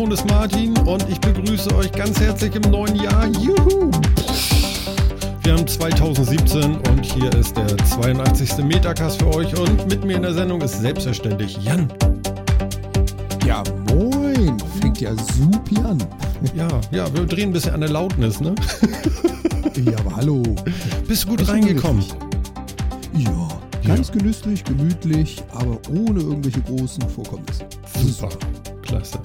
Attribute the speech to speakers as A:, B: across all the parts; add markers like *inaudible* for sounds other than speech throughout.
A: Mikrofon ist Martin und ich begrüße euch ganz herzlich im neuen Jahr. Juhu! Wir haben 2017 und hier ist der 82. Metacast für euch und mit mir in der Sendung ist selbstverständlich Jan.
B: Ja, moin. Fängt ja supi an.
A: Ja, ja, wir drehen ein bisschen an der Lautnis, ne?
B: Ja, aber hallo.
A: Bist du gut
B: schon
A: reingekommen?
B: Ja, ganz genüsslich, gemütlich, aber ohne irgendwelche großen Vorkommnisse.
A: Super, klasse.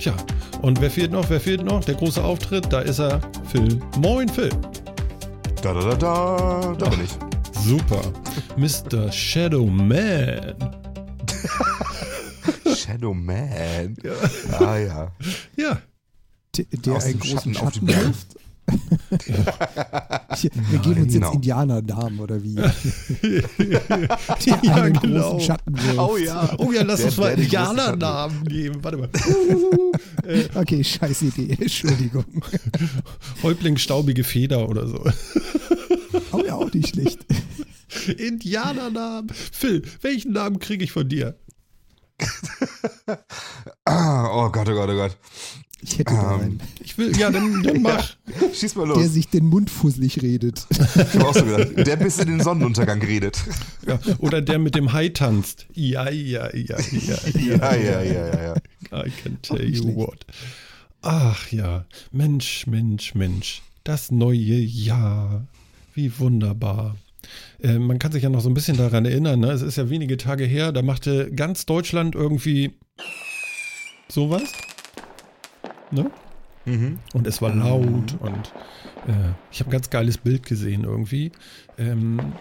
A: Tja, und wer fehlt noch? Wer fehlt noch? Der große Auftritt, da ist er, Phil. Moin, Phil.
C: Da da da da, da bin ich.
A: Super. Mr. Shadow Man. *laughs*
C: Shadow Man. Ah ja.
A: Ja,
B: Der, der einen großen
C: Schatten auf die
B: Schatten
C: Berge.
B: wirft. Wir geben uns jetzt
C: genau.
B: Indianernamen oder wie? *laughs*
A: ja,
B: Der einen
A: genau.
B: großen Schatten wirft.
C: Oh ja.
A: Oh ja, lass
C: Der-
A: uns mal Indianernamen nehmen. Warte mal. *laughs*
B: Okay, scheiß Idee, *laughs* Entschuldigung.
A: Häuptling staubige Feder oder so.
B: Aber ja, auch nicht schlecht.
A: Indianernamen. Phil, welchen Namen kriege ich von dir?
C: Oh Gott, oh Gott, oh Gott.
B: Ich hätte da
C: Ähm,
B: einen,
A: Ich will, ja, dann, dann *laughs* mach.
C: Schieß mal
B: der
C: los.
B: sich den Mund fusselig redet.
C: Ich hab auch so gedacht. Der bis in den Sonnenuntergang redet.
A: Ja, oder der mit dem Hai tanzt. Ja, ja, ja, ja,
C: Ja, ja, ja, ja, ja.
A: I can tell you
B: schlecht.
A: what. Ach ja, Mensch, Mensch, Mensch. Das neue Jahr. Wie wunderbar. Äh, man kann sich ja noch so ein bisschen daran erinnern, ne? es ist ja wenige Tage her, da machte ganz Deutschland irgendwie sowas. Ne?
C: Mhm.
A: Und es war laut und äh, ich habe ein ganz geiles Bild gesehen irgendwie. Ähm,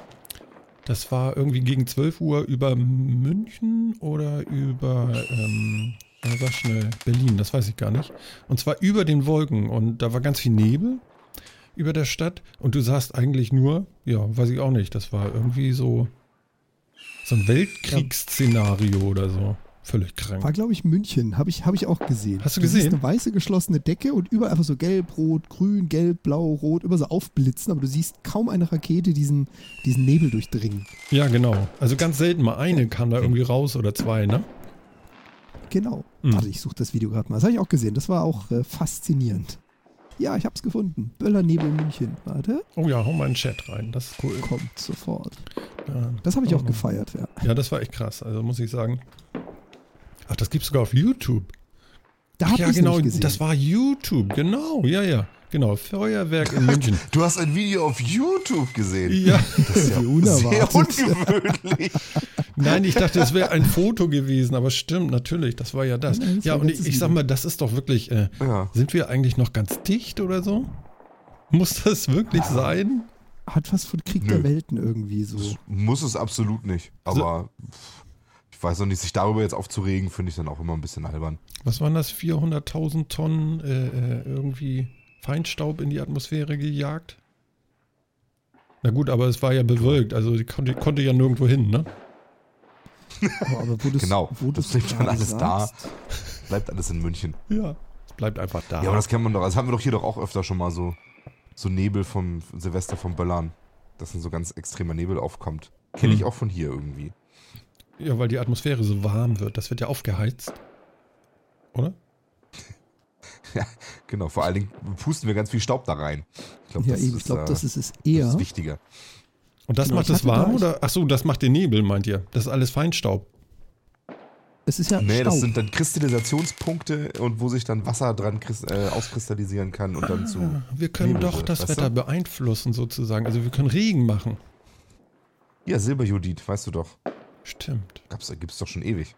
A: das war irgendwie gegen 12 Uhr über München oder über, ähm, sag schnell, Berlin, das weiß ich gar nicht. Und zwar über den Wolken und da war ganz viel Nebel über der Stadt und du sahst eigentlich nur, ja, weiß ich auch nicht, das war irgendwie so, so ein Weltkriegsszenario oder so. Völlig krank.
B: War, glaube ich, München. Habe ich, hab ich auch gesehen.
A: Hast du gesehen?
B: eine weiße geschlossene Decke und überall einfach so gelb, rot, grün, gelb, blau, rot, immer so aufblitzen, aber du siehst kaum eine Rakete diesen, diesen Nebel durchdringen.
A: Ja, genau. Also ganz selten mal eine kam da irgendwie raus oder zwei, ne?
B: Genau.
A: Mhm.
B: Warte, ich suche das Video gerade mal. Das habe ich auch gesehen. Das war auch äh, faszinierend. Ja, ich habe es gefunden. Böllernebel München. Warte,
A: Oh ja, hau mal in den Chat rein. Das ist cool.
B: kommt sofort.
A: Ja,
B: Das habe ich auch gefeiert, ja.
A: ja, das war echt krass. Also muss ich sagen. Ach, das gibt's sogar auf YouTube.
B: Da habe
A: ja,
B: ich
A: genau.
B: nicht gesehen.
A: Das war YouTube. Genau. Ja, ja. Genau. Feuerwerk in *laughs* München.
C: Du hast ein Video auf YouTube gesehen.
A: ja.
C: Das ist ja sehr ungewöhnlich. *laughs*
A: Nein, ich dachte, es wäre ein Foto gewesen, aber stimmt, natürlich. Das war ja das.
B: Nein, das
A: Ja, und ich, ich sag mal, das ist doch wirklich. Äh,
C: Ja.
A: sind wir eigentlich noch ganz dicht oder so? Muss das wirklich sein?
B: Hat was von Krieg
C: Nö.
B: der Welten irgendwie so.
C: Das muss es absolut nicht. Aber pff, ich weiß noch nicht, sich darüber jetzt aufzuregen, finde ich dann auch immer ein bisschen albern.
A: Was waren das? 400.000 Tonnen äh, äh, irgendwie Feinstaub in die Atmosphäre gejagt? Na gut, aber es war ja bewölkt, also die konnte, konnte ja nirgendwo hin, ne?
B: Aber, aber wo du's-
C: Genau,
B: wo
C: das
B: du's
C: bleibt dann alles da.
B: sagst,
C: Bleibt alles in München.
A: Ja. Es bleibt einfach da.
C: Ja, aber das kennt man doch. Das haben wir doch hier doch auch öfter schon mal so, so Nebel vom Silvester vom Böllern. Dass dann so ganz extremer Nebel aufkommt. Kenne ich
A: Hm.
C: auch von hier irgendwie.
A: Ja, weil die Atmosphäre so warm wird. Das wird ja aufgeheizt. Oder? *laughs*
C: Genau, vor allen Dingen pusten wir ganz viel Staub da rein. Ich glaube,
B: Ja,
C: das, ist,
B: glaube,
C: äh,
B: das ist es
C: das
B: eher.
C: ist wichtiger.
A: Und das
B: Genau,
A: macht es warm oder? Ach so, das macht den Nebel, meint ihr? Das ist alles Feinstaub.
B: Es ist ja
C: Nee, das
B: Staub.
C: sind dann Kristallisationspunkte und wo sich dann Wasser dran äh, auskristallisieren kann und dann zu.
A: Ah, wir können
C: Nebel
A: doch
C: wird,
A: das Wetter
C: du?
A: beeinflussen sozusagen. Also wir können Regen machen.
C: Ja, Silberjodid, weißt du doch.
A: Stimmt.
C: Gab's, gibt's doch schon ewig.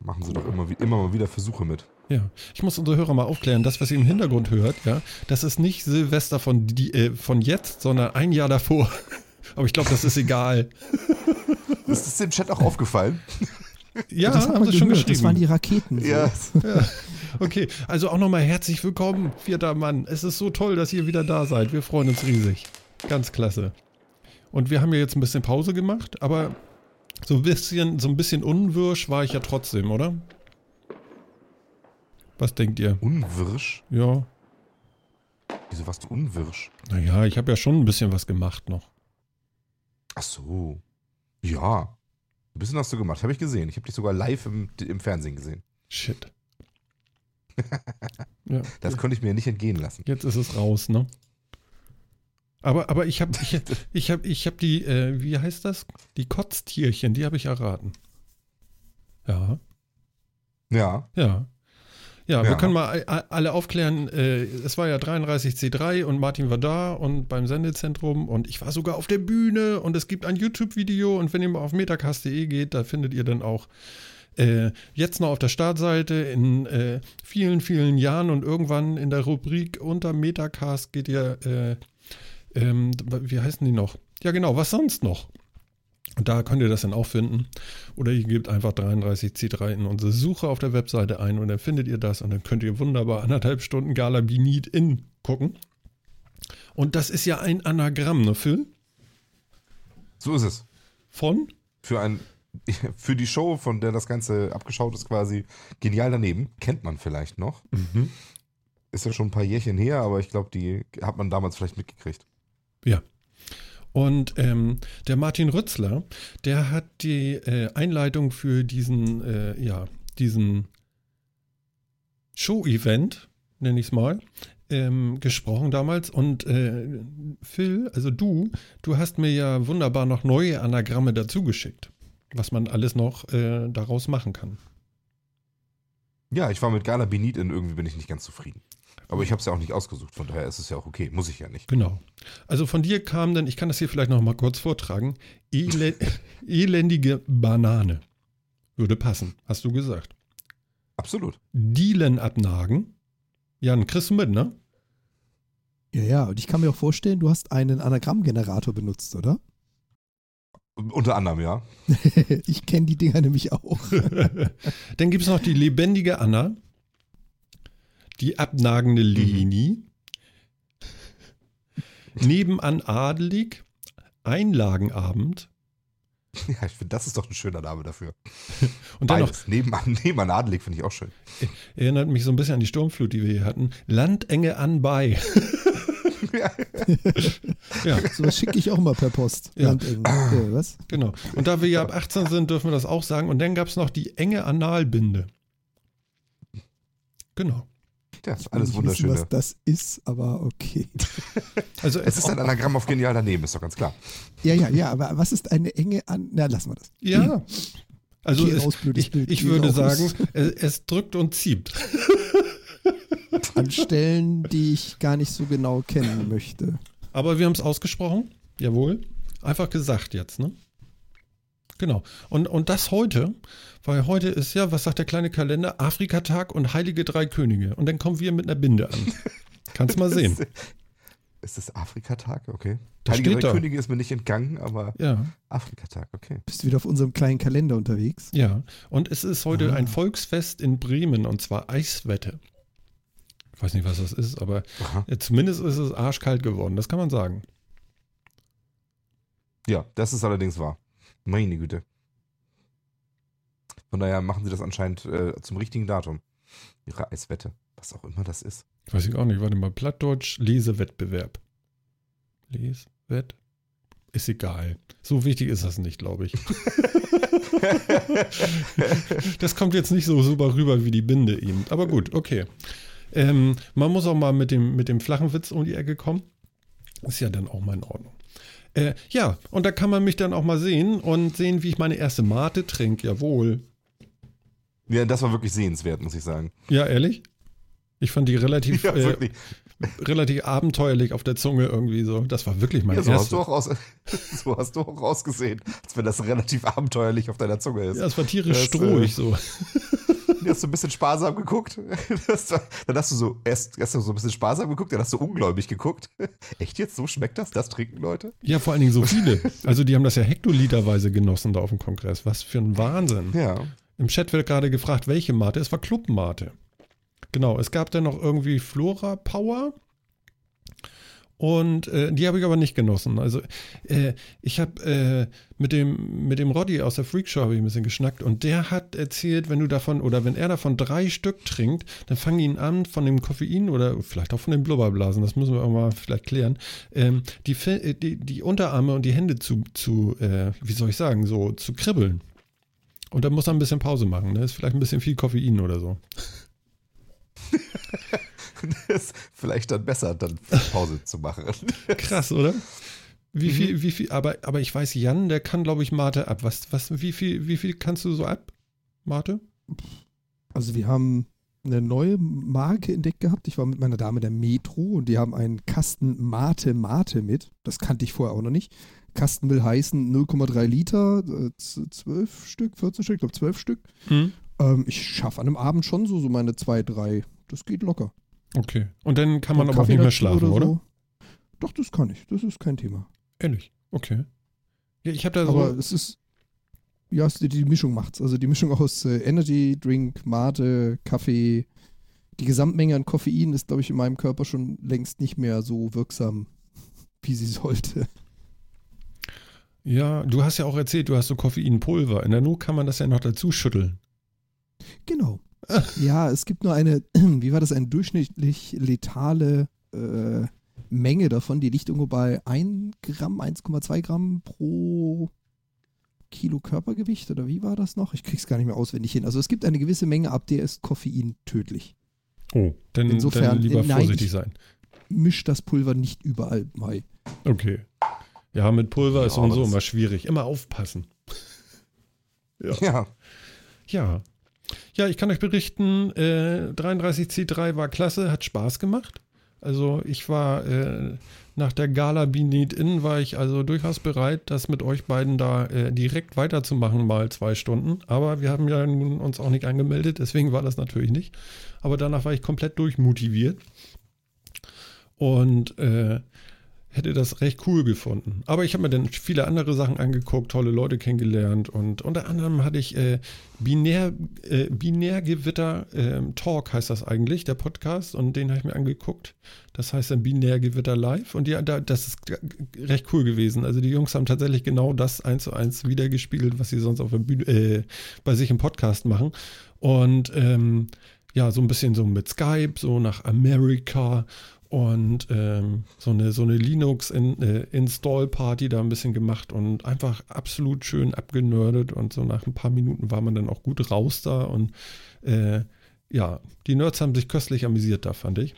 C: Machen sie doch immer, immer mal wieder Versuche mit.
A: Ja, ich muss unsere Hörer mal aufklären, das, was ihr im Hintergrund hört, ja, das ist nicht Silvester von, die, äh, von jetzt, sondern ein Jahr davor. *laughs* Aber ich glaube, das ist egal. *laughs*
C: Ist das dem Chat auch aufgefallen?
A: Ja,
B: das
A: haben sie schon
B: gehört, Das waren die
A: geschrieben.
B: Raketen. So.
C: Ja.
A: Ja. Okay, also auch nochmal herzlich willkommen, vierter Mann. Es ist so toll, dass ihr wieder da seid. Wir freuen uns riesig. Ganz klasse. Und wir haben ja jetzt ein bisschen Pause gemacht, aber so ein bisschen, so ein bisschen unwirsch war ich ja trotzdem, oder? Was denkt ihr?
C: Unwirsch?
A: Ja.
C: Wieso warst du unwirsch?
A: Naja, ich habe ja schon ein bisschen was gemacht noch.
C: Ach so. Ja. Ein bisschen hast du gemacht, habe ich gesehen. Ich habe dich sogar live im, im Fernsehen gesehen.
A: Shit. *laughs* ja,
C: Das konnte ich mir nicht entgehen lassen.
A: jetzt ist es raus, ne? Aber, aber ich habe ich, ich hab, ich hab die, äh, wie heißt das? Die Kotztierchen, die habe ich erraten. Ja,
C: Ja,
A: ja. Ja, wir
C: Ja.
A: können mal alle aufklären, äh, es war ja 33C3 und Martin war da und beim Sendezentrum und ich war sogar auf der Bühne und es gibt ein YouTube-Video und wenn ihr mal auf metacast.de geht, da findet ihr dann auch äh, jetzt noch auf der Startseite in äh, vielen, vielen Jahren und irgendwann in der Rubrik unter Metacast geht ihr, äh, ähm, wie heißen die noch? Ja genau, was sonst noch? Und da könnt ihr das dann auch finden. Oder ihr gebt einfach 33C3 in unsere Suche auf der Webseite ein und dann findet ihr das und dann könnt ihr wunderbar anderthalb Stunden Gala Need In gucken. Und das ist ja ein Anagramm, ne, Phil?
C: so ist es.
A: Von?
C: Für ein *laughs* für die Show, von der das Ganze abgeschaut ist, quasi genial daneben. Kennt man vielleicht noch. Ist ja schon ein paar Jährchen her, aber ich glaube, die hat man damals vielleicht mitgekriegt.
A: Ja. Und ähm, der Martin Rützler, der hat die äh, Einleitung für diesen, äh, ja, diesen Show-Event, nenne ich es mal, ähm, gesprochen damals. Und äh, Phil, also du, du hast mir ja wunderbar noch neue Anagramme dazu geschickt, was man alles noch äh, daraus machen kann.
C: Ja, ich war mit Gala Benit in irgendwie bin ich nicht ganz zufrieden. Aber ich habe es ja auch nicht ausgesucht, von daher ist es ja auch okay. Muss ich ja nicht.
A: Genau. Also von dir kam dann, ich kann das hier vielleicht noch mal kurz vortragen, Ele *laughs* elendige Banane. Würde passen, hast du gesagt.
C: Absolut.
A: Dielen abnagen. Jan, kriegst du mit, ne?
B: Ja, ja, und ich kann mir auch vorstellen, du hast einen Anagrammgenerator benutzt, oder?
C: Unter anderem, ja. *laughs*
B: ich kenne die Dinger nämlich auch. *laughs*
A: Dann gibt es noch die lebendige Anna, die abnagende Leni, nebenan adelig, Einlagenabend
C: Ja, ich finde, das ist doch ein schöner Name dafür.
A: und dann noch
C: Beides. Nebenan, nebenan Adelig finde ich auch schön.
A: erinnert mich so ein bisschen an die Sturmflut, die wir hier hatten. Landenge anbei. *laughs* ja,
B: So was schicke ich auch mal per Post.
A: Ja.
B: Landeng. Äh, was?
A: genau. Und da wir ja ab 18 sind, dürfen wir das auch sagen. Und dann gab es noch die enge Analbinde. Genau.
C: Ja, ist alles
B: nicht
C: wunderschön.
B: Was das ist, aber okay. *laughs*
A: Also
C: Es ist ein Anagramm auf genial daneben, ist doch ganz klar.
B: Ja, ja, ja, aber was ist eine enge an. Na, lassen wir das.
A: ja. Also
B: Geh
A: es,
B: raus,
A: ich,
B: Bild.
A: ich würde
B: raus.
A: sagen, es, es drückt und zieht. *laughs*
B: An Stellen, die ich gar nicht so genau kennen möchte.
A: Aber wir haben es ausgesprochen. Jawohl. Einfach gesagt jetzt, ne? Genau. Und, und das heute, weil heute ist ja, was sagt der kleine Kalender? Afrikatag und Heilige Drei Könige. Und dann kommen wir mit einer Binde an. *laughs* Kannst mal sehen.
C: Ist das Afrikatag? Okay.
A: Das
C: Heilige
A: steht
C: Drei
A: da.
C: Könige ist mir nicht entgangen, aber
A: Ja,
C: Afrikatag, okay.
B: Bist du wieder auf unserem kleinen Kalender unterwegs?
A: ja. Und es ist heute
B: Ah.
A: ein Volksfest in Bremen und zwar Eiswette. Ich weiß nicht, was das ist, aber
C: Aha.
A: äh, zumindest ist es arschkalt geworden. Das kann man sagen.
C: Ja, das ist allerdings wahr. Meine Güte. Von daher machen sie das anscheinend äh, zum richtigen Datum. Ihre Eiswette. Was auch immer das ist.
A: Weiß ich auch nicht. Warte mal. Plattdeutsch Lesewettbewerb. Lesewett? Ist egal. So wichtig ist das nicht, glaube ich. *laughs* das kommt jetzt nicht so super rüber wie die Binde eben. Aber gut, okay. Ähm, man muss auch mal mit dem, mit dem flachen Witz um die Ecke kommen. Ist ja dann auch mal in Ordnung. Äh, ja, und da kann man mich dann auch mal sehen und sehen, wie ich meine erste Mate trinke. Jawohl.
C: Ja, das war wirklich sehenswert, muss ich sagen.
A: Ja, ehrlich? Ich fand die relativ, *laughs*
C: Ja,
A: äh, relativ abenteuerlich auf der Zunge irgendwie so. Das war wirklich meine
C: Ja, so, hast
A: erste.
C: du auch aus, *laughs* so hast du auch ausgesehen, als wenn das relativ abenteuerlich auf deiner Zunge ist.
A: Ja, es war tierisch
C: Das,
A: strohig
C: äh,
A: so. *laughs* *laughs*
C: Du hast so ein bisschen sparsam geguckt. *laughs* Dann hast du so erst, erst so ein bisschen sparsam geguckt, dann hast du ungläubig geguckt. *laughs* Echt jetzt? So schmeckt das? Das trinken Leute?
A: Ja, vor allen Dingen so viele. Also die haben das ja hektoliterweise genossen da auf dem Kongress. Was für ein Wahnsinn.
C: Ja.
A: Im Chat wird gerade gefragt, welche Mate. Es war Clubmate. Genau, es gab dann noch irgendwie Flora Power. Und äh, die habe ich aber nicht genossen. Also äh, ich habe äh, mit dem mit dem Roddy aus der Freakshow habe ich ein bisschen geschnackt und der hat erzählt, wenn du davon oder wenn er davon drei Stück trinkt, dann fangen ihn an von dem Koffein oder vielleicht auch von den Blubberblasen, das müssen wir auch mal vielleicht klären, ähm, die, äh, die die Unterarme und die Hände zu zu äh, wie soll ich sagen so zu kribbeln. Und dann muss er ein bisschen Pause machen. Ne? Ist vielleicht ein bisschen viel Koffein oder so. *laughs*
C: das *laughs* ist vielleicht dann besser, dann Pause zu machen. *laughs*
A: Krass, oder? Wie
C: Mhm.
A: viel, wie viel, aber, aber ich weiß, Jan, der kann, glaube ich, Mate ab. Was, was, wie viel, wie viel kannst du so ab? Mate?
B: Also wir haben eine neue Marke entdeckt gehabt. Ich war mit meiner Dame der Metro und die haben einen Kasten Mate Mate mit. Das kannte ich vorher auch noch nicht. Kasten will heißen 0,3 Liter, äh, z- 12 Stück, 14 Stück, ich glaube 12 Stück.
A: Hm?
B: Ähm, ich schaffe an einem Abend schon so, so meine zwei, drei. Das geht locker.
A: Okay. Und dann kann man aber auch nicht mehr schlafen, oder?
B: so. Doch, das kann ich. Das ist kein Thema.
A: Ehrlich. Okay. Ja, ich habe da
B: Aber
A: so.
B: es ist. Ja, die, die Mischung macht's. Also die Mischung aus äh, Energy, Drink, Mate, Kaffee. Die Gesamtmenge an Koffein ist, glaube ich, in meinem Körper schon längst nicht mehr so wirksam, *laughs* wie sie sollte.
A: Ja, du hast ja auch erzählt, du hast so Koffeinpulver. In der Not kann man das ja noch dazu schütteln.
B: Genau. Ja, es gibt nur eine, *clears throat* wie war das, eine durchschnittlich letale äh, Menge davon, die liegt irgendwo bei 1 Gramm, 1,2 Gramm pro Kilo Körpergewicht oder wie war das noch? Ich krieg's gar nicht mehr auswendig hin. Also es gibt eine gewisse Menge, ab der ist Koffein tödlich.
A: Oh, dann,
B: Insofern,
A: dann lieber
B: äh, nein,
A: vorsichtig
B: ich-
A: sein.
B: Mischt das Pulver nicht überall bei.
A: Okay. Ja, mit Pulver ist
C: Ja,
A: so und so
C: aber das-
A: immer schwierig. Immer aufpassen. Ja.
C: Ja.
A: Ja. Ja, ich kann euch berichten, äh, 33C3 war klasse, hat Spaß gemacht. Also ich war äh, nach der Gala Be Need In war ich also durchaus bereit, das mit euch beiden da äh, direkt weiterzumachen, mal zwei Stunden. Aber wir haben ja nun uns auch nicht angemeldet, deswegen war das natürlich nicht. Aber danach war ich komplett durchmotiviert und äh, hätte das recht cool gefunden. Aber ich habe mir dann viele andere Sachen angeguckt, tolle Leute kennengelernt und unter anderem hatte ich äh, Binär, äh, Binärgewitter ähm, Talk heißt das eigentlich, der Podcast und den habe ich mir angeguckt. Das heißt dann Binärgewitter Live und ja, da, das ist recht cool gewesen. Also die Jungs haben tatsächlich genau das eins zu eins wiedergespiegelt, was sie sonst auf der Bühne, äh, bei sich im Podcast machen und ähm, ja, so ein bisschen so mit Skype, so nach Amerika und ähm, so eine, so eine Linux-Install-Party da ein bisschen gemacht und einfach absolut schön abgenördet und so nach ein paar Minuten war man dann auch gut raus da und äh, ja, die Nerds haben sich köstlich amüsiert da, fand ich.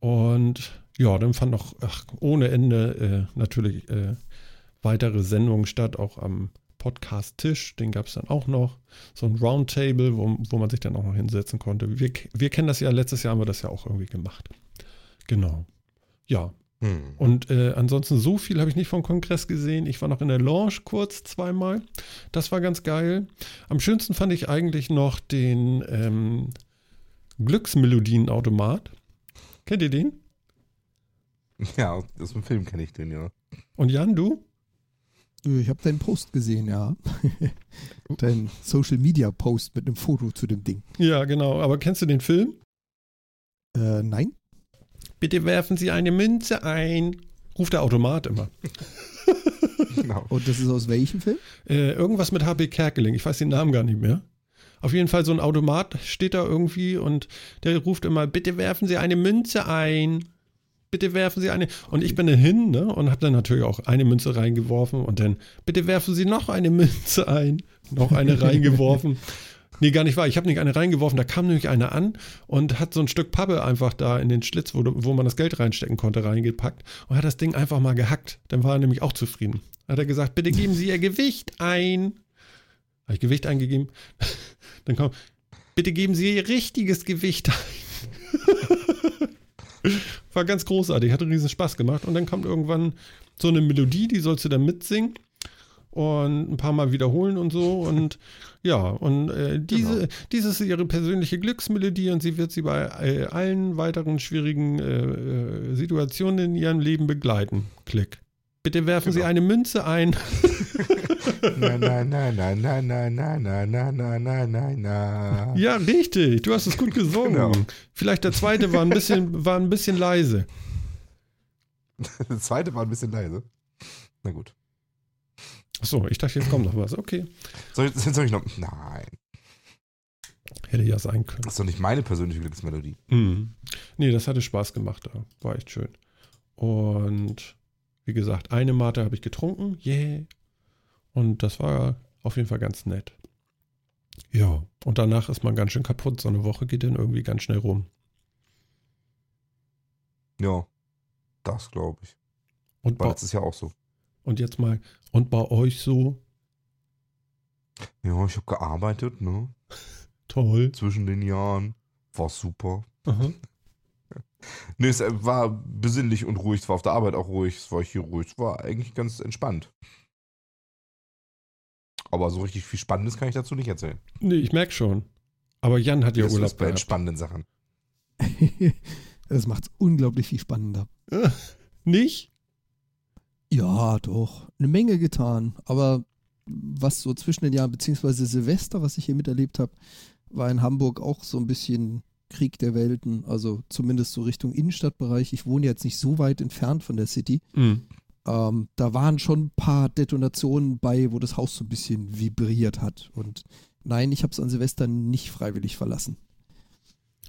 A: Und ja, dann fand noch ach, ohne Ende äh, natürlich äh, weitere Sendungen statt, auch am Podcast-Tisch, den gab es dann auch noch. So ein Roundtable, wo, wo man sich dann auch noch hinsetzen konnte. Wir, wir kennen das ja, letztes Jahr haben wir das ja auch irgendwie gemacht. Genau. Ja.
C: Hm.
A: Und äh, ansonsten so viel habe ich nicht vom Kongress gesehen. Ich war noch in der Lounge kurz zweimal. Das war ganz geil. Am schönsten fand ich eigentlich noch den ähm, Glücksmelodienautomat. Kennt ihr den?
C: Ja, aus dem Film kenne ich den, ja.
A: Und Jan, du?
B: Äh, Ich habe deinen Post gesehen, ja. *laughs* Dein Social Media Post mit einem Foto zu dem Ding.
A: Ja, genau. Aber kennst du den Film?
B: Äh, nein?
A: Bitte werfen Sie eine Münze ein. Ruft der Automat immer.
C: Genau.
B: Und das ist aus welchem Film?
A: Äh, irgendwas mit HB Kerkeling. Ich weiß den Namen gar nicht mehr. Auf jeden Fall so ein Automat steht da irgendwie und der ruft immer, bitte werfen Sie eine Münze ein. Bitte werfen Sie eine. Und ich bin dann hin ne, und habe dann natürlich auch eine Münze reingeworfen und dann, bitte werfen Sie noch eine Münze ein. Noch eine *laughs* reingeworfen. Nee, gar nicht wahr. Ich habe nicht eine reingeworfen. Da kam nämlich eine an und hat so ein Stück Pappe einfach da in den Schlitz, wo, wo man das Geld reinstecken konnte, reingepackt und hat das Ding einfach mal gehackt. Dann war er nämlich auch zufrieden. Hat er gesagt, bitte geben Sie Ihr Gewicht ein. Habe ich Gewicht eingegeben? *laughs* Dann kommt, bitte geben Sie Ihr richtiges Gewicht ein. *laughs* War ganz großartig, hat riesen Spaß gemacht. Und dann kommt irgendwann so eine Melodie, die sollst du dann mitsingen und ein paar Mal wiederholen und so. Und ja, und äh, diese,
C: Genau.
A: dieses ist ihre persönliche Glücksmelodie und sie wird sie bei äh, allen weiteren schwierigen äh, äh, Situationen in ihrem Leben begleiten. Klick. Bitte werfen Sie
C: Genau.
A: eine Münze ein.
C: Nein, nein, nein, nein, nein, nein, nein, nein, nein, nein, nein, nein, nein.
A: Ja, richtig. Du hast es gut gesungen.
C: Genau.
A: Vielleicht der zweite war ein bisschen, war ein bisschen leise.
C: Der zweite war ein bisschen leise. Na gut.
A: Achso, ich dachte, jetzt kommt noch was. Okay.
C: Soll ich, soll ich noch. Nein.
A: Hätte ja sein können.
C: Das ist doch nicht meine persönliche Glücksmelodie.
A: Mhm. Nee, das hatte Spaß gemacht da. War echt schön. Und wie gesagt, eine Mate habe ich getrunken. Yeah. Und das war auf jeden Fall ganz nett. Ja, und danach ist man ganz schön kaputt. So eine Woche geht dann irgendwie ganz schnell rum.
C: Ja, das glaube ich.
A: Und,
C: Weil
A: bei,
C: das ist ja auch so.
A: und jetzt mal, und bei euch so?
C: Ja, ich habe gearbeitet, ne? *laughs*
A: Toll.
C: Zwischen den Jahren. War super.
A: Aha. *laughs*
C: Nee, es äh, war besinnlich und ruhig. Es war auf der Arbeit auch ruhig. Es war hier ruhig. Es war eigentlich ganz entspannt. Aber so richtig viel Spannendes kann ich dazu nicht erzählen.
A: Nee, ich merke schon. Aber Jan hat ja
C: das
A: Urlaub
C: ist bei
A: gehabt.
C: entspannenden Sachen. *laughs*
B: das macht es unglaublich viel spannender.
A: Nicht?
B: Ja, doch. Eine Menge getan. Aber was so zwischen den Jahren, beziehungsweise Silvester, was ich hier miterlebt habe, war in Hamburg auch so ein bisschen Krieg der Welten. Also zumindest so Richtung Innenstadtbereich. Ich wohne jetzt nicht so weit entfernt von der City.
A: Mhm.
B: Ähm, da waren schon ein paar Detonationen bei, wo das Haus so ein bisschen vibriert hat. Und nein, ich habe es an Silvester nicht freiwillig verlassen.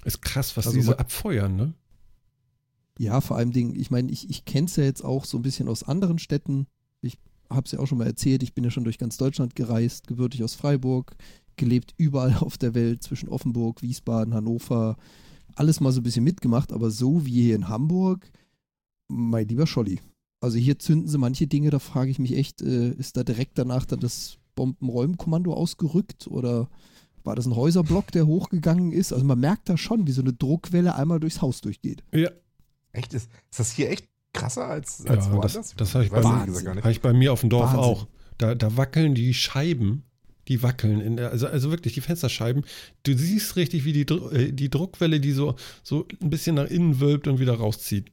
A: Ist krass, was
B: Also
A: diese abfeuern, ne?
B: Ja, vor allem Dingen, ich meine, ich, ich kenne es ja jetzt auch so ein bisschen aus anderen Städten. Ich habe es ja auch schon mal erzählt, ich bin ja schon durch ganz Deutschland gereist, gebürtig aus Freiburg, gelebt überall *laughs* auf der Welt, zwischen Offenburg, Wiesbaden, Hannover, alles mal so ein bisschen mitgemacht, aber so wie hier in Hamburg, mein lieber Scholli. Also hier zünden sie manche Dinge, da frage ich mich echt, äh, ist da direkt danach dann das Bombenräumkommando ausgerückt oder war das ein Häuserblock, der hochgegangen ist? Also man merkt da schon, wie so eine Druckwelle einmal durchs Haus durchgeht.
A: Ja.
C: Echt? Ist, ist das hier echt krasser als, als
A: Ja,
C: woanders?
A: das- das hab ich. Habe ich bei mir auf dem Dorf
B: Wahnsinn.
A: auch. Da, da wackeln die Scheiben, die wackeln. In der, also, also wirklich die Fensterscheiben. Du siehst richtig, wie die, Dru- äh, die Druckwelle, die so, so ein bisschen nach innen wölbt und wieder rauszieht.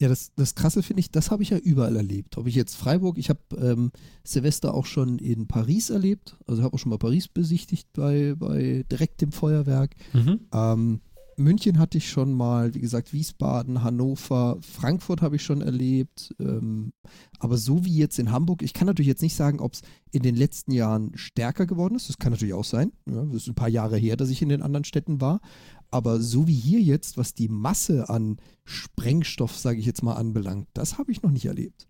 B: Ja, das, das Krasse finde ich, das habe ich ja überall erlebt. Ob ich jetzt Freiburg, ich habe ähm, Silvester auch schon in Paris erlebt, also habe auch schon mal Paris besichtigt bei, bei direkt dem Feuerwerk.
A: Mhm.
B: Ähm, München hatte ich schon mal, wie gesagt, Wiesbaden, Hannover, Frankfurt habe ich schon erlebt. Ähm, aber so wie jetzt in Hamburg, ich kann natürlich jetzt nicht sagen, ob es in den letzten Jahren stärker geworden ist. Das kann natürlich auch sein. Ja, das ist ein paar Jahre her, dass ich in den anderen Städten war. Aber so wie hier jetzt, was die Masse an Sprengstoff, sage ich jetzt mal, anbelangt, das habe ich noch nicht erlebt.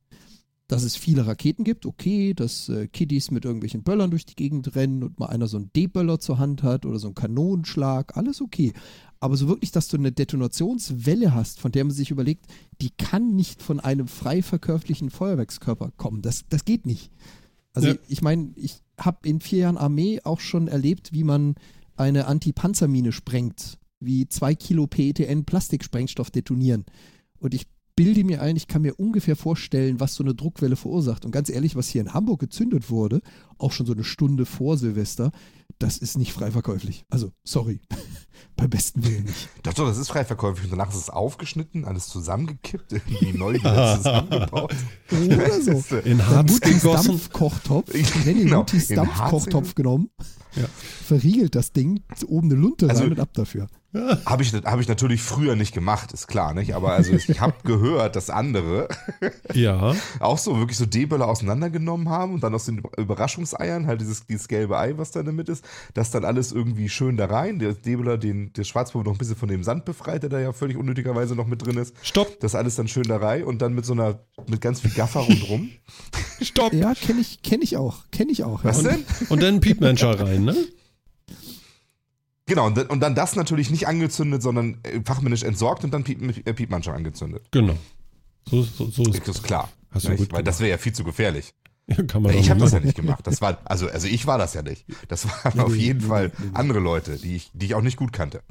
B: Dass es viele Raketen gibt, okay, dass äh, Kiddies mit irgendwelchen Böllern durch die Gegend rennen und mal einer so einen D-Böller zur Hand hat oder so einen Kanonenschlag, alles okay. Aber so wirklich, dass du eine Detonationswelle hast, von der man sich überlegt, die kann nicht von einem frei verkäuflichen Feuerwerkskörper kommen. Das, das geht nicht. Also
A: Ja.
B: ich meine, ich habe in vier Jahren Armee auch schon erlebt, wie man eine Antipanzermine sprengt, wie zwei Kilo PETN Plastiksprengstoff detonieren. Und ich bilde mir ein, ich kann mir ungefähr vorstellen, was so eine Druckwelle verursacht. Und ganz ehrlich, was hier in Hamburg gezündet wurde, auch schon so eine Stunde vor Silvester, das ist nicht frei verkäuflich. Also, sorry. *laughs* Beim besten Willen nicht.
C: Doch, doch, das ist frei verkäuflich. Und danach ist es aufgeschnitten, alles zusammengekippt, irgendwie *laughs* neu wieder zusammengebaut. *laughs*
B: Oder so.
C: Das ist, äh,
A: In Harz
B: Mutis
A: gegossen.
B: Dampfkochtopf. Wenn ihr
C: Genau,
B: Mutis
C: in
B: Dampfkochtopf genommen,
A: Ja.
B: verriegelt das Ding, oben eine Lunte
C: Also-
B: rein und ab dafür.
C: Habe ich, hab ich natürlich früher nicht gemacht, ist klar, nicht? Aber also ich habe gehört, dass andere
A: Ja.
C: auch so wirklich so D-Böller auseinandergenommen haben und dann aus den Überraschungseiern, halt dieses, dieses gelbe Ei, was da damit ist, das dann alles irgendwie schön da rein. Der D-Böller, den, der Schwarzpulver noch ein bisschen von dem Sand befreit, der da ja völlig unnötigerweise noch mit drin ist.
A: Stopp,
C: Das alles dann schön da rein und dann mit so einer, mit ganz viel Gaffer rundrum. *laughs*
A: stopp.
B: Ja, kenne ich, kenn ich auch. Kenne ich auch.
C: Was
B: ja.
C: denn?
A: Und dann Piepmenscher rein, ne?
C: Genau, und, dann- und dann das natürlich nicht angezündet, sondern äh, fachmännisch entsorgt und dann Piep, äh, Piepmannscher angezündet.
A: Genau. So, so, so ist
C: Das ist klar.
A: Hast du gut
C: Weil das wäre ja viel zu gefährlich. *laughs*
A: Kann man
C: Ich habe das ja nicht gemacht. Das war, also, also ich war das ja nicht. Das waren auf jeden Fall andere Leute, die ich, die ich auch nicht gut kannte.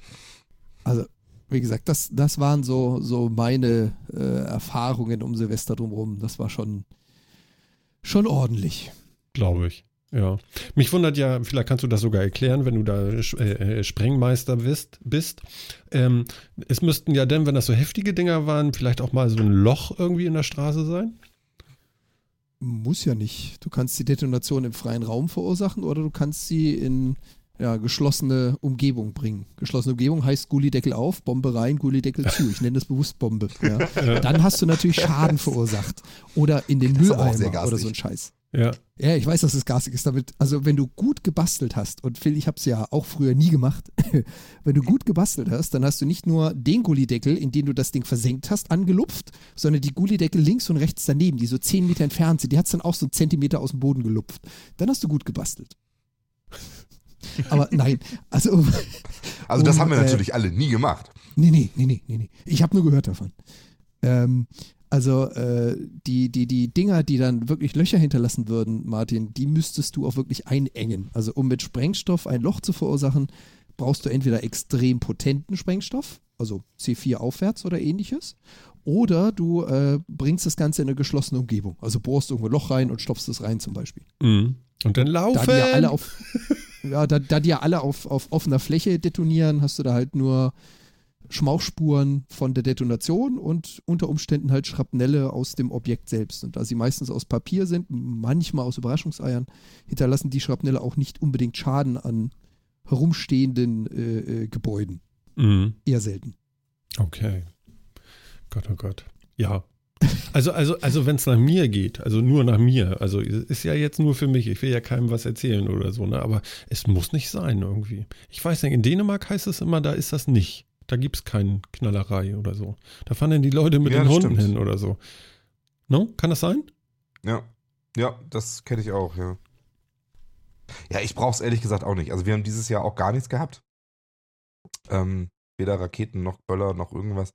B: Also, wie gesagt, das, das waren so, so meine äh, Erfahrungen um Silvester drumherum. Das war schon, schon ordentlich.
A: Glaube ich. Ja. Mich wundert ja, vielleicht kannst du das sogar erklären, wenn du da äh, äh, Sprengmeister bist. bist. Ähm, es müssten ja dann, wenn das so heftige Dinger waren, vielleicht auch mal so ein Loch irgendwie in der Straße sein.
B: Muss ja nicht. Du kannst die Detonation im freien Raum verursachen oder du kannst sie in ja, geschlossene Umgebung bringen. Geschlossene Umgebung heißt Gullideckel auf, Bombe rein, Gullideckel zu. Ich nenne das bewusst Bombe. Ja. Dann hast du natürlich Schaden verursacht. Oder in den Mülleimer oder so ein Scheiß.
A: Ja.
B: Ja, ich weiß, dass es garstig ist damit. Also, wenn du gut gebastelt hast, und Phil, ich habe es ja auch früher nie gemacht, *laughs* wenn du gut gebastelt hast, dann hast du nicht nur den Gullideckel, in den du das Ding versenkt hast, angelupft, sondern die Gullideckel links und rechts daneben, die so 10 Meter entfernt sind, die hat es dann auch so einen Zentimeter aus dem Boden gelupft. Dann hast du gut gebastelt. *laughs* Aber nein, also.
C: Also das
B: um,
C: haben wir
B: äh,
C: natürlich alle nie gemacht.
B: Nee, nee, nee, nee, nee, nee. Ich habe nur gehört davon. Ähm, also äh, die, die, die Dinger, die dann wirklich Löcher hinterlassen würden, Martin, die müsstest du auch wirklich einengen. Also um mit Sprengstoff ein Loch zu verursachen, brauchst du entweder extrem potenten Sprengstoff, also C4 aufwärts oder ähnliches, oder du äh, bringst das Ganze in eine geschlossene Umgebung. Also bohrst irgendwo ein Loch rein und stopfst es rein zum Beispiel.
A: Mhm. Und dann laufen.
B: Da die ja alle auf, ja, da, da die ja alle auf, auf offener Fläche detonieren, hast du da halt nur Schmauchspuren von der Detonation und unter Umständen halt Schrapnelle aus dem Objekt selbst. Und da sie meistens aus Papier sind, manchmal aus Überraschungseiern, hinterlassen die Schrapnelle auch nicht unbedingt Schaden an herumstehenden äh, äh, Gebäuden.
A: Mhm.
B: Eher selten.
A: Okay. Gott, oh Gott. Ja. Also, also, also wenn es nach mir geht, also nur nach mir, also ist ja jetzt nur für mich, ich will ja keinem was erzählen oder so, ne? aber es muss nicht sein irgendwie. Ich weiß nicht, in Dänemark heißt es immer, da ist das nicht. Da gibt es keine Knallerei oder so. Da fahren dann die Leute mit
C: Ja,
A: den Hunden
C: stimmt.
A: hin oder so. No? Kann das sein?
C: Ja. Ja, das kenne ich auch, ja. Ja, ich brauche es ehrlich gesagt auch nicht. Also wir haben dieses Jahr auch gar nichts gehabt. Ähm, weder Raketen noch Böller noch irgendwas.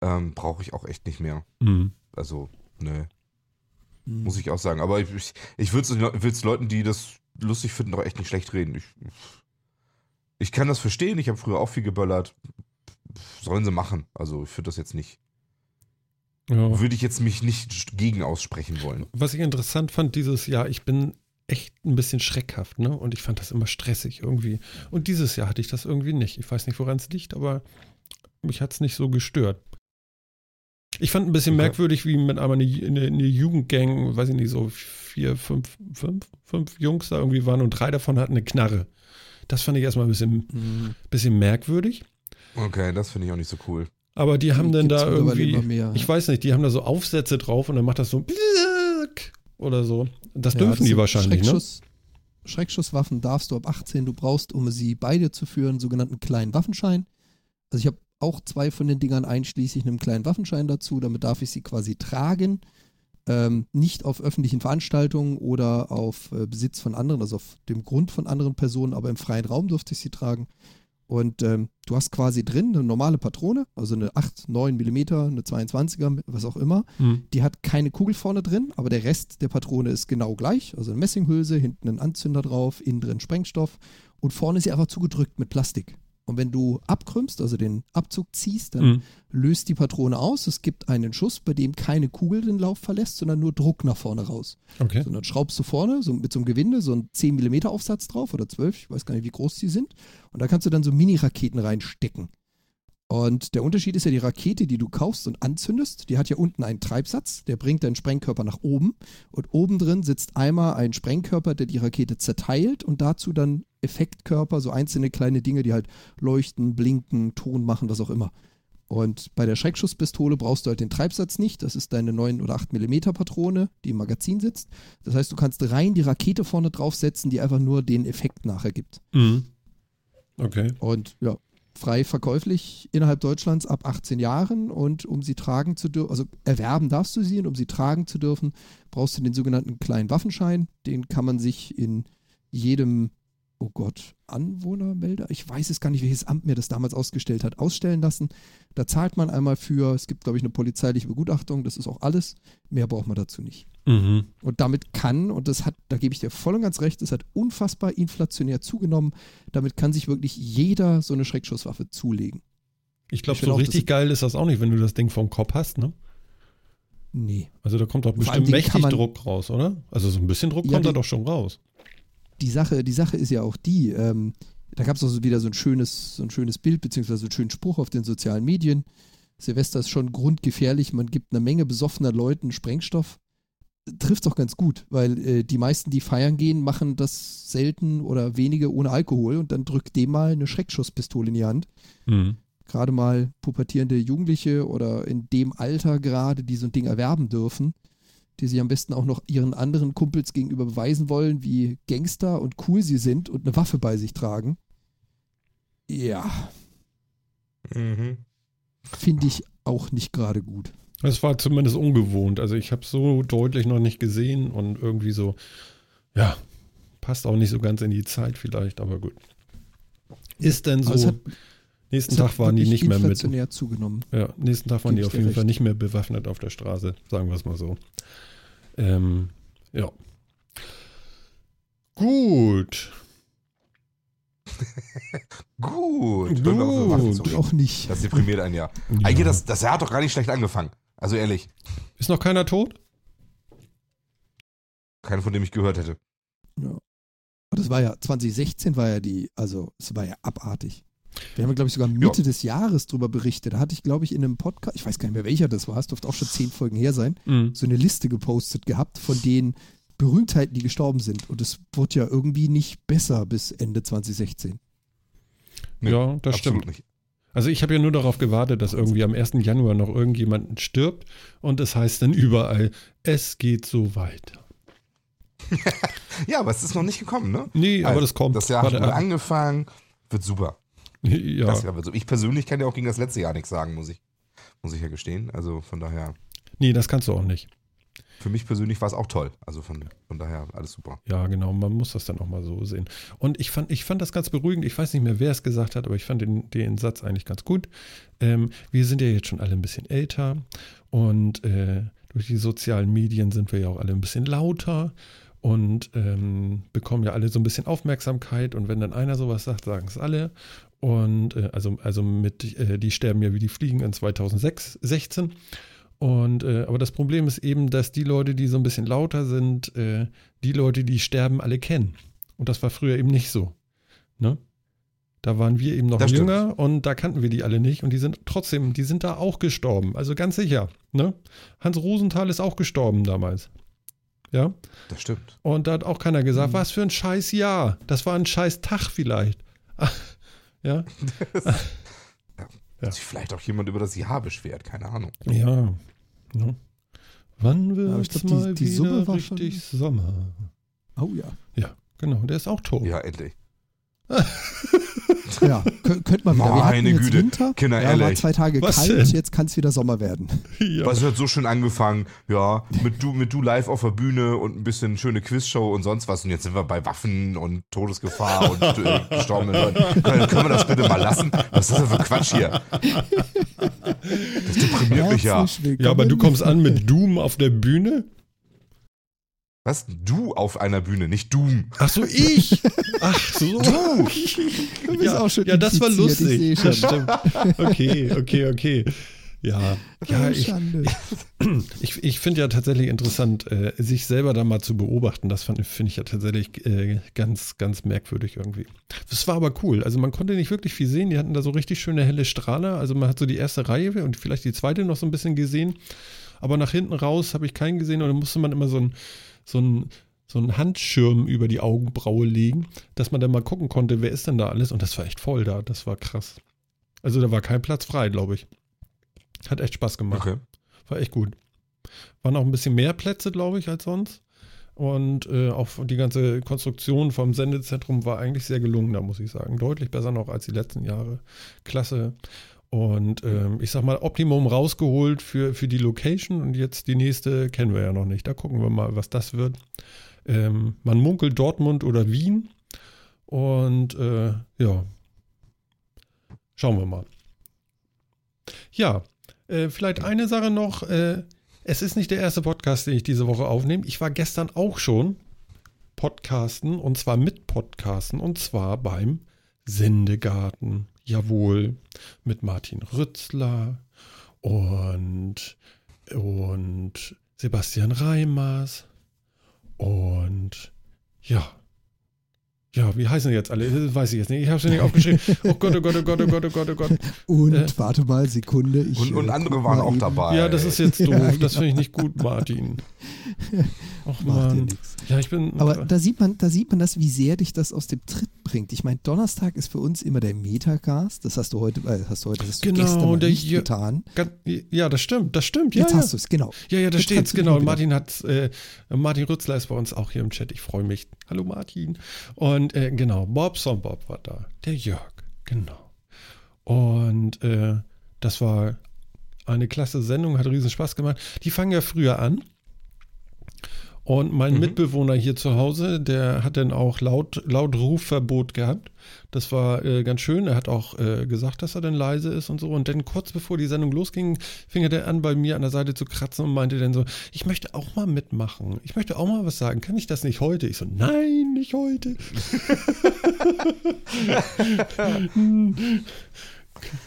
C: Ähm, brauche ich auch echt nicht mehr.
A: Mhm.
C: Also, nö,
B: Hm.
C: muss ich auch sagen. Aber ich, ich, ich würde es Leuten, die das lustig finden, doch echt nicht schlecht reden. Ich, ich kann das verstehen. Ich habe früher auch viel geböllert. Sollen sie machen. Also ich finde das jetzt nicht.
A: Ja.
C: Würde ich jetzt mich nicht gegen aussprechen wollen.
A: Was ich interessant fand dieses Jahr, ich bin echt ein bisschen schreckhaft, ne? Und ich fand das immer stressig irgendwie. Und dieses Jahr hatte ich das irgendwie nicht. Ich weiß nicht, woran es liegt, aber mich hat es nicht so gestört. Ich fand ein bisschen
C: Okay.
A: merkwürdig, wie mit einmal eine, eine, eine Jugendgang, weiß ich nicht, so vier, fünf, fünf, fünf Jungs da irgendwie waren und drei davon hatten eine Knarre. Das fand ich erstmal ein bisschen,
B: Hm.
A: bisschen merkwürdig.
C: Okay, das finde ich auch nicht so cool.
A: Aber die haben dann da irgendwie,
B: mehr.
A: ich weiß nicht, die haben da so Aufsätze drauf und dann macht das so oder so. Das
B: Ja,
A: dürfen
B: das
A: die wahrscheinlich, ne?
B: Schreckschuss, Schreckschusswaffen darfst du ab 18. Du brauchst, um sie beide zu führen, einen sogenannten kleinen Waffenschein. Also ich habe auch zwei von den Dingern einschließlich einem kleinen Waffenschein dazu. Damit darf ich sie quasi tragen. Ähm, nicht auf öffentlichen Veranstaltungen oder auf äh, Besitz von anderen, also auf dem Grund von anderen Personen, aber im freien Raum durfte ich sie tragen. Und ähm, du hast quasi drin eine normale Patrone, also eine 8, 9 Millimeter, eine 22er, was auch immer.
A: Hm.
B: Die hat keine Kugel vorne drin, aber der Rest der Patrone ist genau gleich. Also eine Messinghülse, hinten ein Anzünder drauf, innen drin Sprengstoff und vorne ist sie einfach zugedrückt mit Plastik. Und wenn du abkrümmst, also den Abzug ziehst, dann
A: Hm.
B: löst die Patrone aus. Es gibt einen Schuss, bei dem keine Kugel den Lauf verlässt, sondern nur Druck nach vorne raus.
A: Okay.
B: So, und dann schraubst du vorne so mit so einem Gewinde so einen 10 mm Aufsatz drauf oder 12, ich weiß gar nicht, wie groß die sind. Und da kannst du dann so Mini-Raketen reinstecken. Und der Unterschied ist ja die Rakete, die du kaufst und anzündest, die hat ja unten einen Treibsatz, der bringt deinen Sprengkörper nach oben. Und oben drin sitzt einmal ein Sprengkörper, der die Rakete zerteilt und dazu dann Effektkörper, so einzelne kleine Dinge, die halt leuchten, blinken, Ton machen, was auch immer. Und bei der Schreckschusspistole brauchst du halt den Treibsatz nicht. Das ist deine 9 oder 8 mm Patrone, die im Magazin sitzt. Das heißt, du kannst rein die Rakete vorne draufsetzen, die einfach nur den Effekt nachher gibt.
A: Mhm. Okay.
B: Und ja, frei verkäuflich innerhalb Deutschlands ab 18 Jahren. Und um sie tragen zu dürfen, also erwerben darfst du sie und um sie tragen zu dürfen, brauchst du den sogenannten kleinen Waffenschein. Den kann man sich in jedem, oh Gott, Anwohnermelder, ich weiß es gar nicht, welches Amt mir das damals ausgestellt hat, ausstellen lassen. Da zahlt man einmal für, es gibt, glaube ich, eine polizeiliche Begutachtung, das ist auch alles. Mehr braucht man dazu nicht.
A: Mhm.
B: Und damit kann, und das hat, da gebe ich dir voll und ganz recht, das hat unfassbar inflationär zugenommen. Damit kann sich wirklich jeder so eine Schreckschusswaffe zulegen.
A: Ich glaube, so
B: auch,
A: richtig geil ist das auch nicht, wenn du das Ding vom Kopf hast, ne?
B: Nee.
A: Also da kommt doch bestimmt mächtig
B: man-
A: Druck raus, oder? Also so ein bisschen Druck
B: Ja,
A: kommt da doch schon raus.
B: Die Sache, die Sache ist ja auch die, ähm, da gab es auch so wieder so ein schönes, so ein schönes Bild, beziehungsweise einen schönen Spruch auf den sozialen Medien. Silvester ist schon grundgefährlich, man gibt einer Menge besoffener Leuten Sprengstoff. Trifft auch ganz gut, weil äh, die meisten, die feiern gehen, machen das selten oder wenige ohne Alkohol und dann drückt dem mal eine Schreckschusspistole in die Hand.
A: Mhm.
B: gerade mal pubertierende Jugendliche oder in dem Alter gerade, die so ein Ding erwerben dürfen, die sich am besten auch noch ihren anderen Kumpels gegenüber beweisen wollen, wie Gangster und cool sie sind und eine Waffe bei sich tragen. Ja,
C: Mhm.
B: finde ich auch nicht gerade gut.
A: Das war zumindest ungewohnt. Also ich habe so deutlich noch nicht gesehen und irgendwie so, ja, passt auch nicht so ganz in die Zeit vielleicht, aber gut. Ist denn so. Nächsten Tag waren die nicht mehr mit.
B: zugenommen.
A: Ja, nächsten Tag waren
B: Geb
A: die auf jeden
B: recht.
A: Fall nicht mehr bewaffnet auf der Straße, sagen wir es mal so. Ähm, ja. Gut. *laughs*
C: Gut.
A: Gut.
B: Auch nicht.
C: Das deprimiert einen ja.
A: Ja.
C: Eigentlich, das, das Jahr hat doch gar nicht schlecht angefangen. Also ehrlich.
A: Ist noch keiner tot?
C: Keiner, von dem ich gehört hätte.
B: Aber das war ja, 2016 war ja die, also es war ja abartig. Wir haben, glaube ich, sogar Mitte des Jahres drüber berichtet. Da hatte ich, glaube ich, in einem Podcast, ich weiß gar nicht mehr welcher das war, es dürfte auch schon zehn Folgen her sein,
A: Mhm.
B: so eine Liste gepostet gehabt von den Berühmtheiten, die gestorben sind. Und es wurde ja irgendwie nicht besser bis Ende 2016.
C: Nee,
A: ja, das stimmt.
C: nicht.
A: Also ich habe ja nur darauf gewartet, dass irgendwie am 1. Januar noch irgendjemand stirbt und es heißt dann überall, es geht so weiter. *laughs*
C: Ja, aber es ist noch nicht gekommen, ne?
A: Nee, aber
C: Also,
A: das kommt.
C: Das Jahr hat angefangen. Wird super. *laughs*
A: ja.
C: Das so. Ich persönlich kann ja auch gegen das letzte Jahr nichts sagen, muss ich, muss ich ja gestehen. Also von daher,
A: Nee, das kannst du auch nicht.
C: für mich persönlich war es auch toll. Also von, von daher alles super.
A: Ja, genau, man muss das dann auch mal so sehen. Und ich fand, ich fand das ganz beruhigend. Ich weiß nicht mehr, wer es gesagt hat, aber ich fand den, den Satz eigentlich ganz gut. Ähm, wir sind ja jetzt schon alle ein bisschen älter und äh, durch die sozialen Medien sind wir ja auch alle ein bisschen lauter und ähm, bekommen ja alle so ein bisschen Aufmerksamkeit. Und wenn dann einer sowas sagt, sagen es alle. Und äh, also, also mit, äh, die sterben ja wie die Fliegen in 2016. Und äh, aber das Problem ist eben, dass die Leute, die so ein bisschen lauter sind, äh, die Leute, die sterben, alle kennen. Und das war früher eben nicht so. Ne? Da waren wir eben noch
C: Das stimmt.
A: jünger und da kannten wir die alle nicht und die sind trotzdem, die sind da auch gestorben. Also ganz sicher. Ne? Hans Rosenthal ist auch gestorben damals. Ja.
C: Das stimmt.
A: Und da hat auch keiner gesagt,
B: Mhm.
A: was für ein scheiß Jahr. Das war ein scheiß Tag vielleicht. Ja. Ja.
C: Hat sich vielleicht auch jemand über das Jahr beschwert, keine Ahnung.
A: Ja. ja. Wann wird
B: ich
A: es
B: glaub, die-
A: mal
B: die
A: wieder
B: Summe war
A: richtig Sommer?
B: Oh ja.
A: Ja, genau. Der ist auch tot.
C: Ja, endlich. *laughs*
B: Ja, kö- könnte man wieder. Wir hatten
C: Meine
B: jetzt
C: Güte,
B: Winter,
C: Kinder,
B: ja, war
C: ehrlich.
B: zwei Tage
A: Was
B: kalt,
A: denn?
B: jetzt kann es wieder Sommer werden. *laughs*
A: Ja.
C: Was hat so schön angefangen? Ja, mit du, mit du live auf der Bühne und ein bisschen schöne Quizshow und sonst was. Und jetzt sind wir bei Waffen und Todesgefahr und äh, gestorbenen Leuten. *laughs* Können, können wir das bitte mal lassen? Was ist das denn für Quatsch hier? Das deprimiert mich ja.
A: Ja, aber du kommst an mit Doom auf der Bühne?
C: Was? Du auf einer Bühne, nicht Doom.
A: Ach so, ich? Ach so.
B: Du bist
A: ja,
B: auch schon
A: ja, das war lustig.
B: Ich schon.
A: stimmt. Okay, okay, okay. Ja, ja ich,
B: Schande. *clears throat*
A: ich, ich finde ja tatsächlich interessant, äh, sich selber da mal zu beobachten. Das fand- finde ich ja tatsächlich äh, ganz, ganz merkwürdig irgendwie. Das war aber cool. Also man konnte nicht wirklich viel sehen. Die hatten da so richtig schöne helle Strahler. Also man hat so die erste Reihe und vielleicht die zweite noch so ein bisschen gesehen. Aber nach hinten raus habe ich keinen gesehen und dann musste man immer so ein, so ein so einen Handschirm über die Augenbraue legen, dass man dann mal gucken konnte, wer ist denn da alles. Und das war echt voll da. Das war krass. Also da war kein Platz frei, glaube ich. Hat echt Spaß gemacht.
C: Okay.
A: War echt gut. Waren auch ein bisschen mehr Plätze, glaube ich, als sonst. Und äh, auch die ganze Konstruktion vom Sendezentrum war eigentlich sehr gelungen, da muss ich sagen. Deutlich besser noch als die letzten Jahre. Klasse. Und ähm, ich sag mal, Optimum rausgeholt für, für die Location. Und jetzt die nächste kennen wir ja noch nicht. Da gucken wir mal, was das wird. Ähm, man munkelt Dortmund oder Wien. Und äh, ja, schauen wir mal. Ja, äh, vielleicht eine Sache noch. Äh, es ist nicht der erste Podcast, den ich diese Woche aufnehme. Ich war gestern auch schon Podcasten und zwar mit Podcasten und zwar beim Sendegarten. Jawohl, mit Martin Rützler und, und Sebastian Reimers und ja. Ja, wie heißen die jetzt alle? Das weiß ich jetzt nicht. Ich habe es nicht aufgeschrieben. Oh Gott, oh Gott, oh Gott, oh Gott, oh Gott, oh Gott. *laughs*
B: Und
A: Äh,
B: warte mal, Sekunde. Ich,
C: Und, und
B: äh,
C: andere waren auch
B: eben.
C: dabei.
A: Ja, das ist jetzt *laughs* doof.
B: Ja,
A: Das
B: genau.
A: finde ich nicht gut, Martin. *laughs* Ach
B: Macht.
A: Ja, ich bin.
B: Aber da sieht man, da sieht man das, wie sehr dich das aus dem Tritt bringt. Ich meine, Donnerstag ist für uns immer der Metacast. Das hast du heute, äh, hast du heute, das hast du
A: Genau,
B: gestern mal
A: der
B: nicht
A: hier-
B: getan.
A: Ja, das stimmt, das stimmt. Ja,
B: Jetzt
A: ja.
B: hast du es, genau.
A: ja, ja, da
B: kannst du
A: genau. Martin hat, äh, Martin Rützler ist bei uns auch hier im Chat. Ich freue mich. Hallo Martin. Und äh, genau, Bobson Bob war da. Der Jörg, genau. Und äh, das war eine klasse Sendung, hat riesen Spaß gemacht. Die fangen ja früher an. Und mein
C: Mhm.
A: Mitbewohner hier zu Hause, der hat dann auch laut, laut Rufverbot gehabt. Das war äh, ganz schön. Er hat auch äh, gesagt, dass er dann leise ist und so. Und dann kurz bevor die Sendung losging, fing er dann an, bei mir an der Seite zu kratzen und meinte dann so, ich möchte auch mal mitmachen. Ich möchte auch mal was sagen. Kann ich das nicht heute? Ich so, nein, nicht heute. *laughs* *laughs* *laughs*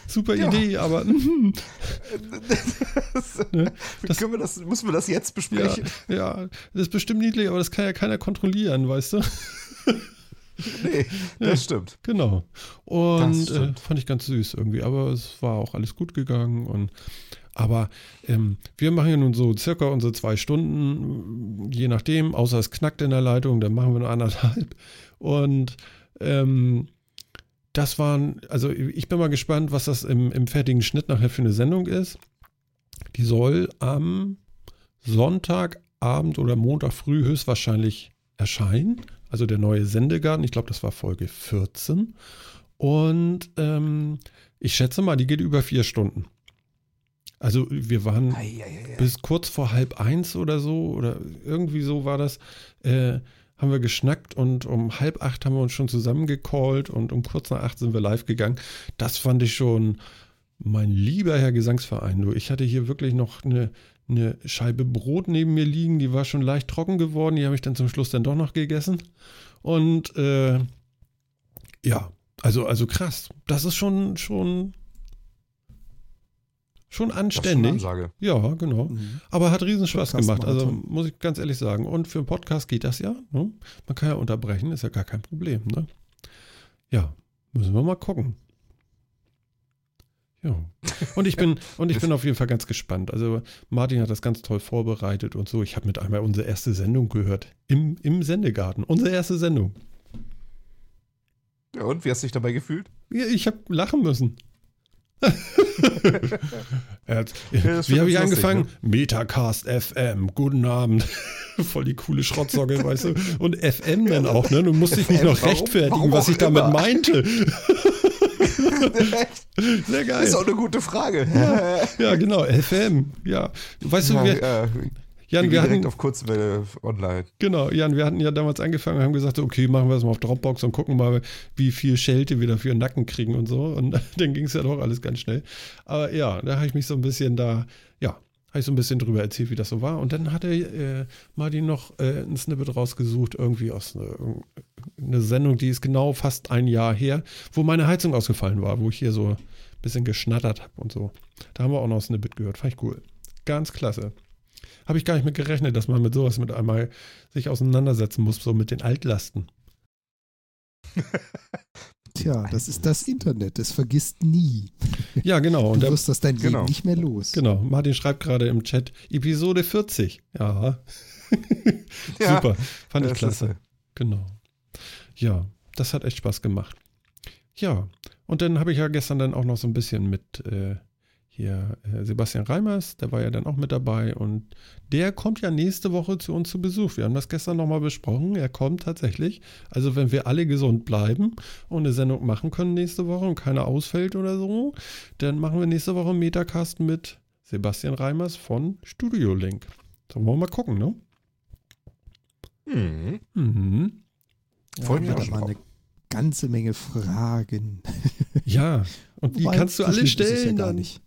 A: Super
C: Ja.
A: Idee, aber hm, *laughs* Ne?
C: Wie können wir das, müssen wir das jetzt
A: ja,
C: besprechen?
A: ja, das ist bestimmt niedlich, aber das kann ja keiner kontrollieren, weißt du?
C: Nee, *laughs* das stimmt.
A: Genau. Und
C: Das
A: äh,
C: stimmt.
A: fand ich ganz süß irgendwie. Aber es war auch alles gut gegangen. Und aber ähm, wir machen ja nun so circa unsere zwei Stunden, je nachdem, außer es knackt in der Leitung, dann machen wir nur anderthalb. Und ähm, das waren, also ich bin mal gespannt, was das im, im fertigen Schnitt nachher für eine Sendung ist. Die soll am Sonntagabend oder Montag früh höchstwahrscheinlich erscheinen. Also der neue Sendegarten, ich glaube, das war Folge 14. Und ähm, ich schätze mal, die geht über vier Stunden. Also wir waren
C: Eieiei.
A: bis kurz vor halb eins oder so, oder irgendwie so war das, äh, haben wir geschnackt und um halb acht haben wir uns schon zusammengecallt und um kurz nach acht sind wir live gegangen. Das fand ich schon, mein lieber Herr Gesangsverein, du, ich hatte hier wirklich noch eine, eine Scheibe Brot neben mir liegen, die war schon leicht trocken geworden, die habe ich dann zum Schluss dann doch noch gegessen. Und äh, ja, also, also krass. Das ist schon, schon, schon anständig.
C: Ansage.
A: Ja, genau.
B: Mhm.
A: Aber hat riesen Spaß gemacht. Also muss ich ganz ehrlich sagen. Und für einen Podcast geht das ja. Ne? Man kann ja unterbrechen, ist ja gar kein Problem. Ne? Ja, müssen wir mal gucken. Ja. Und ich bin, *laughs* und ich bin auf jeden Fall ganz gespannt. Also Martin hat das ganz toll vorbereitet und so. Ich habe mit einmal unsere erste Sendung gehört. Im, im Sendegarten. Unsere erste Sendung.
C: Ja, und wie hast du dich dabei gefühlt?
A: Ja, Ich habe lachen müssen. *laughs* Wie habe ich angefangen? Metacast FM, guten Abend. *laughs* Voll die coole Schrottsocke, weißt du? Und FM dann auch, ne? Du musst dich nicht noch rechtfertigen,
C: warum
A: was ich damit
C: immer.
A: meinte. *laughs* Sehr geil.
C: ist auch eine gute Frage.
A: Ja, genau, FM. Ja. Weißt du,
C: Ja,
A: wir,
C: ja,
A: Jan,
C: wir direkt
A: hatten,
C: auf Kurzwelle online.
A: genau, Jan, wir hatten ja damals angefangen und haben gesagt, okay, machen wir das mal auf Dropbox und gucken mal, wie viel Schelte wir dafür Nacken kriegen und so. Und *laughs* dann ging es ja doch alles ganz schnell. Aber ja, da habe ich mich so ein bisschen da, ja, habe ich so ein bisschen drüber erzählt, wie das so war. Und dann hatte äh, Martin noch äh, ein Snippet rausgesucht, irgendwie aus einer eine Sendung, die ist genau fast ein Jahr her, wo meine Heizung ausgefallen war, wo ich hier so ein bisschen geschnattert habe und so. Da haben wir auch noch ein Snippet gehört. Fand ich cool. Ganz klasse. Habe ich gar nicht mit gerechnet, dass man mit sowas mit einmal sich auseinandersetzen muss, so mit den Altlasten. *laughs*
B: Tja, das ist das Internet, das vergisst nie.
A: Ja, genau. Und
B: Du wirst das dein
C: Genau.
B: Leben nicht mehr los.
A: genau, Martin schreibt gerade im Chat, Episode 40. Ja. *laughs*
C: Ja,
A: Super. Fand ich
C: das
A: klasse.
C: ist,
A: Genau. Ja, das hat echt Spaß gemacht. Ja, und dann habe ich ja gestern dann auch noch so ein bisschen mit äh, hier äh, Sebastian Reimers, der war ja dann auch mit dabei und der kommt ja nächste Woche zu uns zu Besuch. Wir haben das gestern nochmal besprochen. Er kommt tatsächlich. Also wenn wir alle gesund bleiben und eine Sendung machen können nächste Woche und keiner ausfällt oder so, dann machen wir nächste Woche einen Metacast mit Sebastian Reimers von Studio Link. So, wollen wir mal gucken, ne?
C: Mhm.
A: Mhm.
B: Ja, da
C: schon
B: waren
C: drauf.
B: eine ganze Menge Fragen.
A: Ja, und die
B: Wobei,
A: kannst du alle stellen
B: ja gar
A: dann.
B: nicht.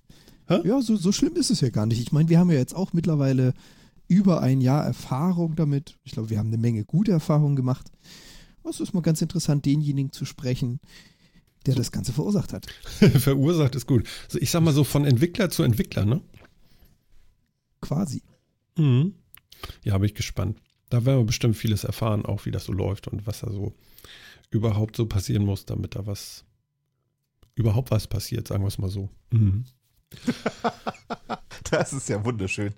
A: Hä?
B: Ja, so, so schlimm ist es ja gar nicht. Ich meine, wir haben ja jetzt auch mittlerweile über ein Jahr Erfahrung damit. Ich glaube, wir haben eine Menge gute Erfahrungen gemacht. Es ist mal ganz interessant, denjenigen zu sprechen, der das Ganze verursacht hat. *laughs*
A: Verursacht ist gut. Also ich sag mal so von Entwickler zu Entwickler, ne?
B: Quasi.
A: Mhm. Ja, bin ich gespannt. Da werden wir bestimmt vieles erfahren, auch wie das so läuft und was da so überhaupt so passieren muss, damit da was, überhaupt was passiert, sagen wir es mal so. Mhm. *laughs*
C: Das ist ja wunderschön.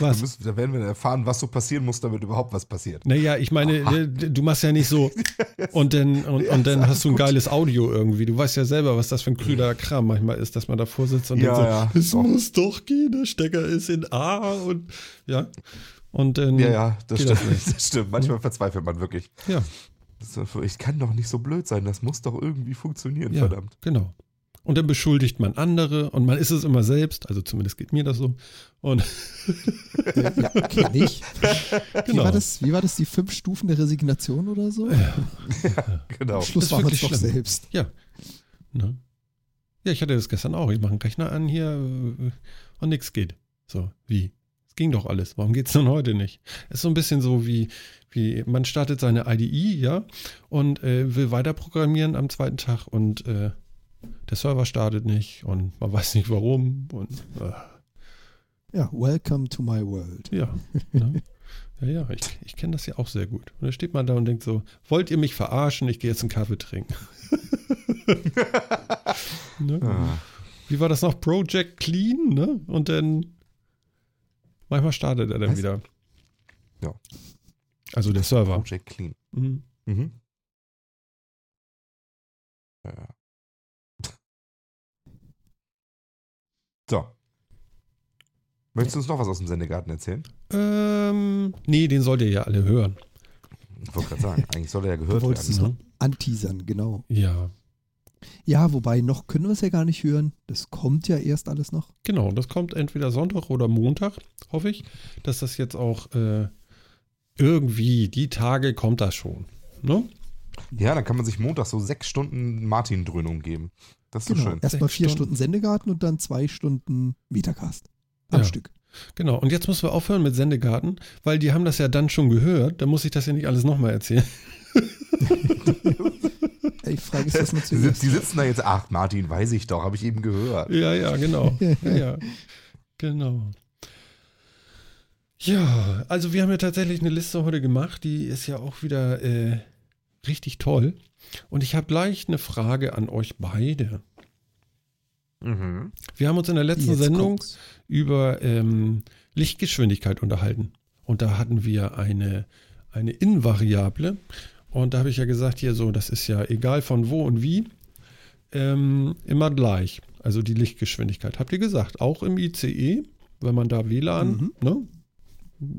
A: Was?
C: Da, müssen, da werden wir erfahren, was so passieren muss, damit überhaupt was passiert.
A: Naja, ich meine, äh, du machst ja nicht so *laughs* und dann, und,
C: Ja,
A: und dann hast du ein
C: gut.
A: geiles Audio irgendwie. Du weißt ja selber, was das für ein krüder Kram manchmal ist, dass man davor sitzt und
C: Ja,
A: denkt
C: ja,
A: so, es
C: doch.
A: muss doch gehen, der Stecker ist in A und ja. Und dann,
C: Ja, ja, das
A: das
C: stimmt.
A: nicht. *laughs*
C: Das stimmt. Manchmal verzweifelt man wirklich.
A: ja,
C: Das Ich kann doch nicht so blöd sein. Das muss doch irgendwie funktionieren,
A: ja,
C: verdammt.
A: genau. Und dann beschuldigt man andere und man ist es immer selbst, also zumindest geht mir das so. Und
B: ja, kenn *laughs* ich. Wie,
A: Genau.
B: war das, wie war das, die fünf Stufen der Resignation oder so? *laughs*
C: Genau.
B: Am Schluss
A: ist
B: war man es doch
A: schlimm.
B: selbst.
A: ja. Ne? Ja, ich hatte das gestern auch. Ich mache einen Rechner an hier äh, und nichts geht. So, wie? Es ging doch alles. Warum geht's denn heute nicht? ist so ein bisschen so wie, wie man startet seine IDE, ja, und äh, will weiter programmieren am zweiten Tag und äh, der Server startet nicht und man weiß nicht warum und äh,
B: Ja, welcome to my world.
A: ja. Ne? Ja, ja, ich, ich kenne das ja auch sehr gut. Und dann steht man da und denkt so, wollt ihr mich verarschen? Ich gehe jetzt einen Kaffee trinken. *laughs* ne?
C: Ah.
A: Wie war das noch? Project Clean, ne? Und dann manchmal startet er dann
C: Was?
A: wieder.
C: Ja.
A: Also der Server.
C: Project Clean.
A: Mhm.
C: Mhm. Ja. So. Möchtest du uns noch was aus dem Sendegarten erzählen?
A: Ähm, nee, den sollt ihr ja alle hören.
C: Ich wollte gerade sagen, eigentlich soll er ja
B: Du
C: gehört
B: wolltest es
C: werden.
B: noch anteasern, genau.
A: Ja,
B: Ja, wobei noch können wir es ja gar nicht hören. Das kommt ja erst alles noch.
A: genau. Das kommt entweder Sonntag oder Montag, hoffe ich, dass das jetzt auch äh, irgendwie, die Tage kommt das schon. Ne?
C: Ja, dann kann man sich Montag so sechs Stunden Martin-Dröhnung geben. Das ist so
B: Genau.
C: schön.
B: Erstmal vier
A: Stunden.
B: Stunden Sendegarten und dann zwei Stunden Metacast. Am
A: Ja.
B: Stück.
A: Genau. Und jetzt müssen wir aufhören mit Sendegarten, weil die haben das ja dann schon gehört. Da muss ich das ja nicht alles nochmal erzählen. *laughs*
B: Ich frage
C: Die, sit-
B: zuerst.
C: die sitzen da jetzt, ach Martin, weiß ich doch, habe ich eben gehört.
A: Ja, ja, genau. *laughs* Ja, ja. Genau. Ja, also wir haben ja tatsächlich eine Liste heute gemacht, die ist ja auch wieder äh, richtig toll. Und ich habe gleich eine Frage an euch beide.
C: Mhm.
A: Wir haben uns in der letzten
B: Jetzt
A: Sendung
B: kommt's.
A: Über ähm, Lichtgeschwindigkeit unterhalten. Und da hatten wir eine, eine In-Variable. Und da habe ich ja gesagt, hier so, das ist ja egal von wo und wie, ähm, immer gleich. Also die Lichtgeschwindigkeit. Habt ihr gesagt, auch im ICE, wenn man da WLAN,
B: Mhm.
A: ne?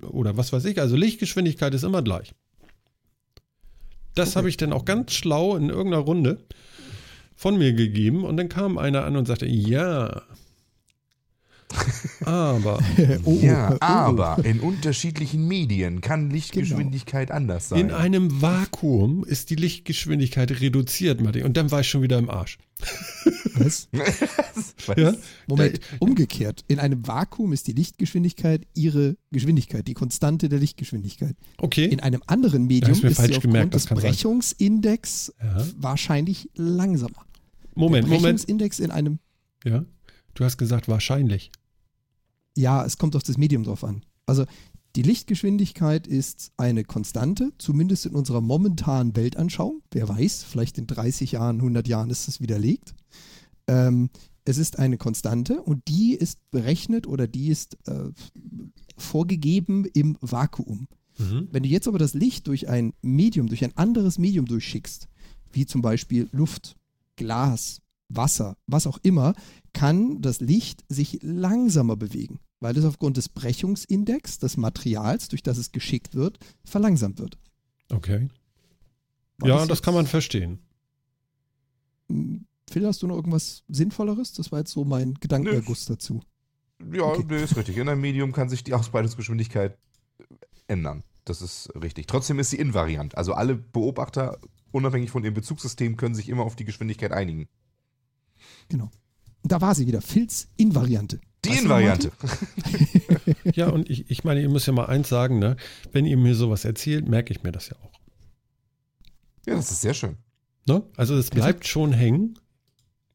A: Oder was weiß ich, also Lichtgeschwindigkeit ist immer gleich. Das habe ich dann auch ganz schlau in irgendeiner Runde von mir gegeben und dann kam einer an und sagte, ja. Aber *laughs*
B: Oh,
C: ja,
B: oh, oh.
C: aber in unterschiedlichen Medien kann Lichtgeschwindigkeit anders sein.
A: in einem Vakuum ist die Lichtgeschwindigkeit reduziert, Martin. Und dann war ich schon wieder im Arsch. *laughs*
B: Was?
C: Was?
A: Ja?
B: Moment, umgekehrt. In einem Vakuum ist die Lichtgeschwindigkeit ihre Geschwindigkeit, die Konstante der Lichtgeschwindigkeit.
A: Okay.
B: In einem anderen Medium ist
A: falsch
B: sie
A: gemerkt,
B: aufgrund des. Brechungsindex
A: Ja.
B: wahrscheinlich langsamer.
A: Moment,
B: der
A: Moment.
B: Brechungsindex in einem,
A: Ja. Du hast gesagt, wahrscheinlich.
B: Ja, es kommt auf das Medium drauf an. Also die Lichtgeschwindigkeit ist eine Konstante, zumindest in unserer momentanen Weltanschauung. Wer weiß, vielleicht in 30 Jahren, 100 Jahren ist es widerlegt. Ähm, es ist eine Konstante und die ist berechnet oder die ist äh, vorgegeben im Vakuum.
A: Mhm.
B: Wenn du jetzt aber das Licht durch ein Medium, durch ein anderes Medium durchschickst, wie zum Beispiel Luft, Glas, Wasser, was auch immer, kann das Licht sich langsamer bewegen, weil es aufgrund des Brechungsindex des Materials, durch das es geschickt wird, verlangsamt wird.
A: Okay.
B: War
A: ja, das
B: jetzt-
A: kann man verstehen.
B: Hm, Phil, hast du noch irgendwas Sinnvolleres? Das war jetzt so mein Gedankenerguss dazu.
C: Ja,
B: Okay.
C: nee, ist richtig. In einem Medium kann sich die Ausbreitungsgeschwindigkeit ändern. Das ist richtig. Trotzdem ist sie invariant. Also alle Beobachter, unabhängig von ihrem Bezugssystem, können sich immer auf die Geschwindigkeit einigen.
B: Genau. Und da war sie wieder. Phils Invariante.
C: Die
B: Weißt
C: Invariante.
A: Ja, und ich, ich meine, ihr müsst ja mal eins sagen, ne? Wenn ihr mir sowas erzählt, merke ich mir das ja auch.
C: Ja, das ist sehr schön.
A: Ne? Also es bleibt schon hängen.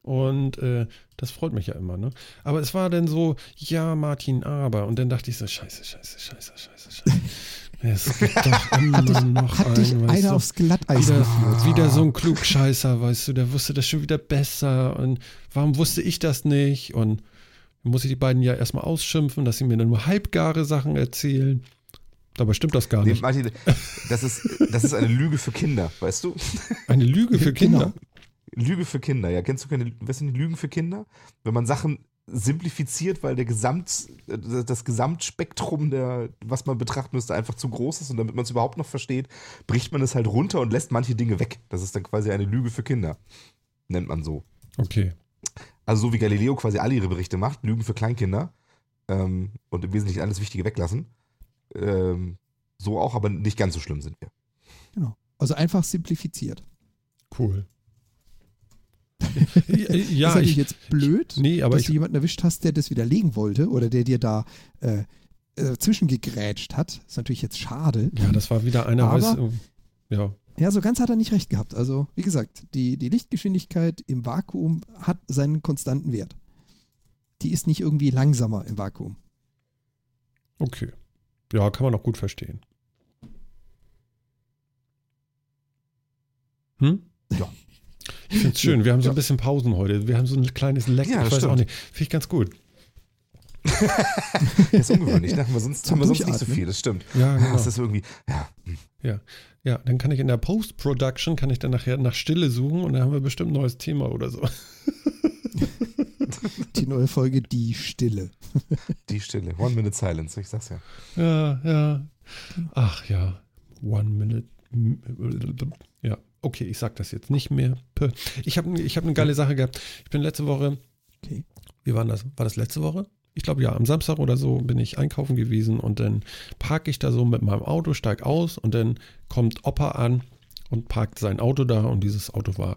A: Und äh, das freut mich ja immer, ne? Aber es war dann so, ja, Martin, aber. Und dann dachte ich so, scheiße, scheiße, scheiße, scheiße, scheiße. Es gibt doch *laughs* immer
B: Hat dich,
A: noch
B: hat dich
A: einen, weißt
B: einer
A: du?
B: aufs Glatteis
A: wieder,
B: geführt.
A: wieder so ein Klugscheißer, weißt du, der wusste das schon wieder besser. Und warum wusste ich das nicht? Und muss ich die beiden ja erstmal ausschimpfen, dass sie mir dann nur halbgare Sachen erzählen. Dabei stimmt das gar
C: Nee,
A: nicht.
C: Martin, das ist, das ist eine Lüge für Kinder, weißt du?
A: Eine Lüge für Kinder.
B: Genau.
C: Lüge für Kinder, ja. Kennst du keine, was sind die Lügen für Kinder? Wenn man Sachen simplifiziert, weil der Gesamt, das Gesamtspektrum der, was man betrachten müsste, einfach zu groß ist und damit man es überhaupt noch versteht, bricht man es halt runter und lässt manche Dinge weg. Das ist dann quasi eine Lüge für Kinder. Nennt man so.
A: Okay.
C: Also so wie Galileo quasi alle ihre Berichte macht, Lügen für Kleinkinder ähm, und im Wesentlichen alles Wichtige weglassen. Ähm, so auch, aber nicht ganz so schlimm sind wir.
B: Genau. Also einfach simplifiziert.
A: Cool. *laughs*
B: ist
A: ja,
B: natürlich
A: ich,
B: jetzt blöd,
A: nee, aber
B: dass
A: ich,
B: du jemanden erwischt hast, der das widerlegen wollte oder der dir da äh, äh, zwischengegrätscht hat. Ist natürlich jetzt schade.
A: ja, das war wieder einer,
B: Aber-
A: weiß, ja,
B: Ja, so ganz hat er nicht recht gehabt. Also, wie gesagt, die, die Lichtgeschwindigkeit im Vakuum hat seinen konstanten Wert. Die ist nicht irgendwie langsamer im Vakuum.
A: okay. Ja, kann man auch gut verstehen. Hm?
C: Ja.
A: Ich finde es *laughs* schön. Wir haben so ein
B: Ja.
A: bisschen Pausen heute. Wir haben so ein kleines Leck.
C: Ja,
A: ich
C: das
A: weiß auch
C: stimmt.
A: nicht. Finde ich ganz gut. *laughs*
C: Das ist ungewöhnlich, ne? haben wir sonst, haben wir sonst nicht so viel, das stimmt.
A: Ja, genau.
C: Das ist irgendwie, ja, hm.
A: Ja, dann kann ich in der Post-Production, kann ich dann nachher nach Stille suchen und dann haben wir bestimmt ein neues Thema oder so. *laughs*
B: Die neue Folge Die Stille. *laughs*
C: die Stille. One Minute Silence, ich sag's ja.
A: Ja, ja. Ach ja. One minute. Ja, okay, ich sag das jetzt nicht mehr. Ich habe ich hab eine geile Sache gehabt. Ich bin letzte Woche,
B: Okay.
A: wie war das? War das letzte Woche? Ich glaube ja, am Samstag oder so bin ich einkaufen gewesen und dann parke ich da so mit meinem Auto, steig aus und dann kommt Opa an und parkt sein Auto da und dieses Auto war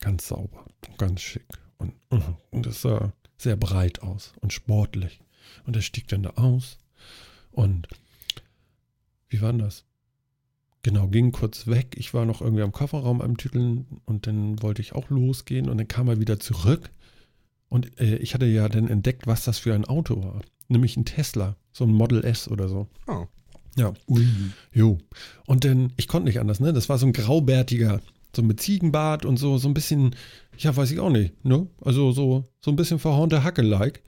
A: ganz sauber, ganz schick und, und es sah sehr breit aus und sportlich. Und er stieg dann da aus und wie war denn das? Genau, ging kurz weg. Ich war noch irgendwie am Kofferraum am Tüteln und dann wollte ich auch losgehen und dann kam er wieder zurück. Und äh, ich hatte ja dann entdeckt, was das für ein Auto war. Nämlich ein Tesla, so ein Model S oder so.
C: Oh.
A: Ja,
B: Ui.
A: jo. Und dann, ich konnte nicht anders, ne? Das war so ein graubärtiger, so mit Ziegenbart und so, so ein bisschen, ja, weiß ich auch nicht, ne? Also so, so ein bisschen verhornte Hacke-like.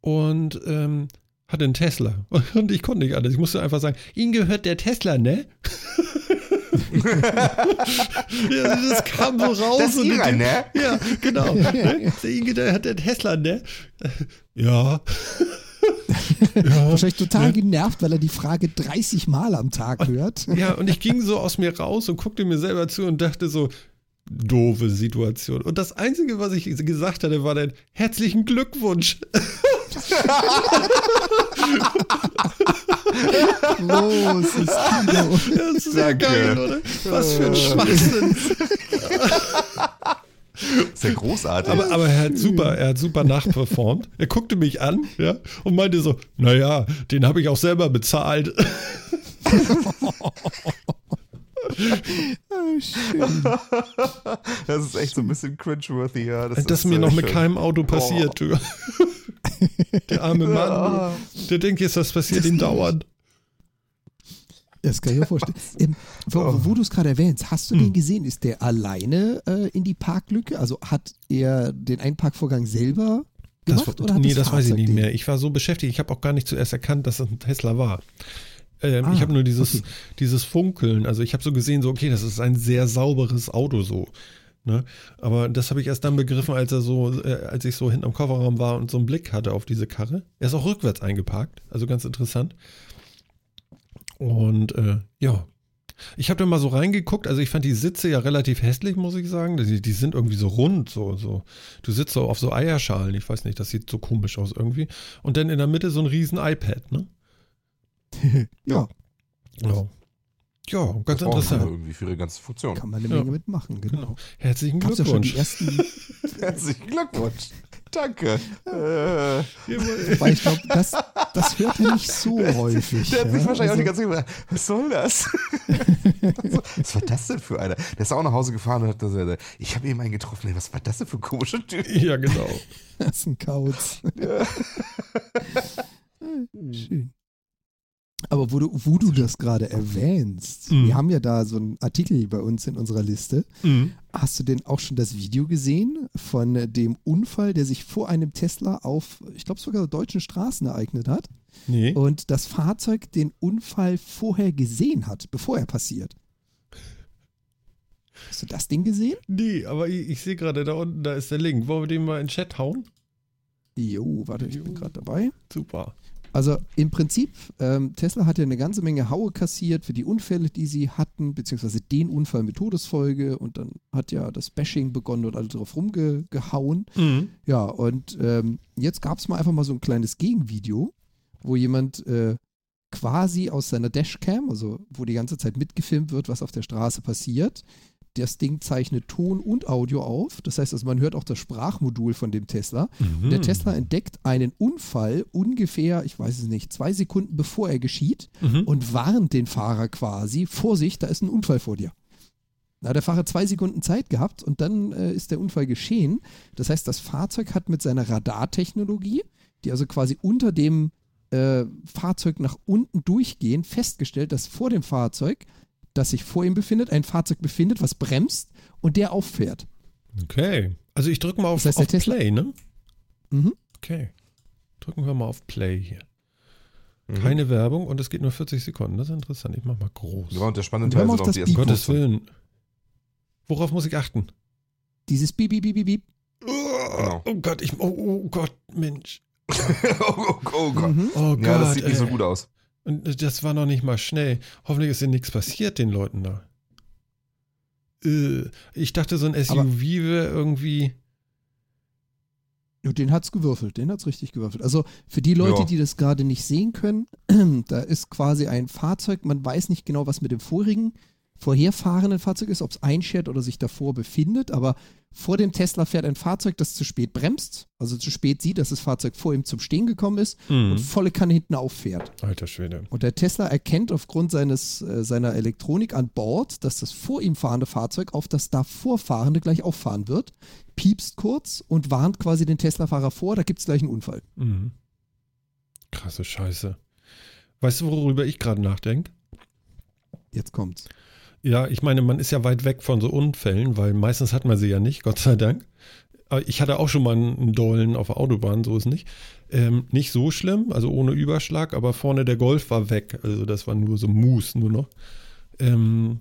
A: Und ähm, hatte einen Tesla. *laughs* Und ich konnte nicht anders. Ich musste einfach sagen, Ihnen gehört der Tesla, ne? *laughs* *laughs* ja, das kam so raus.
C: Das ist
A: und
C: ihrer,
A: die-
C: ne?
A: Ja, genau. *laughs* ne? Ihnen gehört der Tesla, ne? Ja. *laughs* ja.
B: Wahrscheinlich total genervt, weil er die Frage 30 Mal am Tag hört.
A: Ja, und ich ging so aus mir raus und guckte mir selber zu und dachte so, doofe Situation. Und das Einzige, was ich gesagt hatte, war dann, herzlichen Glückwunsch. *laughs*
B: Großes Kino.
A: Das ist sehr
C: Danke.
A: geil, oder? Was für ein Schwachsinn.
C: Ist ja großartig.
A: Aber, aber er hat super, er hat super nachperformt. Er guckte mich an, ja, und meinte so, naja, den habe ich auch selber bezahlt. *laughs*
B: Schön.
C: das ist echt so ein bisschen cringeworthy, ja. Das,
A: Das
C: ist,
A: mir noch mit
C: schön.
A: keinem Auto passiert, du. Der arme Mann, der denkt jetzt, das passiert ihm dauernd.
B: Das kann ich mir vorstellen. Ähm, wo
C: Oh.
B: wo du es gerade erwähnst, hast du
A: Hm.
B: den gesehen? Ist der alleine äh, in die Parklücke? Also hat er den Einparkvorgang selber
A: Das,
B: gemacht? oder hat
A: nee, das weiß ich nicht mehr. Ich war so beschäftigt, ich habe auch gar nicht zuerst erkannt, dass es ein Tesla war. Ähm,
B: Ah,
A: ich habe nur dieses,
B: okay.
A: dieses Funkeln. Also ich habe so gesehen, so, okay, das ist ein sehr sauberes Auto so. Ne? Aber das habe ich erst dann begriffen, als er so, äh, als ich so hinten am Kofferraum war und so einen Blick hatte auf diese Karre. Er ist auch rückwärts eingeparkt, also ganz interessant. Und äh, ja, ich habe da mal so reingeguckt, also ich fand die Sitze ja relativ hässlich, muss ich sagen. Die, die sind irgendwie so rund, so, so. Du sitzt so auf so Eierschalen, ich weiß nicht, das sieht so komisch aus irgendwie. Und dann in der Mitte so ein riesen iPad, ne?
B: Ja,
A: Ja. Ja, ganz
C: Das
A: interessant.
C: irgendwie für ihre ganze Funktion.
B: kann man eine
A: Ja.
B: Menge mitmachen, genau.
A: Genau. Herzlichen
B: Gab's ja
A: Glückwunsch.
B: ersten, *laughs*
C: Herzlichen Glückwunsch. Danke. Äh,
B: weil ich glaube, das, das hört er nicht so *laughs* häufig.
C: der hat sich
B: ja?
C: wahrscheinlich auch die
B: Also,
C: ganze Zeit gedacht, was soll das? *laughs* was war das denn für einer? Der ist auch nach Hause gefahren und hat gesagt, ich habe eben einen getroffen, was war das denn für ein komischer Typ?
A: Ja, genau.
B: das ist ein Kauz. Schön. Aber wo du, wo du das gerade erwähnst,
A: Mhm.
B: wir haben ja da so einen Artikel bei uns in unserer Liste.
A: Mhm.
B: Hast du denn auch schon das Video gesehen von dem Unfall, der sich vor einem Tesla auf, ich glaube sogar deutschen Straßen ereignet hat
A: Nee.
B: und das Fahrzeug den Unfall vorher gesehen hat, bevor er passiert? Hast du das Ding gesehen?
A: Nee, aber ich, ich sehe gerade da unten, da ist der Link. Wollen wir den mal in den Chat hauen?
B: Jo, warte, ich bin
A: Jo.
B: gerade dabei.
A: Super.
B: Also im Prinzip, ähm, Tesla hat ja eine ganze Menge Haue kassiert für die Unfälle, die sie hatten, beziehungsweise den Unfall mit Todesfolge und dann hat ja das Bashing begonnen und alle drauf rumgehauen.
A: Mhm.
B: Ja, und ähm, jetzt gab es mal einfach mal so ein kleines Gegenvideo, wo jemand äh, quasi aus seiner Dashcam, also wo die ganze Zeit mitgefilmt wird, was auf der Straße passiert, das Ding zeichnet Ton und Audio auf. Das heißt, also man hört auch das Sprachmodul von dem Tesla.
A: Mhm.
B: Der Tesla entdeckt einen Unfall ungefähr, ich weiß es nicht, zwei Sekunden bevor er geschieht
A: Mhm.
B: und warnt den Fahrer quasi, Vorsicht, da ist ein Unfall vor dir. Da hat der Fahrer zwei Sekunden Zeit gehabt und dann äh, ist der Unfall geschehen. Das heißt, das Fahrzeug hat mit seiner Radartechnologie, die also quasi unter dem äh, Fahrzeug nach unten durchgehen, festgestellt, dass vor dem Fahrzeug, das sich vor ihm befindet, ein Fahrzeug befindet, was bremst und der auffährt.
A: Okay. Also ich drücke mal auf,
B: Das heißt,
A: auf Play, ne?
B: Mhm.
A: Okay. Drücken wir mal auf Play hier.
C: Mhm.
A: Keine Werbung und es geht nur 40 Sekunden. Das ist interessant. Ich mach mal groß.
C: Ja, und der spannende Teil sind
B: auf
C: auch
B: das
C: die
A: um
C: ersten
A: Gottes. Willen. Worauf muss ich achten?
B: Dieses Piep, Piep, Piep, Piep, Piep.
C: Genau.
A: Oh Gott, ich, oh, oh Gott, Mensch. *laughs*
C: oh, oh, oh Gott.
B: Mhm.
A: Oh Gott.
C: Ja, das sieht nicht so
A: ey.
C: gut aus.
A: Und das war noch nicht mal schnell. Hoffentlich ist dir nichts passiert, den Leuten da. Äh, Ich dachte, so ein SUV
B: Aber-
A: wäre irgendwie.
B: Ja, den hat's gewürfelt, den hat's richtig gewürfelt. Also für die Leute,
C: Ja.
B: die das gerade nicht sehen können, *clears throat* da ist quasi ein Fahrzeug, man weiß nicht genau, was mit dem vorigen, vorherfahrenden Fahrzeug ist, ob es einschert oder sich davor befindet, aber vor dem Tesla fährt ein Fahrzeug, das zu spät bremst, also zu spät sieht, dass das Fahrzeug vor ihm zum Stehen gekommen ist
A: Mhm.
B: und volle Kanne hinten auffährt.
A: Alter Schwede.
B: Und der Tesla erkennt aufgrund seines, äh, seiner Elektronik an Bord, dass das vor ihm fahrende Fahrzeug auf das davor fahrende gleich auffahren wird, piepst kurz und warnt quasi den Tesla-Fahrer vor, da gibt es gleich einen Unfall.
A: Mhm. Krasse Scheiße. Weißt du, worüber ich gerade nachdenke?
B: Jetzt kommt's.
A: Ja, ich meine, man ist ja weit weg von so Unfällen, weil meistens hat man sie ja nicht, Gott sei Dank. Ich hatte auch schon mal einen Dollen auf der Autobahn, so ist nicht. Ähm, nicht so schlimm, also ohne Überschlag, aber vorne der Golf war weg. Also das war nur so Mus nur noch. Ähm,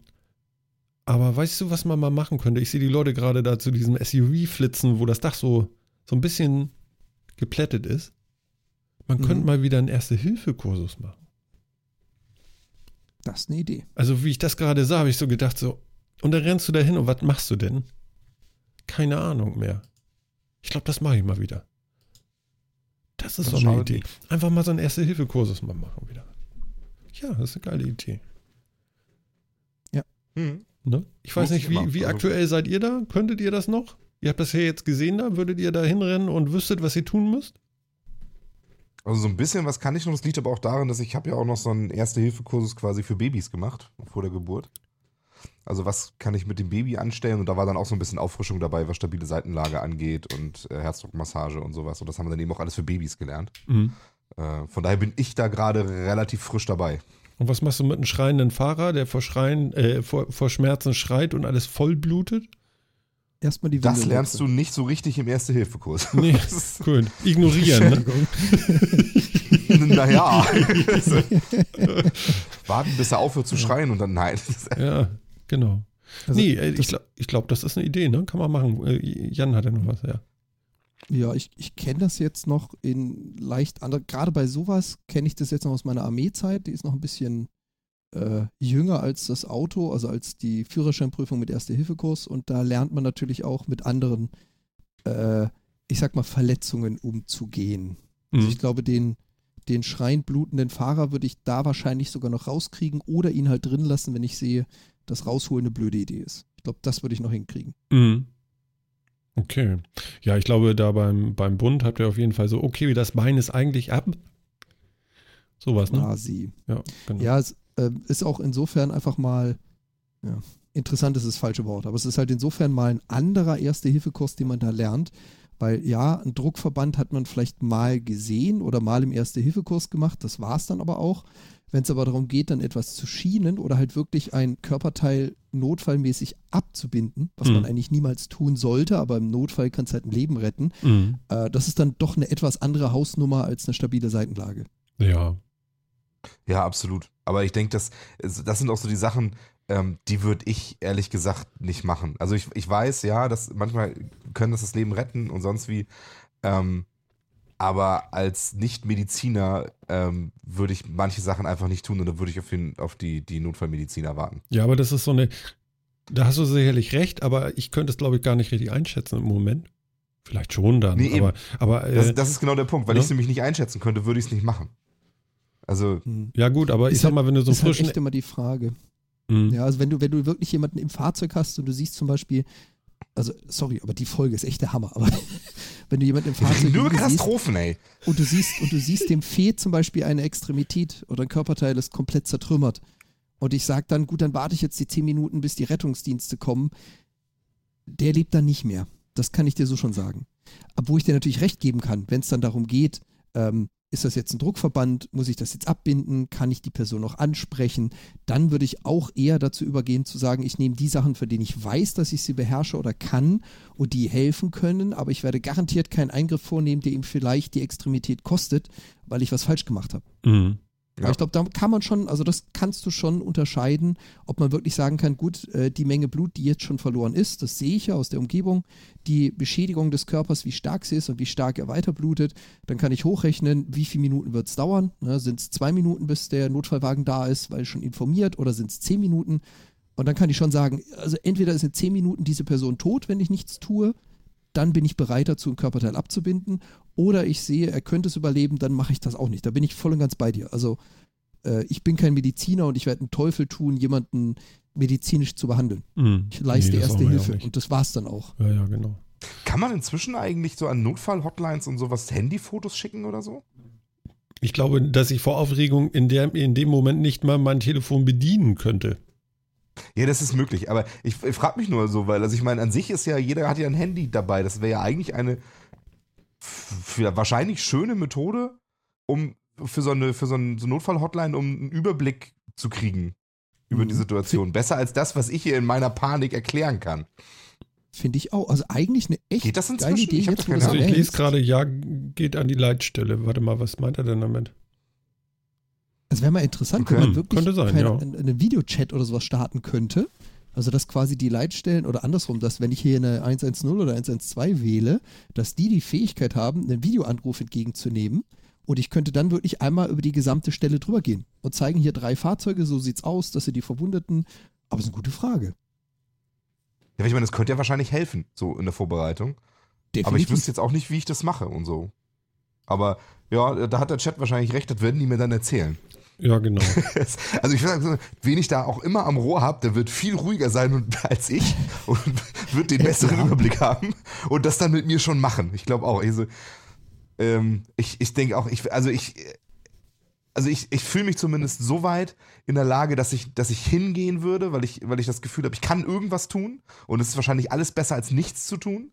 A: aber weißt du, was man mal machen könnte? Ich sehe die Leute gerade da zu diesem SUV flitzen, wo das Dach so, so ein bisschen geplättet ist. Man
B: Mhm.
A: könnte mal wieder einen Erste-Hilfe-Kursus machen.
B: Das ist eine Idee.
A: Also wie ich das gerade sah, habe ich so gedacht, so, und dann rennst du da hin und was machst du denn? Keine Ahnung mehr. Ich glaube, das mache ich mal wieder. Das ist
C: Das
A: so eine Idee. Einfach mal so einen Erste-Hilfe-Kursus mal machen wieder. Ja, das ist eine geile Idee.
C: Hm.
A: Ne? Ich weiß
C: Muss
A: nicht,
C: ich
A: wie, wie aktuell seid ihr da? Könntet ihr das noch? Ihr habt das ja jetzt gesehen da. Würdet ihr da hinrennen und wüsstet, was ihr tun müsst?
C: Also so ein bisschen was kann ich noch, das liegt aber auch daran, dass ich habe ja auch noch so einen Erste-Hilfe-Kursus quasi für Babys gemacht, vor der Geburt. Also was kann ich mit dem Baby anstellen und da war dann auch so ein bisschen Auffrischung dabei, was stabile Seitenlage angeht und äh, Herzdruckmassage und sowas und das haben wir dann eben auch alles für Babys gelernt.
A: Mhm.
C: Äh, von daher bin ich da gerade relativ frisch dabei.
A: Und was machst du mit einem schreienden Fahrer, der vor, Schreien, äh, vor, vor Schmerzen schreit und alles voll blutet?
B: Erstmal die
C: Das
B: Windel
C: lernst du
B: wechseln.
C: nicht so richtig im Erste-Hilfe-Kurs. *laughs*
A: Nee,
C: Das ist-
A: cool. Ignorieren, ne? *laughs*
C: Naja. *laughs* Warten, bis er aufhört zu schreien und dann nein.
A: Ja, genau.
B: Also,
A: nee, äh, ich
B: das-
A: glaube, ich glaub, das ist eine Idee, ne? Kann man machen. Äh, Jan hat ja noch was, ja.
B: Ja, ich, ich kenne das jetzt noch in leicht andere, gerade bei sowas kenne ich das jetzt noch aus meiner Armeezeit, die ist noch ein bisschen äh, jünger als das Auto, also als die Führerscheinprüfung mit Erste-Hilfe-Kurs und da lernt man natürlich auch mit anderen, äh, ich sag mal, Verletzungen umzugehen. Also
A: Mhm.
B: ich glaube, den, den schreiend blutenden Fahrer würde ich da wahrscheinlich sogar noch rauskriegen oder ihn halt drin lassen, wenn ich sehe, dass rausholen eine blöde Idee ist. Ich glaube, das würde ich noch hinkriegen.
A: Mhm. Okay. Ja, ich glaube, da beim, beim Bund habt ihr auf jeden Fall so, okay, das Bein ist eigentlich ab. Sowas, ne?
B: Quasi.
A: Ja, genau.
B: Ja, es äh, ist auch insofern einfach mal, ja, interessant ist das falsche Wort, aber es ist halt insofern mal ein anderer Erste-Hilfe-Kurs, den man da lernt, weil ja, ein Druckverband hat man vielleicht mal gesehen oder mal im Erste-Hilfe-Kurs gemacht, das war es dann aber auch. Wenn es aber darum geht, dann etwas zu schienen oder halt wirklich ein Körperteil notfallmäßig abzubinden, was man
A: Mhm.
B: eigentlich niemals tun sollte, aber im Notfall kann es halt ein Leben retten,
A: Mhm.
B: äh, das ist dann doch eine etwas andere Hausnummer als eine stabile Seitenlage.
A: Ja.
C: Ja, absolut. Aber ich denke, das, das sind auch so die Sachen, ähm, die würde ich ehrlich gesagt nicht machen. Also ich, ich weiß, ja, dass manchmal können das das Leben retten und sonst wie. Ähm, Aber als Nicht-Mediziner ähm, würde ich manche Sachen einfach nicht tun und dann würde ich auf, den, auf die, die Notfallmediziner warten.
A: Ja, aber das ist so eine, da hast du sicherlich recht, aber ich könnte es, glaube ich, gar nicht richtig einschätzen im Moment. Vielleicht schon dann,
C: Nee,
A: aber, aber äh,
C: Das, das ist genau der Punkt. Weil
A: ja.
C: ich es nämlich nicht einschätzen könnte, würde ich es nicht machen. Also,
B: Hm.
A: ja gut, aber ich sag
B: halt-
A: mal, wenn du so
B: ist halt
A: frischen,
B: echt immer die Frage.
A: Mhm.
B: Ja, also wenn du, wenn du wirklich jemanden im Fahrzeug hast und du siehst zum Beispiel, also sorry, aber die Folge ist echt der Hammer, aber *laughs* wenn du jemanden im Fahrzeug
C: nur Katastrophen, ey.
B: und du siehst und du siehst dem fehlt zum Beispiel eine Extremität oder ein Körperteil ist komplett zertrümmert und ich sag dann, gut, dann warte ich jetzt die zehn Minuten, bis die Rettungsdienste kommen, der lebt dann nicht mehr. Das kann ich dir so schon sagen. Aber wo ich dir natürlich recht geben kann, wenn es dann darum geht, ähm, ist das jetzt ein Druckverband, muss ich das jetzt abbinden, kann ich die Person noch ansprechen, dann würde ich auch eher dazu übergehen zu sagen, ich nehme die Sachen, für die ich weiß, dass ich sie beherrsche oder kann und die helfen können, aber ich werde garantiert keinen Eingriff vornehmen, der ihm vielleicht die Extremität kostet, weil ich was falsch gemacht habe.
A: Mhm.
C: Ja.
B: Ich glaube, da kann man schon, also das kannst du schon unterscheiden, ob man wirklich sagen kann, gut, äh, die Menge Blut, die jetzt schon verloren ist, das sehe ich ja aus der Umgebung, die Beschädigung des Körpers, wie stark sie ist und wie stark er weiter blutet, dann kann ich hochrechnen, wie viele Minuten wird es dauern. Ne, sind es zwei Minuten, bis der Notfallwagen da ist, weil schon informiert, oder sind es zehn Minuten? Und dann kann ich schon sagen, also entweder ist in zehn Minuten diese Person tot, wenn ich nichts tue, dann bin ich bereit dazu, ein Körperteil abzubinden. Oder ich sehe, er könnte es überleben, dann mache ich das auch nicht. Da bin ich voll und ganz bei dir. Also äh, ich bin kein Mediziner und ich werde einen Teufel tun, jemanden medizinisch zu behandeln.
A: Mhm.
B: Ich leiste
A: Nee,
B: erste Hilfe und das war's dann auch.
A: Ja, ja, genau.
C: Kann man inzwischen eigentlich so an Notfall-Hotlines und sowas Handyfotos schicken oder so?
A: Ich glaube, dass ich vor Aufregung in, der, in dem Moment nicht mal mein Telefon bedienen könnte.
C: Ja, das ist möglich. Aber ich, ich frage mich nur so, weil, also ich meine, an sich ist ja, jeder hat ja ein Handy dabei. Das wäre ja eigentlich eine wahrscheinlich schöne Methode, um für so eine, für so eine Notfall-Hotline, um einen Überblick zu kriegen über
B: Mhm.
C: die Situation. Besser als das, was ich hier in meiner Panik erklären kann.
B: Finde ich auch. Also eigentlich eine echt
C: Geht das
B: geile? Idee,
C: Ich
B: jetzt
A: Also ich lese gerade, ja, geht an die Leitstelle. Warte mal, was meint er denn damit?
B: Es wäre mal interessant,
C: Okay.
B: wenn man wirklich
A: sein,
B: keine-
A: ja.
B: einen, einen Videochat oder sowas starten könnte. Also dass quasi die Leitstellen oder andersrum, dass wenn ich hier eine 110 oder 112 wähle, dass die die Fähigkeit haben, einen Videoanruf entgegenzunehmen und ich könnte dann wirklich einmal über die gesamte Stelle drüber gehen und zeigen hier drei Fahrzeuge, so sieht's aus, das sind die Verwundeten. Aber es ist eine gute Frage.
C: Ja, aber ich meine, das könnte ja wahrscheinlich helfen, so in der Vorbereitung. Aber ich wüsste jetzt auch nicht, wie ich das mache und so. Aber ja, da hat der Chat wahrscheinlich recht, das werden die mir dann erzählen.
A: Ja, genau. *laughs*
C: Also ich würde sagen, wen ich da auch immer am Rohr habe, der wird viel ruhiger sein *laughs* als ich und wird den besseren
B: Ja.
C: Überblick haben und das dann mit mir schon machen. Ich glaube auch. Also, ähm, ich ich denke auch, ich, also ich, also ich, ich fühle mich zumindest so weit in der Lage, dass ich, dass ich hingehen würde, weil ich, weil ich das Gefühl habe, ich kann irgendwas tun und es ist wahrscheinlich alles besser als nichts zu tun.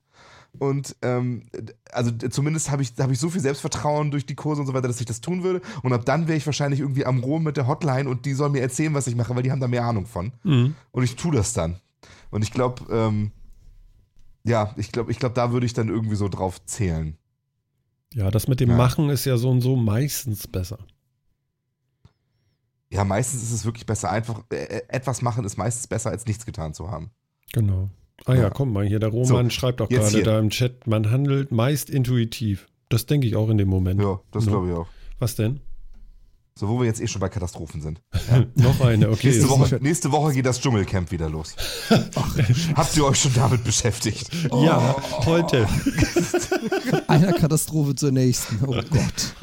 C: Und ähm, also zumindest habe ich, hab ich so viel Selbstvertrauen durch die Kurse und so weiter, dass ich das tun würde. Und ab dann wäre ich wahrscheinlich irgendwie am Rohr mit der Hotline und die sollen mir erzählen, was ich mache, weil die haben da mehr Ahnung von.
A: Mhm.
C: Und ich tue das dann. Und ich glaube, ähm, ja, ich glaube, ich glaube, da würde ich dann irgendwie so drauf zählen.
A: Ja, das mit dem
C: Ja.
A: Machen ist ja so und so meistens besser.
C: Ja, meistens ist es wirklich besser. Einfach äh, etwas machen ist meistens besser, als nichts getan zu haben.
A: Genau. Ah ja,
C: Ja.
A: komm mal hier, der Roman
C: So,
A: schreibt auch gerade
C: hier.
A: da im Chat, man handelt meist intuitiv. Das denke ich auch in dem Moment.
C: Ja, das
A: No.
C: glaube ich auch.
A: Was denn?
C: So, wo wir jetzt eh schon bei Katastrophen sind. *laughs*
A: Noch eine, okay.
C: nächste, Woche, nächste Woche geht das Dschungelcamp wieder los. *laughs* Habt ihr euch schon damit beschäftigt?
A: Ja, heute. *laughs*
B: Einer Katastrophe zur nächsten. Oh Gott.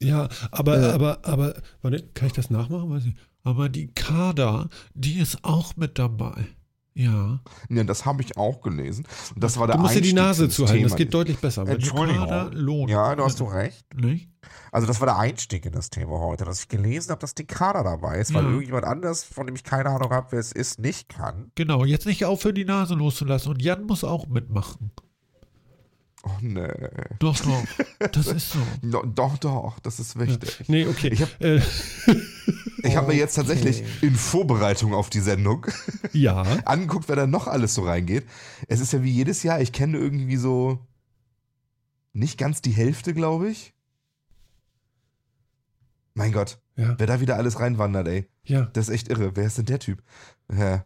A: Ja, aber,
B: Äh.
A: aber, aber, warte, kann ich das nachmachen? Aber die Kader, die ist auch mit dabei. Ja.
C: Ja, das habe ich auch gelesen. Und das war der
A: Du musst dir die Nase zuhalten, das geht deutlich besser.
D: Entschuldigung. Ja, du hast du recht.
A: Nicht?
D: Also das war der Einstieg in das Thema heute, dass ich gelesen habe, dass die Kader dabei ist, weil
A: Ja.
D: irgendjemand anders, von dem ich keine Ahnung habe, wer es ist, nicht kann.
A: Genau, jetzt nicht aufhören, die Nase loszulassen. Und Jan muss auch mitmachen.
C: Oh, nee.
A: Doch, doch. Das ist so. *laughs*
C: No, doch, doch, das ist wichtig.
A: Nee, okay.
C: Ich hab-
A: äh, *laughs*
C: Ich habe mir jetzt tatsächlich in Vorbereitung auf die Sendung *laughs*
A: ja.
C: angeguckt, wer da noch alles so reingeht. Es ist ja wie jedes Jahr, ich kenne irgendwie so nicht ganz die Hälfte, glaube ich. Mein Gott,
A: Ja.
C: wer da wieder alles reinwandert, ey.
A: Ja.
C: Das ist echt irre. Wer ist denn der Typ? Ja.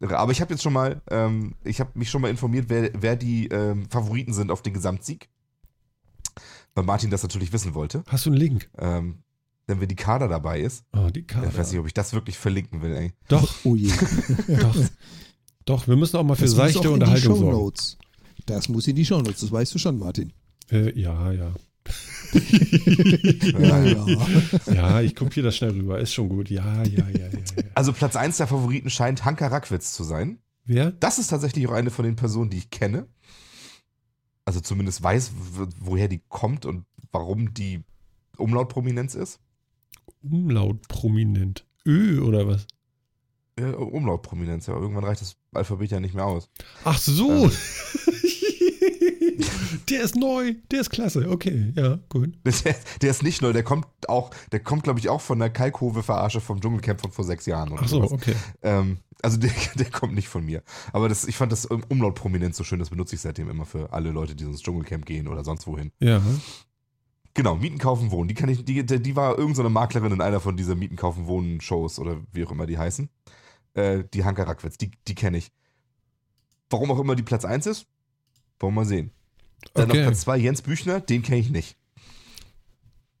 C: Aber ich habe jetzt schon mal, ähm, ich habe mich schon mal informiert, wer, wer die ähm, Favoriten sind auf den Gesamtsieg. weil Martin das natürlich wissen wollte.
A: Hast du einen Link?
C: Ähm, wenn wir die Kader dabei ist.
A: Oh, die
C: Ich
A: Karte.
C: weiß nicht, ob ich das wirklich verlinken will, ey.
A: Doch,
B: Oh je. *laughs*
A: doch. Doch, wir müssen auch mal für
B: Das muss
A: seichte
B: auch in die
A: Unterhaltung sorgen.
B: Shownotes. Das muss in die Shownotes, das weißt du schon, Martin.
A: Äh, ja, ja. *laughs*
B: Ja, ja. *laughs*
A: Ja, ich kopiere das schnell rüber. Ist schon gut. Ja, ja, ja, ja. ja.
C: Also Platz 1 der Favoriten scheint Hanka Rackwitz zu sein.
A: Wer?
C: Das ist tatsächlich auch eine von den Personen, die ich kenne. Also zumindest weiß, woher die kommt und warum die Umlautprominenz ist.
A: Umlaut prominent. Ö oder was?
C: Äh, Umlautprominenz, ja. Irgendwann reicht das Alphabet ja nicht mehr aus.
A: Ach so. *laughs* der ist neu. Der ist klasse. Okay, ja, gut. *laughs*
C: Der, der ist nicht neu, der kommt auch, der kommt, glaube ich, auch von der Kalkhove-Verarsche vom Dschungelcamp von vor sechs Jahren. Oder
A: Ach so,
C: sowas.
A: okay.
C: Ähm, also der, *laughs* der kommt nicht von mir. Aber das, ich fand das Umlautprominenz so schön, das benutze ich seitdem immer für alle Leute, die ins Dschungelcamp gehen oder sonst wohin.
A: Ja.
C: Genau, Mieten, Kaufen, Wohnen. Die kann ich, die, die war irgendeine so eine Maklerin in einer von dieser Mieten, Kaufen, Wohnen Shows oder wie auch immer die heißen. Äh, die Hanka Rackwitz, die, die kenne ich. Warum auch immer die Platz 1 ist, wollen wir mal sehen. Dann
A: Okay.
C: auf Platz 2 Jens Büchner, den kenne ich nicht.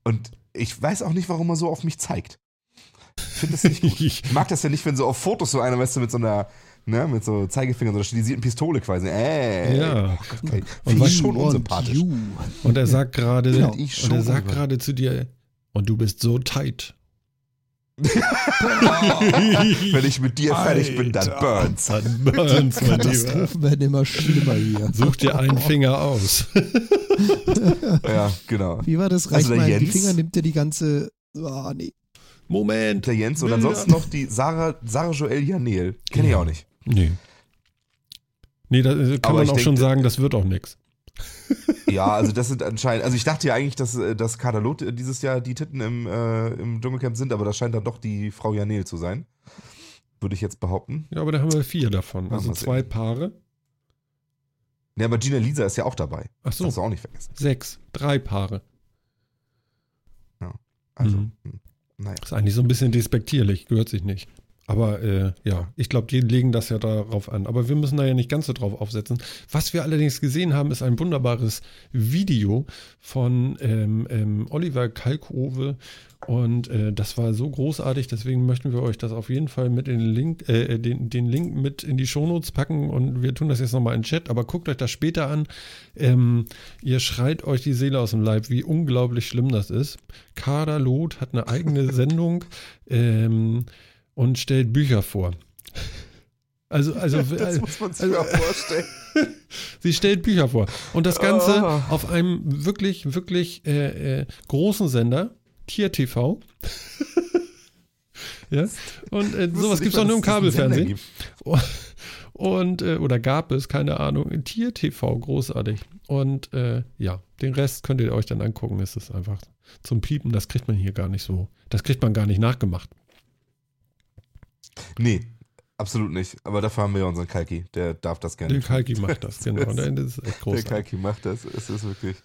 C: Und ich weiß auch nicht, warum er so auf mich zeigt. Ich finde das nicht gut. *laughs* Ich mag das ja nicht, wenn so auf Fotos so einer, weißt du, mit so einer, ne, mit so Zeigefinger, so einer stilisierten Pistole quasi. Äh,
A: Ja.
C: Okay.
A: Und
C: Finde
A: was-
C: ich schon unsympathisch.
A: Und er sagt gerade,
C: Genau.
A: und er sagt gerade zu dir, und du bist so tight. *laughs*
C: Wenn ich mit dir fertig bin, dann burns.
A: Dann burns, mein.
B: Katastrophen werden immer schlimmer hier.
A: Such dir einen Finger aus. *laughs*
C: Ja, genau.
B: Wie war das?
C: Also
B: Reicht
C: der
B: mal die
C: Jens-
B: Finger, nimmt er die ganze. Ah, nee.
A: Moment.
C: Der Jens und ansonsten noch die Sarah, Sarah Joel Janel. Kenne ich auch nicht.
A: Nee. Nee, da äh, kann
C: Aber
A: man auch schon
C: denke-
A: sagen, das wird auch nix. *laughs*
C: Ja, also das sind anscheinend, also ich dachte ja eigentlich, dass, äh, dass Kadalot äh, dieses Jahr die Titten im, äh, im Dschungelcamp sind, aber das scheint dann doch die Frau Janel zu sein. Würde ich jetzt behaupten.
A: Ja, aber da haben wir vier davon.
C: Ja,
A: Also zwei
C: sehen.
A: Paare.
C: Ja, aber Gina Lisa ist ja auch dabei.
A: Ach so,
C: Darfst du auch nicht vergessen.
A: sechs. Drei Paare.
C: Also,
A: Mhm.
C: hm, naja.
A: Ist eigentlich so ein bisschen despektierlich, gehört sich nicht. Aber äh, ja, ich glaube, die legen das ja darauf an. Aber wir müssen da ja nicht ganz so drauf aufsetzen. Was wir allerdings gesehen haben, ist ein wunderbares Video von ähm, ähm, Oliver Kalkove. Und äh, das war so großartig, deswegen möchten wir euch das auf jeden Fall mit in den Link, äh, den, den Link mit in die Shownotes packen und wir tun das jetzt nochmal in den Chat, aber guckt euch das später an. Ähm, ihr schreit euch die Seele aus dem Leib, wie unglaublich schlimm das ist. Kader Loth hat eine eigene *laughs* Sendung ähm, und stellt Bücher vor. Also, *laughs* also,
C: Das muss man sich
A: also-
C: mal vorstellen. *laughs*
A: Sie stellt Bücher vor. Und das Ganze
C: Ah.
A: auf einem wirklich, wirklich äh, äh, großen Sender, Tier TV. *laughs* ja. Und äh, sowas gibt es auch nur im Kabelfernsehen. Und, äh, oder gab es, keine Ahnung, Tier TV, großartig. Und äh, ja, den Rest könnt ihr euch dann angucken. Es ist einfach zum Piepen, das kriegt man hier gar nicht so. Das kriegt man gar nicht nachgemacht.
C: Nee, absolut nicht. Aber dafür haben wir ja unseren Kalki. Der darf das gerne.
A: Der Kalki macht das, genau. *laughs*
C: Das-
A: Das ist echt
C: Der
A: großartig.
C: Kalki macht das. Es ist wirklich.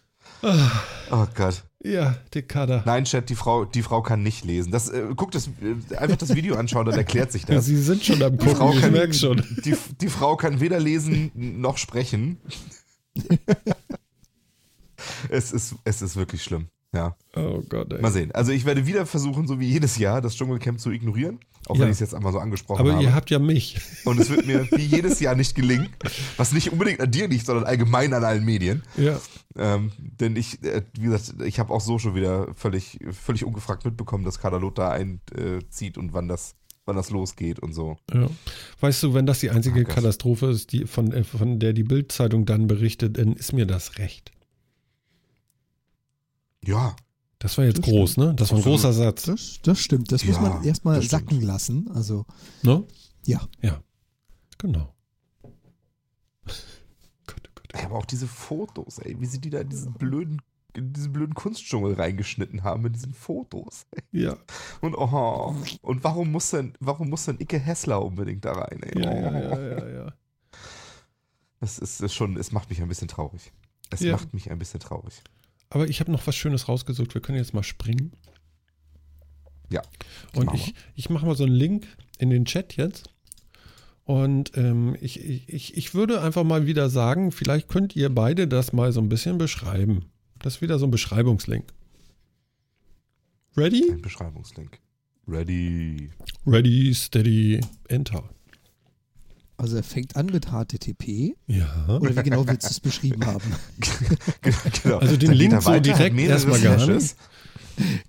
A: Ah,
C: Oh Gott.
A: ja, der Kader.
C: Nein, Chat, die Frau, die Frau kann nicht lesen. Das, äh, guckt das, äh, einfach das Video anschauen, dann erklärt sich
A: Ja,
C: das. *laughs*
A: Sie sind schon am
C: Die Frau,
A: Gucken, ich
C: kann,
A: merke schon.
C: Die, die Frau kann weder lesen noch sprechen. *laughs* es, ist, es ist wirklich schlimm. Ja,
A: Oh Gott, ey.
C: mal sehen. Also ich werde wieder versuchen, so wie jedes Jahr, das Dschungelcamp zu ignorieren. Auch
A: Ja.
C: wenn ich es jetzt einmal so angesprochen
A: Aber
C: habe.
A: ihr habt ja mich.
C: Und es wird mir wie jedes Jahr nicht gelingen. Was nicht unbedingt an dir liegt, sondern allgemein an allen Medien.
A: Ja.
C: Ähm, denn ich, äh, wie gesagt, ich habe auch so schon wieder völlig, völlig ungefragt mitbekommen, dass Kadalot da einzieht und wann das, wann das losgeht und so.
A: ja. Weißt du, wenn das die einzige
C: Gott.
A: Katastrophe ist, die von, äh, von der die Bildzeitung dann berichtet, dann ist mir das recht.
C: Ja,
A: Das war jetzt
B: Das
A: groß, ne? Das war ein großer Satz.
B: Das, das stimmt. Das muss
C: Ja,
B: man erstmal
C: das stimmt.
B: sacken lassen. Also,
A: Ne?
B: ja.
A: Ja. Genau. Gott, oh Gott.
C: Ey, aber auch diese Fotos, ey, wie sie die da in diesen blöden, in diesen blöden Kunstdschungel reingeschnitten haben mit diesen Fotos.
A: Ja.
C: Und oh, und warum muss denn, warum muss denn Icke Hessler unbedingt da rein, ey?
A: Ja, ja,
C: Oh.
A: ja, ja, ja.
C: Das ist, ist schon, es macht mich ein bisschen traurig. Es
A: Ja.
C: macht mich ein bisschen traurig.
A: Aber ich habe noch was Schönes rausgesucht. Wir können jetzt mal springen.
C: Ja,
A: Und ich, ich mache mal so einen Link in den Chat jetzt. Und ähm, ich, ich, ich würde einfach mal wieder sagen, vielleicht könnt ihr beide das mal so ein bisschen beschreiben. Das ist wieder so ein Beschreibungslink. Ready?
C: Ein Beschreibungslink. Ready.
A: Ready, steady, enter.
B: Also er fängt an mit HTTP.
A: Ja.
B: Oder wie genau willst du es beschrieben haben? *laughs*
C: genau.
A: Also den
C: Dann
A: Link so direkt erstmal gar
C: Slashes.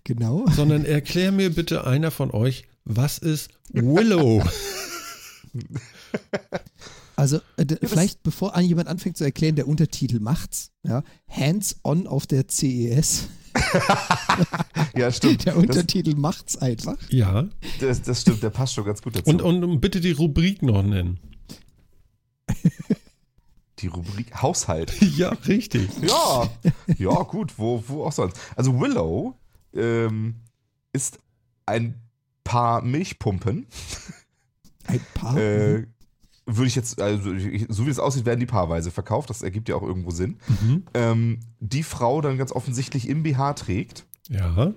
B: Genau.
A: Sondern erklär mir bitte einer von euch, was ist Willow?
B: Also äh, d- vielleicht bevor an jemand anfängt zu erklären, der Untertitel macht's. Ja, Hands-on auf der CES. *laughs*
C: Ja, stimmt.
B: Der
C: Das,
B: Untertitel macht's einfach.
A: ja.
C: das, das stimmt, der passt schon ganz gut dazu.
A: Und, und bitte die Rubrik noch nennen. *laughs*
C: die Rubrik Haushalt. *laughs*
A: Ja, richtig.
C: Ja, ja, gut, wo, wo auch sonst. Also Willow ähm, ist ein paar Milchpumpen.
B: Ein paar.
C: Äh, würde ich jetzt, also so wie es aussieht, werden die paarweise verkauft. Das ergibt ja auch irgendwo Sinn.
A: Mhm.
C: Ähm, die Frau dann ganz offensichtlich im BH trägt
A: Ja.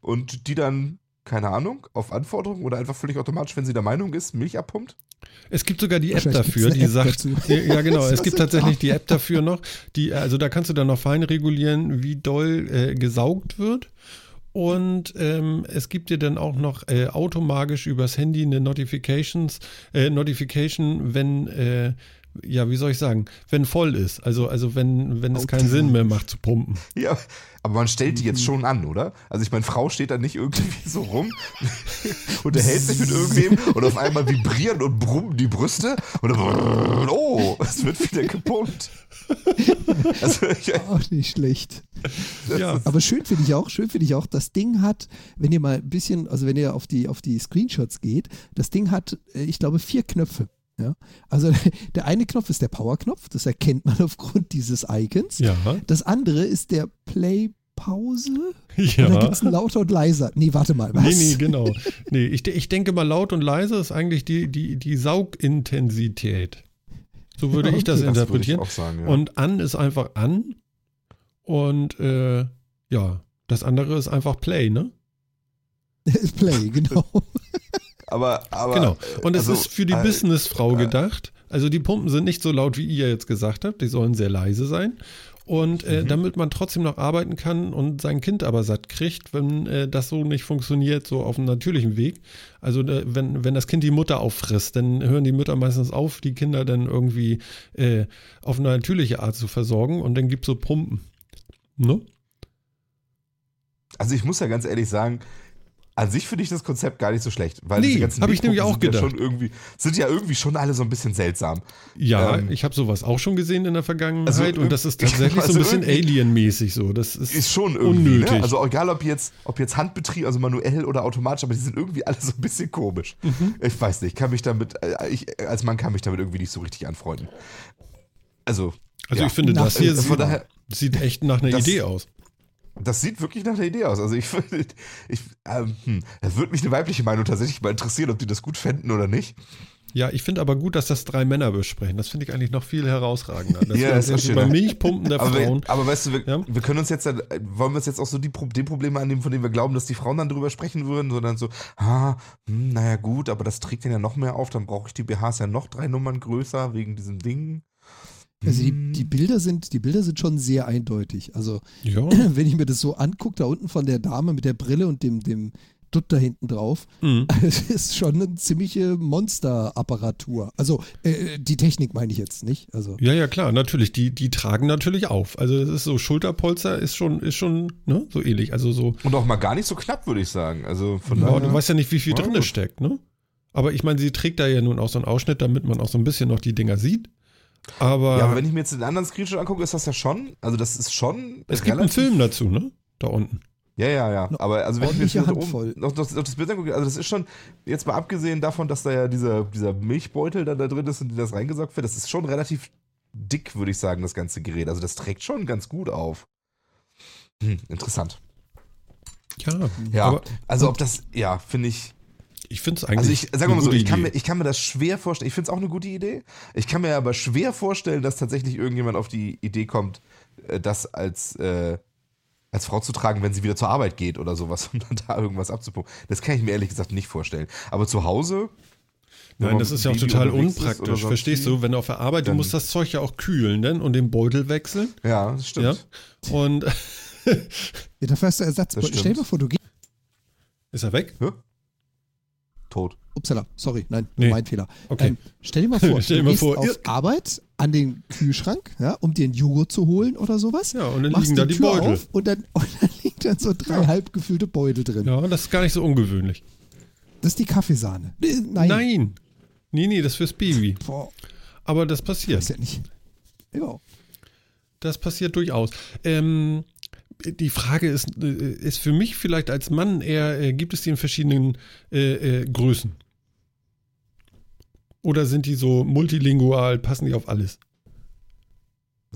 C: und die dann, keine Ahnung, auf Anforderung oder einfach völlig automatisch, wenn sie der Meinung ist, Milch abpumpt.
A: Es gibt sogar die App dafür, die
B: App
A: sagt,
B: dazu.
A: ja genau, *laughs* es gibt tatsächlich die App dafür noch, die, also da kannst du dann noch fein regulieren, wie doll äh, gesaugt wird. Und ähm, es gibt dir dann auch noch äh, automagisch übers Handy eine Notifications, äh, Notification, wenn, äh, ja, wie soll ich sagen, wenn voll ist. Also, also wenn, wenn es keinen Sinn mehr macht zu pumpen.
C: Ja, aber man stellt die
B: Mhm.
C: jetzt schon an, oder? Also ich meine, Frau steht da nicht irgendwie so rum, *laughs* unterhält sich mit *laughs* irgendwem und auf einmal vibrieren und brummen die Brüste und dann, *laughs* oh, es wird wieder gepumpt. Also, ich,
B: Auch nicht schlecht.
A: Ja,
B: Aber schön finde ich auch, schön finde ich auch, das Ding hat, wenn ihr mal ein bisschen, also wenn ihr auf die, auf die Screenshots geht, das Ding hat, äh, ich glaube, vier Knöpfe. Ja? Also *laughs* der eine Knopf ist der Power-Knopf, das erkennt man *laughs* aufgrund dieses Icons.
A: ja,
B: Das andere ist der Play-Pause.
A: ja.
B: Und dann gibt es lauter und leiser. Nee, warte mal, was?
A: Nee, nee, genau. Nee, ich, ich denke mal, laut und leise ist eigentlich die, die, die Saugintensität. So würde
B: Ja,
A: ich das
B: okay.
C: das ich
A: interpretieren.
C: auch sagen, ja.
A: Und an ist einfach an. Und äh, ja, das andere ist einfach Play, ne? *laughs*
B: Play, genau.
C: Aber, aber
A: genau. Und es
C: also,
A: ist für die
C: äh,
A: Businessfrau
C: äh,
A: gedacht. Also die Pumpen sind nicht so laut, wie ihr jetzt gesagt habt. Die sollen sehr leise sein. Und äh,
C: Mhm.
A: damit man trotzdem noch arbeiten kann und sein Kind aber satt kriegt, wenn äh, das so nicht funktioniert, so auf einem natürlichen Weg. Also äh, wenn, wenn das Kind die Mutter auffrisst, dann hören die Mütter meistens auf, die Kinder dann irgendwie äh, auf eine natürliche Art zu versorgen und dann gibt es so Pumpen. Ne?
C: Also ich muss ja ganz ehrlich sagen, an sich finde ich das Konzept gar nicht so schlecht, weil
A: Nee,
C: diese ganzen
A: hab ich nämlich auch
C: sind ja
A: gedacht.
C: schon irgendwie sind ja irgendwie schon alle so ein bisschen seltsam.
A: Ja,
C: Ähm,
A: ich habe sowas auch schon gesehen in der Vergangenheit
C: Also
A: und das ist *laughs* tatsächlich so
C: also
A: ein bisschen
C: irgendwie-
A: Alien-mäßig so. Das ist,
C: Ist schon irgendwie,
A: unnötig.
C: ne? Also egal ob jetzt, ob jetzt Handbetrieb, also manuell oder automatisch, aber die sind irgendwie alle *laughs* so ein bisschen komisch.
A: Mhm.
C: Ich weiß nicht, kann mich damit, äh, ich als Mann kann mich damit irgendwie nicht so richtig anfreunden. Also,
A: also
C: ja.
A: ich finde, das hier
C: Also
A: sieht,
C: daher,
A: sieht echt nach einer
C: Das-
A: Idee aus.
C: Das sieht wirklich nach einer Idee aus. Also ich, *laughs* ich ähm, hm, das würde mich eine weibliche Meinung tatsächlich mal interessieren, ob die das gut fänden oder nicht.
A: Ja, ich finde aber gut, dass das drei Männer besprechen. Das finde ich eigentlich noch viel herausragender. Das
C: Ja, das ist ne?
A: Milchpumpen der
C: Aber,
A: Frauen.
C: wir, aber weißt du, wir,
A: Ja.
C: wir können uns jetzt, äh, wollen wir uns jetzt auch so die, die Probleme annehmen, von denen wir glauben, dass die Frauen dann drüber sprechen würden, sondern so, ah, hm, naja gut, aber das trägt den ja noch mehr auf, dann brauche ich die BHs ja noch drei Nummern größer wegen diesem Ding.
B: Also die,
C: Hm.
B: die Bilder sind, die Bilder sind schon sehr eindeutig. Also
A: Ja. *clears throat*
B: wenn ich mir das so angucke, da unten von der Dame mit der Brille und dem, dem Dutt da hinten drauf,
A: Mhm. *laughs*
B: es ist schon eine ziemliche Monsterapparatur. Also äh, die Technik meine ich jetzt nicht. Also
A: ja, ja, klar, natürlich. Die, die tragen natürlich auf. Also es ist so Schulterpolster ist schon, ist schon ne, so ähnlich. Also so,
C: Und auch mal gar nicht so knapp, würde ich sagen. Also von
A: ja,
C: daher.
A: du weißt ja nicht, wie viel
C: Ja,
A: drin steckt, ne? Aber ich meine, sie trägt da ja nun auch so einen Ausschnitt, damit man auch so ein bisschen noch die Dinger sieht. Aber,
C: ja, aber wenn ich mir jetzt den anderen Screenshot angucke, ist das ja schon, also das ist schon.
A: es gibt einen Film dazu, ne? Da unten.
C: Ja, ja, ja. Aber also wenn ich mir jetzt oben noch, noch, noch das Bild angucke, also das ist schon, jetzt mal abgesehen davon, dass da ja dieser, dieser Milchbeutel da, da drin ist und die das reingesaugt wird, das ist schon relativ dick, würde ich sagen, das ganze Gerät. Also das trägt schon ganz gut auf. Hm, interessant.
A: Ja,
C: Ja,
A: aber
C: also ob das, ja, finde ich.
A: Ich finde es eigentlich.
C: Also ich
A: eine
C: mal so, ich kann, mir, ich kann mir das schwer vorstellen. Ich finde es auch eine gute Idee. Ich kann mir aber schwer vorstellen, dass tatsächlich irgendjemand auf die Idee kommt, äh, das als, äh, als Frau zu tragen, wenn sie wieder zur Arbeit geht oder sowas, *laughs* um dann da irgendwas abzupumpen. Das kann ich mir ehrlich gesagt nicht vorstellen. Aber zu Hause,
A: Nein, das ist ja auch total unpraktisch. Verstehst du, wenn du auf der Arbeit, du musst das Zeug ja auch kühlen ne? und den Beutel wechseln.
C: Ja, das stimmt.
A: Ja. Und *laughs*
B: Ja, dafür hast du Ersatz. Stell dir mal vor, du gehst.
A: ist er weg?
C: Hä? Tot.
B: Upsala, sorry, nein,
A: Nee.
B: mein Fehler.
A: Okay.
B: Ähm, stell dir mal *laughs* vor,
A: Stell dir
B: du
A: mal
B: gehst
A: vor,
B: auf Arbeit an den Kühlschrank, ja, um dir einen Joghurt zu holen oder sowas.
A: Ja, und dann
B: machst
A: liegen da
B: die Tür
A: Beutel.
B: auf und dann, *laughs* und dann liegen dann so drei halb gefüllte Beutel drin.
A: Ja, das ist gar nicht so ungewöhnlich.
B: Das ist die Kaffeesahne. Nein.
A: Nein. Nee, nee, das ist fürs Baby.
B: Boah,
A: Aber das
B: ist
A: passiert.
B: ja nicht. Ja.
A: Das passiert durchaus. Ähm, die Frage ist, äh, ist für mich vielleicht als Mann eher, äh, gibt es die in verschiedenen äh, äh, Größen? Oder sind die so multilingual, passen die auf alles?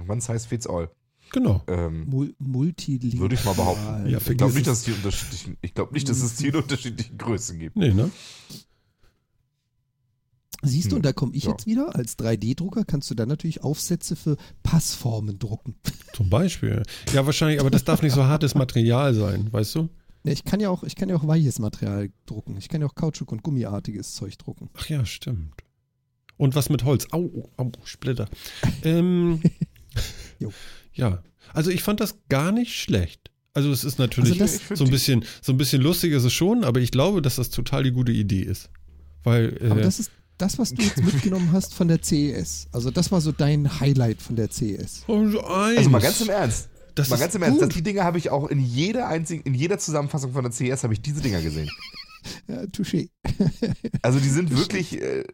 C: One size fits all.
A: Genau.
C: Ähm,
B: Mul Multilingual.
C: Würde ich mal behaupten.
A: Ja,
C: ich glaube nicht, dass es die unterschiedlichen, ich glaube nicht, dass es die in unterschiedlichen Größen gibt.
A: Nee, ne?
B: Siehst du,
C: Hm,
B: und da komme ich
C: ja.
B: jetzt wieder. Als 3D-Drucker kannst du dann natürlich Aufsätze für Passformen drucken. *laughs*
A: Zum Beispiel. Ja, wahrscheinlich, aber das darf nicht so hartes Material sein, weißt du?
B: Ne, Ich kann ja auch, ich kann ja auch weiches Material drucken. Ich kann ja auch Kautschuk und Gummiartiges Zeug drucken.
A: Ach ja, stimmt. Und was mit Holz? Au, au, Splitter. ähm, *laughs*
B: Jo.
A: ja, also ich fand das gar nicht schlecht. Also es ist natürlich
B: Also
A: so ein bisschen, so ein bisschen lustig ist es schon, aber ich glaube, dass das total die gute Idee ist. Weil,
B: Aber
A: äh,
B: das ist das, was du jetzt mitgenommen hast von der CES. Also das war so dein Highlight von der CES.
A: also,
C: mal ganz im Ernst.
A: das
C: mal ganz im Ernst, das, die Dinger habe ich auch in jeder einzigen, in jeder Zusammenfassung von der CS habe ich diese Dinger gesehen. *laughs*
B: Ja, touché. *laughs*
C: Also die sind wirklich, äh, äh,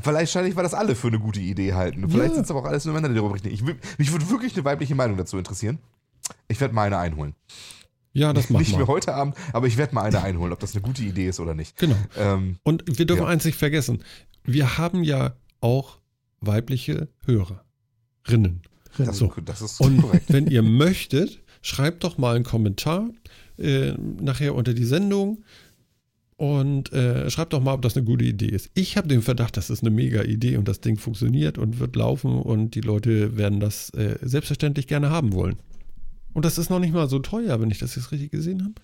C: vielleicht wahrscheinlich war das alle für eine gute Idee halten. Vielleicht
B: Ja.
C: sind es aber auch alles nur Männer, die darüber berichten. Ich, mich würde wirklich eine weibliche Meinung dazu interessieren. Ich werde mal eine einholen.
A: Ja, das macht
C: nicht mehr heute Abend, aber ich werde mal eine einholen, ob das eine gute Idee ist oder nicht.
A: Genau.
C: Ähm,
A: Und wir dürfen
C: Ja.
A: eins nicht vergessen. Wir haben ja auch weibliche Hörerinnen.
C: das,
A: So.
C: das ist
A: Und
C: korrekt.
A: wenn ihr möchtet, schreibt doch mal einen Kommentar äh, nachher unter die Sendung und äh, schreibt doch mal, ob das eine gute Idee ist. Ich habe den Verdacht, das ist eine mega Idee und das Ding funktioniert und wird laufen und die Leute werden das äh, selbstverständlich gerne haben wollen. Und das ist noch nicht mal so teuer, wenn ich das jetzt richtig gesehen habe.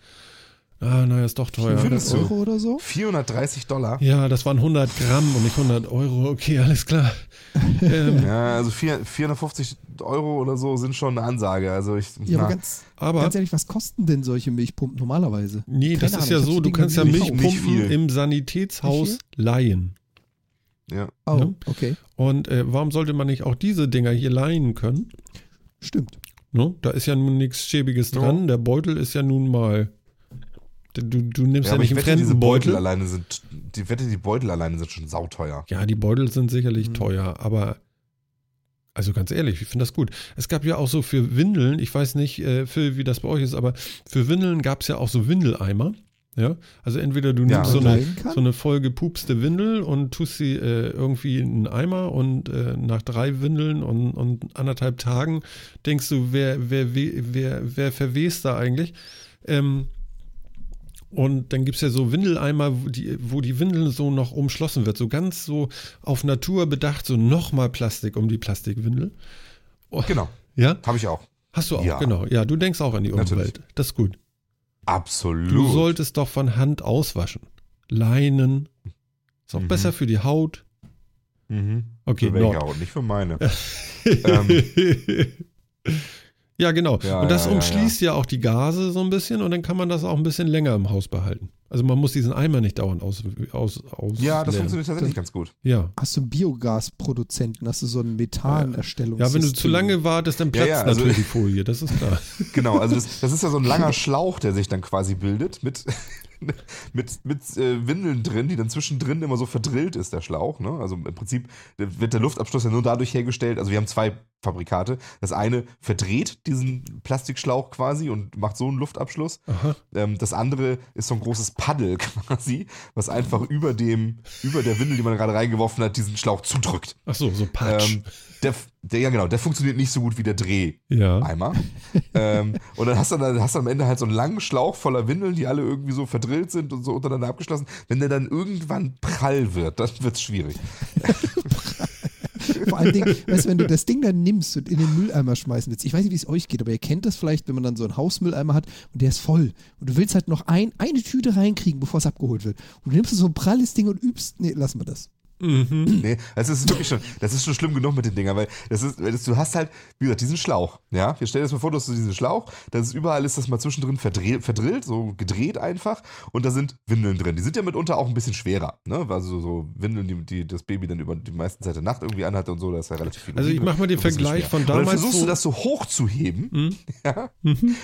A: Ah, naja, ist doch teuer.
B: 400
C: Findest du?
B: Euro oder so?
C: 430 Dollar.
A: Ja, das waren 100 Gramm und nicht 100 Euro. Okay, alles klar. *laughs* ähm,
C: Ja, also vier- 450 Euro oder so sind schon eine Ansage. Also ich,
B: Ja, aber ganz,
A: aber
B: ganz ehrlich, was kosten denn solche Milchpumpen normalerweise?
A: nee, das
B: Keine
A: ist ja
B: Ahnung, ich hab
A: so, du kannst ja. Milchpumpen im Sanitätshaus leihen.
C: ja.
B: Oh,
A: Ja.
B: okay.
A: Und äh, warum sollte man nicht auch diese Dinger hier leihen können?
B: Stimmt.
A: Ne? Da ist ja nun nichts Schäbiges
C: Ja.
A: dran. Der Beutel ist ja nun mal. Du, du nimmst
C: Ja,
A: ja, nicht
C: ich
A: einen
C: wette, diese Beutel
A: Beutel.
C: alleine sind, die wette, die Beutel alleine sind schon sauteuer.
A: Ja, die Beutel sind sicherlich
B: Mhm.
A: teuer, aber also ganz ehrlich, ich finde das gut. Es gab ja auch so für Windeln, ich weiß nicht, äh, für, wie das bei euch ist, aber für Windeln gab es ja auch so Windeleimer. Ja, also entweder du
C: Ja.
A: nimmst so eine, so eine voll gepupste Windel und tust sie äh, irgendwie in einen Eimer und äh, nach drei Windeln und, und anderthalb Tagen denkst du, wer, wer, wer, wer, verwest da eigentlich? Ähm, und dann gibt es ja so Windeleimer, wo die, wo die Windel so noch umschlossen wird, so ganz so auf Natur bedacht, so nochmal Plastik um die Plastikwindel. Oh,
C: Genau,
A: Ja?
C: habe ich auch.
A: Hast du auch,
C: Ja.
A: genau. Ja, du denkst auch an die
C: Natürlich.
A: Umwelt. Das ist gut.
C: Absolut.
A: Du solltest doch von Hand auswaschen. Leinen. Ist auch
C: Mhm.
A: besser für die Haut.
C: Mhm.
A: Okay,
C: für welche. Haut, nicht für meine. *laughs* Ähm.
A: ja, genau.
C: Ja,
A: und das
C: ja, ja,
A: umschließt ja. auch die Gase so ein bisschen und dann kann man das auch ein bisschen länger im Haus behalten. Also man muss diesen Eimer nicht dauernd aus, aus, aus
C: Ja, das
A: leeren.
C: funktioniert tatsächlich ganz gut.
A: Ja.
B: Hast du einen Biogasproduzenten, hast du so ein Methanerstellungs
A: Ja, wenn du zu lange wartest, dann platzt
C: Ja, ja, also-
A: natürlich die *laughs* Folie, das ist klar.
C: Genau, also das, das ist ja so ein langer *laughs* Schlauch, der sich dann quasi bildet mit, *laughs* mit, mit äh, Windeln drin, die dann zwischendrin immer so verdrillt ist, der Schlauch. Ne? Also im Prinzip wird der Luftabschluss ja nur dadurch hergestellt, also wir haben zwei Fabrikate. Das eine verdreht diesen Plastikschlauch quasi und macht so einen Luftabschluss. Ähm, das andere ist so ein großes Paddel *laughs* quasi, was einfach über dem, über der Windel, die man gerade reingeworfen hat, diesen Schlauch zudrückt.
A: Ach so, so Patsch.
C: Ähm, der, der, ja genau, der funktioniert nicht so gut wie der Dreh.
A: ja.
C: Eimer. ähm, und dann hast du, dann hast du am Ende halt so einen langen Schlauch voller Windeln, die alle irgendwie so verdrillt sind und so untereinander abgeschlossen. Wenn der dann irgendwann prall wird, dann wird's schwierig. *laughs*
B: Vor allen Dingen, weißt du, wenn du das Ding dann nimmst und in den Mülleimer schmeißen willst, ich weiß nicht, wie es euch geht, aber ihr kennt das vielleicht, wenn man dann so einen Hausmülleimer hat und der ist voll und du willst halt noch ein, eine Tüte reinkriegen, bevor es abgeholt wird. Und du nimmst so ein pralles Ding und übst, nee, lassen wir das.
C: Nee, das ist wirklich schon, das ist schon schlimm genug mit den Dingern, weil das ist, das, du hast halt, wie gesagt, diesen Schlauch, ja, wir stellen uns mal vor, dass du diesen Schlauch, das ist überall ist das mal zwischendrin verdreht, verdrillt, so gedreht einfach und da sind Windeln drin. Die sind ja mitunter auch ein bisschen schwerer, ne, also so Windeln, die, die das Baby dann über die meisten Zeit der Nacht irgendwie anhat und so, da ist ja relativ viel.
A: Also ich mach mal den Vergleich von
C: Und dann
A: damals
C: versuchst du das so hoch zu heben,
A: Mhm.
C: ja,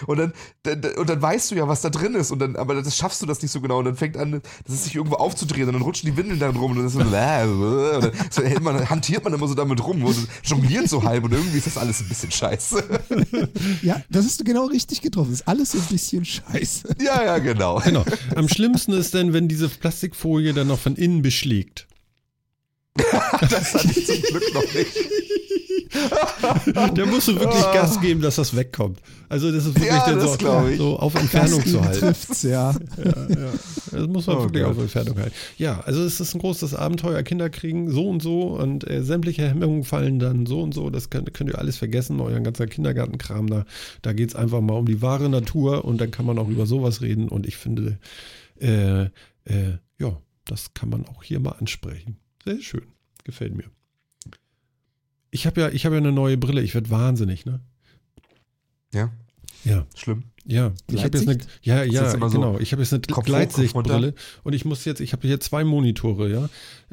C: und dann, dann, und dann weißt du ja, was da drin ist und dann, aber das schaffst du das nicht so genau und dann fängt an, das ist sich irgendwo aufzudrehen und dann rutschen die Windeln da rum und dann ist so, dann so man, hantiert man immer so damit rum und jongliert so halb und irgendwie ist das alles ein bisschen scheiße. *laughs*
B: Ja, das hast du genau richtig getroffen. Das ist alles ein bisschen scheiße.
C: Ja, ja, genau.
A: Genau. Am schlimmsten ist dann, wenn diese Plastikfolie dann noch von innen beschlägt. *laughs*
C: Das hatte ich zum Glück noch nicht.
A: Da musst du wirklich Gas geben, dass das wegkommt. Also das ist wirklich
C: Ja,
A: dann so, so auf Entfernung zu halten.
B: trifft's, ja.
A: Das muss man
C: Oh
A: wirklich
C: Gott.
A: auf Entfernung halten. Ja, also es ist ein großes Abenteuer. Kinder kriegen so und so und äh, sämtliche Hemmungen fallen dann so und so. Das könnt, könnt ihr alles vergessen, euren ganzen Kindergartenkram da. Da geht es einfach mal um die wahre Natur und dann kann man auch über sowas reden. Und ich finde, äh, äh, ja, das kann man auch hier mal ansprechen. Sehr schön. Gefällt mir. Ich habe ja, ich habe ja eine neue Brille. Ich werde wahnsinnig, ne?
C: Ja,
A: Ja.
C: schlimm.
A: Ja, ich habe jetzt eine, ja, ja,
C: immer so
A: genau. Ich habe jetzt eine
C: Kopf hoch, Kopf
A: Gleitsichtbrille und ich muss jetzt, ich habe hier zwei Monitore, ja,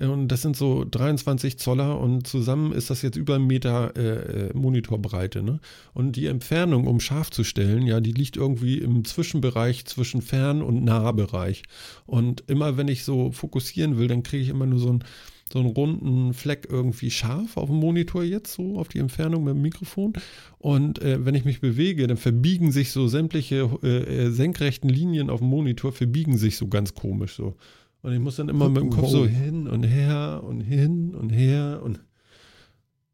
A: und das sind so 23 Zoller und zusammen ist das jetzt über einen Meter äh, äh, Monitorbreite, ne? Und die Entfernung, um scharf zu stellen, ja, die liegt irgendwie im Zwischenbereich zwischen Fern- und Nahbereich. Und immer wenn ich so fokussieren will, dann kriege ich immer nur so ein so einen runden Fleck irgendwie scharf auf dem Monitor jetzt, so auf die Entfernung mit dem Mikrofon. Und äh, wenn ich mich bewege, dann verbiegen sich so sämtliche äh, äh, senkrechten Linien auf dem Monitor, verbiegen sich so ganz komisch so. Und ich muss dann immer mit dem Kopf so hin und her und hin und her und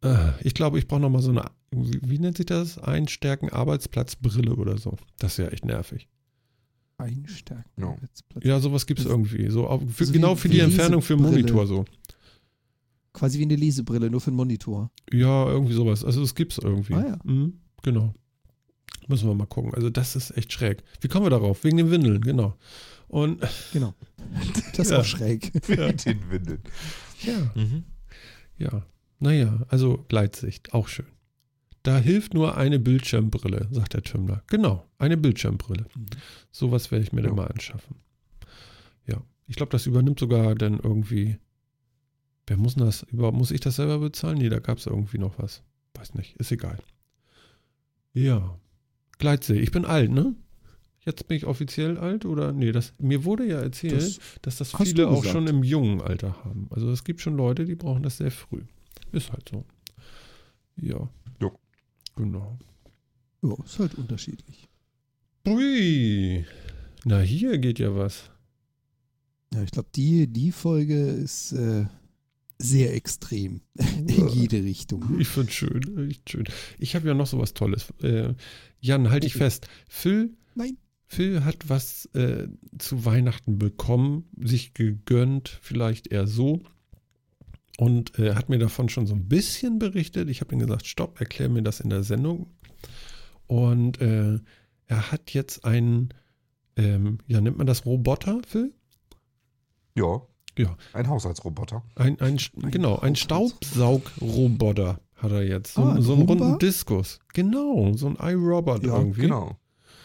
A: äh, ich glaube, ich brauche nochmal so eine, wie, wie nennt sich das? Einstärken-Arbeitsplatzbrille oder so. Das ist ja echt nervig.
B: Einstärken.
C: Ja.
B: Netzplatz.
A: Ja, sowas gibt es irgendwie. So, auf, für,
B: Also
A: genau für die Entfernung für den. Monitor so.
B: Quasi wie eine Lesebrille, nur für einen Monitor.
A: Ja, irgendwie sowas. Also es gibt's irgendwie.
B: Ah, ja.
A: Mhm, genau. Müssen wir mal gucken. Also das ist echt schräg. Wie kommen wir darauf? Wegen den Windeln, genau. Und *laughs*
B: Genau. Das ist
A: Ja.
B: auch schräg. *laughs*
C: Wegen den Windeln.
A: ja,
C: Mhm.
A: ja. Naja, also Gleitsicht, auch schön. Da hilft nur eine Bildschirmbrille, sagt der Tümmler. Genau, eine Bildschirmbrille. Sowas werde ich mir dann
C: Ja.
A: mal anschaffen. Ja, ich glaube, das übernimmt sogar dann irgendwie. Wer muss das überhaupt? Muss ich das selber bezahlen? Nee, da gab es irgendwie noch was. Weiß nicht, ist egal. Ja. Gleitsee, ich bin alt, ne? Jetzt bin ich offiziell alt oder? Nee, das, mir wurde ja erzählt,
B: Das
A: dass das viele auch schon im jungen Alter haben. Also es gibt schon Leute, die brauchen das sehr früh. Ist halt so. Ja.
C: Jo.
A: Genau.
B: Ja, ist halt unterschiedlich.
A: Ui. Na, hier geht ja was.
B: Ja, ich glaube, die, die Folge ist äh, sehr extrem. *laughs* In jede Richtung.
A: Ich finde schön, echt schön. Ich habe ja noch sowas Tolles. Äh, Jan, halt dich fest. Phil,
B: Nein.
A: Phil hat was äh, zu Weihnachten bekommen, sich gegönnt, vielleicht eher so. Und äh, hat mir davon schon so ein bisschen berichtet. Ich habe ihm gesagt, stopp, erklär mir das in der Sendung. Und äh, er hat jetzt einen, ähm, ja, nennt man das Roboter, Phil?
C: Ja.
A: Ja.
C: Ein Haushaltsroboter.
A: Ein, ein,
B: Ein
A: genau, ein Staubsaugroboter hat er jetzt. So,
B: Ah, ein
A: so einen runden Diskus. Genau, so ein iRobot
B: Ja,
A: irgendwie.
C: Genau.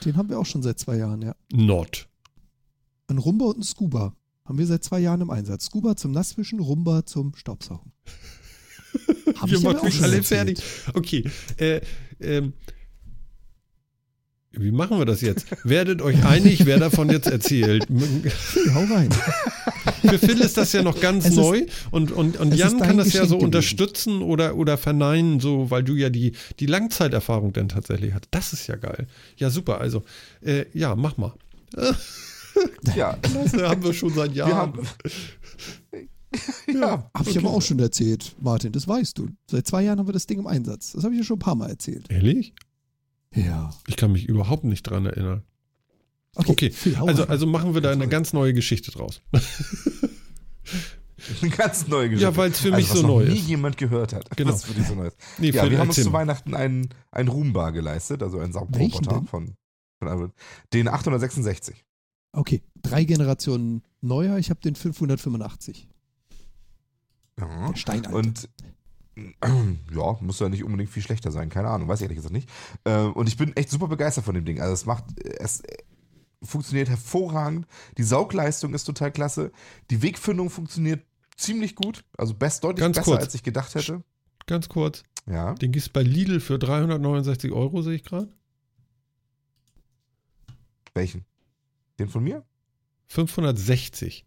B: Den haben wir auch schon seit zwei Jahren, ja.
A: Not.
B: Ein Rumba und ein Scuba. Haben wir seit zwei Jahren im Einsatz. Scuba zum Nasswischen, Rumba zum Staubsaugen. *laughs* Hab
A: Ihr macht
B: auch
A: mich
B: schon
A: alle
B: erzählt.
A: fertig. Okay. Äh, ähm, wie machen wir das jetzt? Werdet euch einig, wer davon jetzt erzählt. *laughs*
B: Hau rein.
A: Für Phil ist das ja noch ganz
B: Es ist-
A: neu und, und, und
B: es
A: Jan
B: ist
A: kann das ja
B: Geschenk
A: so
B: gewesen.
A: unterstützen oder, oder verneinen, so, weil du ja die, die Langzeiterfahrung dann tatsächlich hast. Das ist ja geil. Ja, super. Also, äh, ja, mach mal. *laughs*
C: Ja.
A: Klasse, haben wir schon seit
C: Wir
A: Jahren.
C: haben. *laughs* ja.
B: Habe ich aber auch schon erzählt, Martin, das weißt du. Seit zwei Jahren haben wir das Ding im Einsatz. Das habe ich ja schon ein paar Mal erzählt.
A: Ehrlich?
B: Ja.
A: Ich kann mich überhaupt nicht dran erinnern. Okay,
B: hau
A: Also, also machen wir da eine ganz neue Geschichte draus. *laughs*
C: Eine ganz neue Geschichte.
A: Ja, weil es für
C: also,
A: mich
C: was
A: so
C: noch
A: neu
C: nie
A: ist.
C: jemand gehört hat.
A: Genau.
C: Was für dich so neu ist. *laughs*
A: Nee,
C: Ja, wir haben uns zu. Weihnachten einen, einen Roombar geleistet, also einen Saugroboter von, von. Den 866.
B: Okay, drei Generationen neuer. Ich habe den 585.
C: Ja.
B: Der Steinalte.
C: Und *clears throat* ja, muss ja nicht unbedingt viel schlechter sein, keine Ahnung, weiß ich ehrlich gesagt nicht. Äh, Und ich bin echt super begeistert von dem Ding. Also es macht, es funktioniert hervorragend. Die Saugleistung ist total klasse. Die Wegfindung funktioniert ziemlich gut. Also best, deutlich
A: Ganz
C: besser,
A: kurz.
C: als ich gedacht hätte.
A: Ganz kurz.
C: Ja.
A: Den gibt's bei Lidl für 369 Euro, sehe ich gerade.
C: Welchen? Den von mir?
A: 560.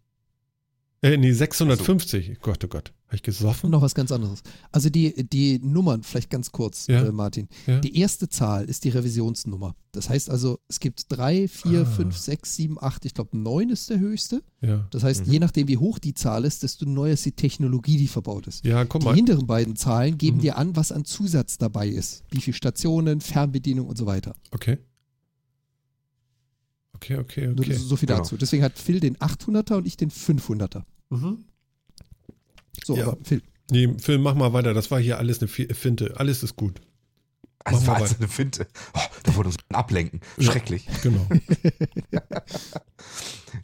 A: Äh, nee, 650. Gott, oh Gott. Habe ich
B: Und
A: gesoffen?
B: noch was ganz anderes. Also die, die Nummern, vielleicht ganz kurz,
A: Ja.
B: äh, Martin.
A: Ja.
B: Die erste Zahl ist die Revisionsnummer. Das heißt also, es gibt drei, vier,
A: Ah.
B: fünf, sechs, sieben, acht, ich glaube neun ist der höchste.
A: Ja.
B: Das heißt,
C: Mhm.
B: je nachdem, wie hoch die Zahl ist, desto neuer ist die Technologie, die verbaut ist.
A: Ja, guck
B: Die
A: mal.
B: hinteren beiden Zahlen geben
A: Mhm.
B: dir an, was an Zusatz dabei ist. Wie viele Stationen, Fernbedienung und so weiter.
A: Okay. Okay, okay,
B: Nur
A: okay.
B: So viel
C: Genau.
B: dazu. Deswegen hat Phil den 800er und ich den 500er.
A: Mhm.
B: So,
A: Ja.
B: aber Phil,
A: Nee, Phil, mach mal weiter. Das war hier alles eine Fi- Finte. Alles ist gut.
C: Also
A: Machen
C: war
A: wir
C: also eine Finte. Oh, da wurde uns ablenken. Schrecklich.
A: Genau. *laughs*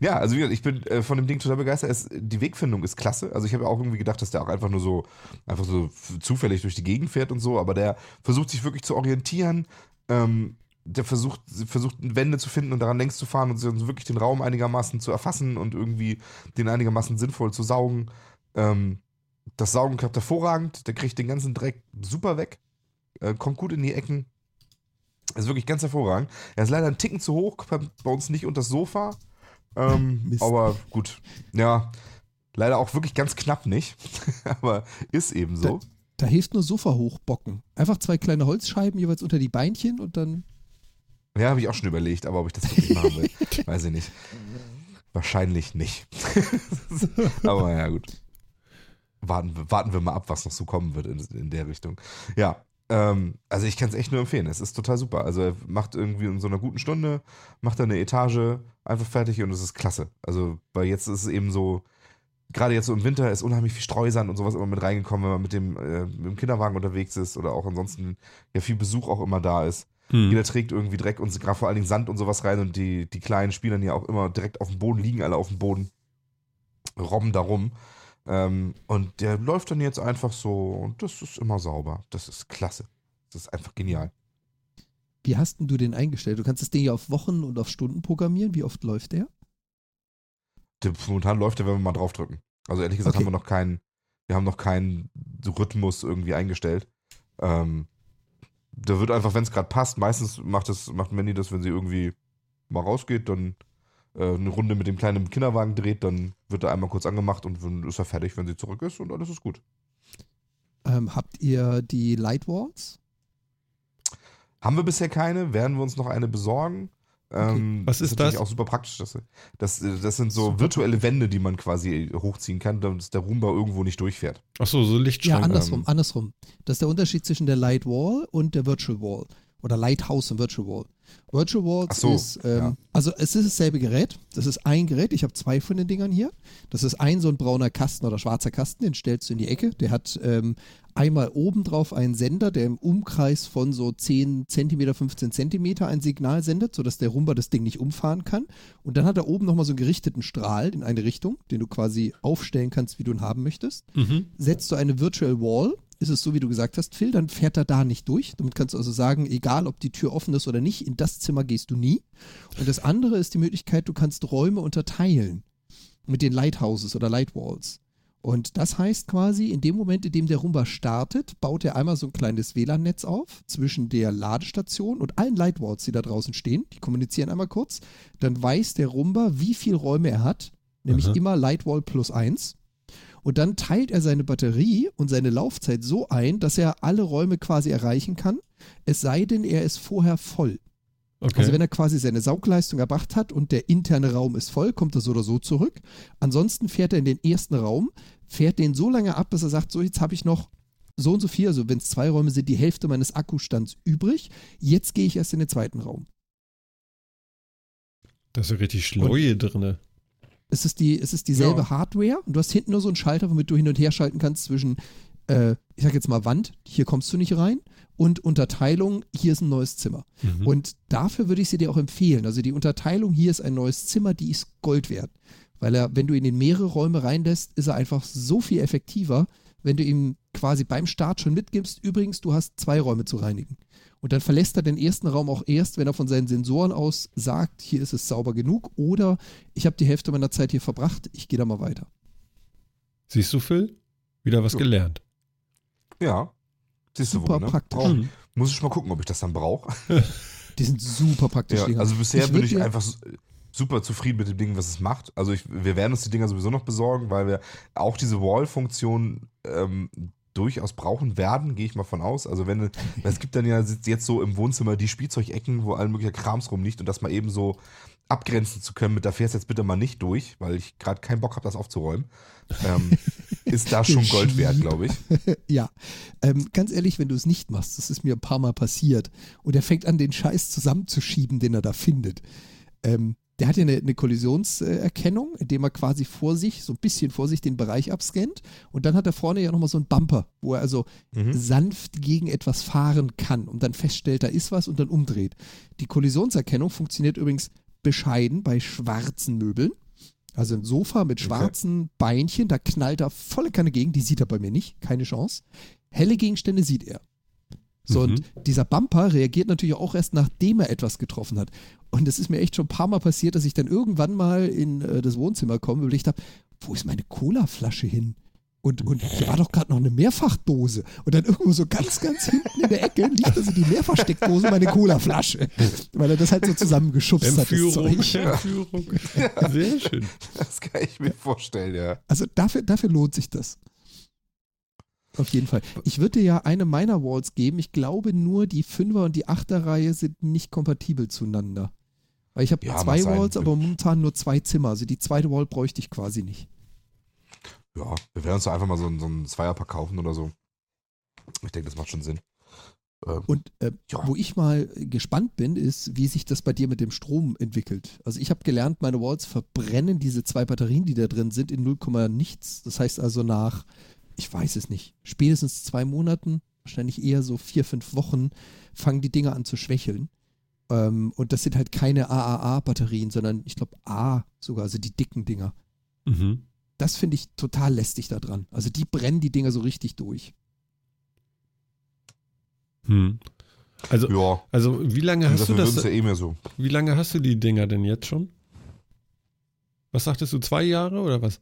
C: Ja, also wie gesagt, ich bin äh, von dem Ding total begeistert. Es, die Wegfindung ist klasse. Also ich habe ja auch irgendwie gedacht, dass der auch einfach nur so, einfach so zufällig durch die Gegend fährt und so, aber der versucht sich wirklich zu orientieren. Ähm, der versucht, versucht Wände zu finden und daran längs zu fahren und wirklich den Raum einigermaßen zu erfassen und irgendwie den einigermaßen sinnvoll zu saugen. Ähm, das Saugen klappt hervorragend. Der kriegt den ganzen Dreck super weg. Äh, kommt gut in die Ecken. Ist wirklich ganz hervorragend. Er ist leider ein Ticken zu hoch, bei uns nicht unter das Sofa. Ähm, *laughs* aber gut. Ja, leider auch wirklich ganz knapp nicht. *laughs* aber ist eben so.
B: da hilft nur Sofa hochbocken. Einfach zwei kleine Holzscheiben jeweils unter die Beinchen und dann
C: Ja, habe ich auch schon überlegt, aber ob ich das wirklich machen will, *laughs* weiß ich nicht. Wahrscheinlich nicht. *laughs* aber ja, gut. Warten, wir- warten wir mal ab, was noch so kommen wird in, in der Richtung. Ja, ähm, also ich kann es echt nur empfehlen. Es ist total super. Also er macht irgendwie in so einer guten Stunde, macht er eine Etage einfach fertig und es ist klasse. Also, weil jetzt ist es eben so, gerade jetzt so im Winter ist unheimlich viel Streusand und sowas immer mit reingekommen, wenn man mit dem, äh, mit dem Kinderwagen unterwegs ist oder auch ansonsten ja viel Besuch auch immer da ist.
A: Hm.
C: Jeder trägt irgendwie Dreck und gerade vor allen Dingen Sand und sowas rein und die, die kleinen spielen ja auch immer direkt auf dem Boden, liegen alle auf dem Boden, robben da rum. Ähm, und der läuft dann jetzt einfach so und das ist immer sauber. Das ist klasse. Das ist einfach genial.
B: Wie hast denn du den eingestellt? Du kannst das Ding ja auf Wochen und auf Stunden programmieren. Wie oft läuft der?
C: Der, momentan läuft der, wenn wir mal draufdrücken. Also ehrlich gesagt
B: Okay.
C: haben wir noch keinen, wir haben noch keinen Rhythmus irgendwie eingestellt. Ähm, da wird einfach, wenn es gerade passt, meistens macht es, macht Mandy das, wenn sie irgendwie mal rausgeht, dann äh, eine Runde mit dem kleinen Kinderwagen dreht, dann wird er einmal kurz angemacht und dann ist er fertig, wenn sie zurück ist und alles ist gut.
B: Ähm, habt ihr die Lightwalls?
C: Haben wir bisher keine, werden wir uns noch eine besorgen. Ähm,
A: Was ist
C: natürlich
A: das?
C: auch super praktisch. Das, das, das sind so
A: Super
C: virtuelle Wände, die man quasi hochziehen kann, damit der Roomba irgendwo nicht durchfährt.
A: Ach so, so
B: Ja,
A: Lichtschrank.
B: andersrum,
C: ähm,
B: andersrum. Das ist der Unterschied zwischen der Light Wall und der Virtual Wall. Oder Lighthouse und Virtual Wall. Virtual Walls
C: so,
B: ist, ähm,
C: ja.
B: also es ist dasselbe Gerät. Das ist ein Gerät. Ich habe zwei von den Dingern hier. Das ist ein so ein brauner Kasten oder schwarzer Kasten, den stellst du in die Ecke. Der hat ähm, einmal oben drauf einen Sender, der im Umkreis von so 10 Zentimeter, 15 Zentimeter ein Signal sendet, sodass der Rumba das Ding nicht umfahren kann. Und dann hat er oben nochmal so einen gerichteten Strahl in eine Richtung, den du quasi aufstellen kannst, wie du ihn haben möchtest
A: Mhm.
B: setzt du eine Virtual Wall, ist es so, wie du gesagt hast, Phil, dann fährt er da nicht durch. Damit kannst du also sagen, egal ob die Tür offen ist oder nicht, in das Zimmer gehst du nie. Und das andere ist die Möglichkeit, du kannst Räume unterteilen mit den Lighthouses oder Lightwalls. Und das heißt quasi, in dem Moment, in dem der Roomba startet, baut er einmal so ein kleines WLAN-Netz auf zwischen der Ladestation und allen Lightwalls, die da draußen stehen. Die kommunizieren einmal kurz. Dann weiß der Roomba, wie viele Räume er hat, nämlich
A: Aha.
B: immer Lightwall plus eins. Und dann teilt er seine Batterie und seine Laufzeit so ein, dass er alle Räume quasi erreichen kann, es sei denn, er ist vorher voll.
A: Okay.
B: Also wenn er quasi seine Saugleistung erbracht hat und der interne Raum ist voll, kommt er so oder so zurück. Ansonsten fährt er in den ersten Raum, fährt den so lange ab, bis er sagt, so jetzt habe ich noch so und so viel, also wenn es zwei Räume sind, die Hälfte meines Akkustands übrig. Jetzt gehe ich erst in den zweiten Raum.
A: da ist ja richtig schlau hier drin.
B: Es ist, die, es ist dieselbe
C: Ja.
B: Hardware und du hast hinten nur so einen Schalter, womit du hin und her schalten kannst zwischen, äh, ich sag jetzt mal Wand, hier kommst du nicht rein, und Unterteilung, hier ist ein neues Zimmer.
A: Mhm.
B: Und dafür würde ich sie dir auch empfehlen. Also die Unterteilung, hier ist ein neues Zimmer, die ist Gold wert. Weil er, wenn du ihn in mehrere Räume reinlässt, ist er einfach so viel effektiver, wenn du ihm quasi beim Start schon mitgibst, übrigens, du hast zwei Räume zu reinigen. Und dann verlässt er den ersten Raum auch erst, wenn er von seinen Sensoren aus sagt, hier ist es sauber genug oder ich habe die Hälfte meiner Zeit hier verbracht, ich gehe da mal weiter.
A: Siehst du, Phil? Wieder was
C: Ja.
A: gelernt.
C: Ja. Siehst du
B: Super
C: wohl, ne?
B: praktisch.
C: Brauch-
A: Mhm.
C: Muss ich mal gucken, ob ich das dann brauche. *laughs*
B: Die sind super praktisch.
C: Ja, also bisher
B: Ich
C: bin ich einfach su- super zufrieden mit dem Ding, was es macht. Also ich, wir werden uns die Dinger sowieso noch besorgen, weil wir auch diese Wall-Funktion ähm, durchaus brauchen werden, gehe ich mal von aus. Also wenn es gibt dann ja jetzt so im Wohnzimmer die Spielzeugecken, wo all möglicher Krams rumliegt und das mal eben so abgrenzen zu können mit, da fährst jetzt bitte mal nicht durch, weil ich gerade keinen Bock habe, das aufzuräumen, ähm, *laughs* ist da schon Gold wert, glaube ich. *laughs*
B: Ja, ähm, ganz ehrlich, wenn du es nicht machst, das ist mir ein paar Mal passiert, und er fängt an, den Scheiß zusammenzuschieben, den er da findet. Ähm, der hat ja eine, eine Kollisionserkennung, indem er quasi vor sich, so ein bisschen vor sich den Bereich abscannt. Und dann hat er vorne ja nochmal so einen Bumper, wo er also
C: Mhm.
B: sanft gegen etwas fahren kann und dann feststellt, da ist was und dann umdreht. Die Kollisionserkennung funktioniert übrigens bescheiden bei schwarzen Möbeln. Also ein Sofa mit
C: Okay.
B: schwarzen Beinchen, da knallt er volle Kanne gegen, die sieht er bei mir nicht, keine Chance. Helle Gegenstände sieht er. So,
A: Mhm.
B: und dieser Bumper reagiert natürlich auch erst, nachdem er etwas getroffen hat. Und es ist mir echt schon ein paar Mal passiert, dass ich dann irgendwann mal in äh, das Wohnzimmer komme und überlegt habe, wo ist meine Colaflasche hin? Und, und hier war doch gerade noch eine Mehrfachdose. Und dann irgendwo so ganz, ganz hinten in der Ecke liegt also die Mehrfachsteckdose, meine Colaflasche. Weil er das halt so zusammengeschubst hat. Das. Zeug. *laughs*
A: Entführung. Sehr schön.
C: Das kann ich mir vorstellen, ja.
B: Also dafür, dafür lohnt sich das. Auf jeden Fall. Ich würde dir ja eine meiner Walls geben. Ich glaube nur, die 5er und die 8er Reihe sind nicht kompatibel zueinander. Weil ich habe
C: Ja,
B: zwei. Walls, aber momentan nur zwei Zimmer. Also die zweite Wall bräuchte ich quasi nicht.
C: Ja, wir werden uns einfach mal so, ein- so einen Zweierpack kaufen oder so. Ich denke, das macht schon Sinn. Ähm,
B: Und äh,
C: Ja.
B: wo ich mal gespannt bin, ist, wie sich das bei dir mit dem Strom entwickelt. Also ich habe gelernt, meine Walls verbrennen diese zwei Batterien, die da drin sind, in 0, nichts. Das heißt also nach, ich weiß es nicht, spätestens zwei Monaten, wahrscheinlich eher so vier, fünf Wochen, fangen die Dinger an zu schwächeln. Ähm, und das sind halt keine AAA-Batterien, sondern ich glaube A sogar, also die dicken Dinger.
A: Mhm.
B: Das finde ich total lästig da dran. Also die brennen die Dinger so richtig durch.
A: Hm. Also,
C: ja,
A: also wie lange hast
C: dafür
A: du das?
C: ja eh mehr so.
A: Wie lange hast du die Dinger denn jetzt schon? Was sagtest du, zwei Jahre oder was?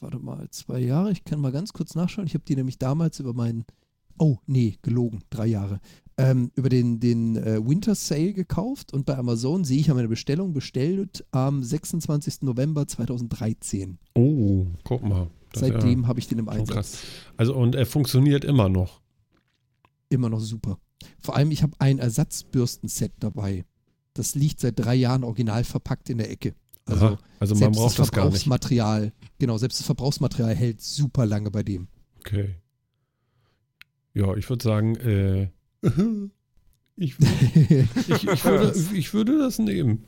B: Warte mal, zwei Jahre. Ich kann mal ganz kurz nachschauen. Ich habe die nämlich damals über meinen, oh nee, gelogen, drei Jahre, ähm, über den, den äh, Winter Sale gekauft und bei Amazon sehe ich ja meine Bestellung bestellt am 26. November 2013.
A: Oh, guck mal. Das
B: Seitdem habe ich den im
A: ja
B: Einsatz.
A: krass. Also und er funktioniert immer noch.
B: Immer noch super. Vor allem, ich habe ein Ersatzbürstenset dabei. Das liegt seit drei Jahren original verpackt in der Ecke. Also
A: Aha, also man
B: selbst
A: braucht das gar nicht.
B: Verbrauchsmaterial, genau, selbst das Verbrauchsmaterial hält super lange bei dem.
A: Okay. Ja, ich würde sagen, äh, *laughs* ich, ich, ich, würde, *laughs* ich würde das nehmen.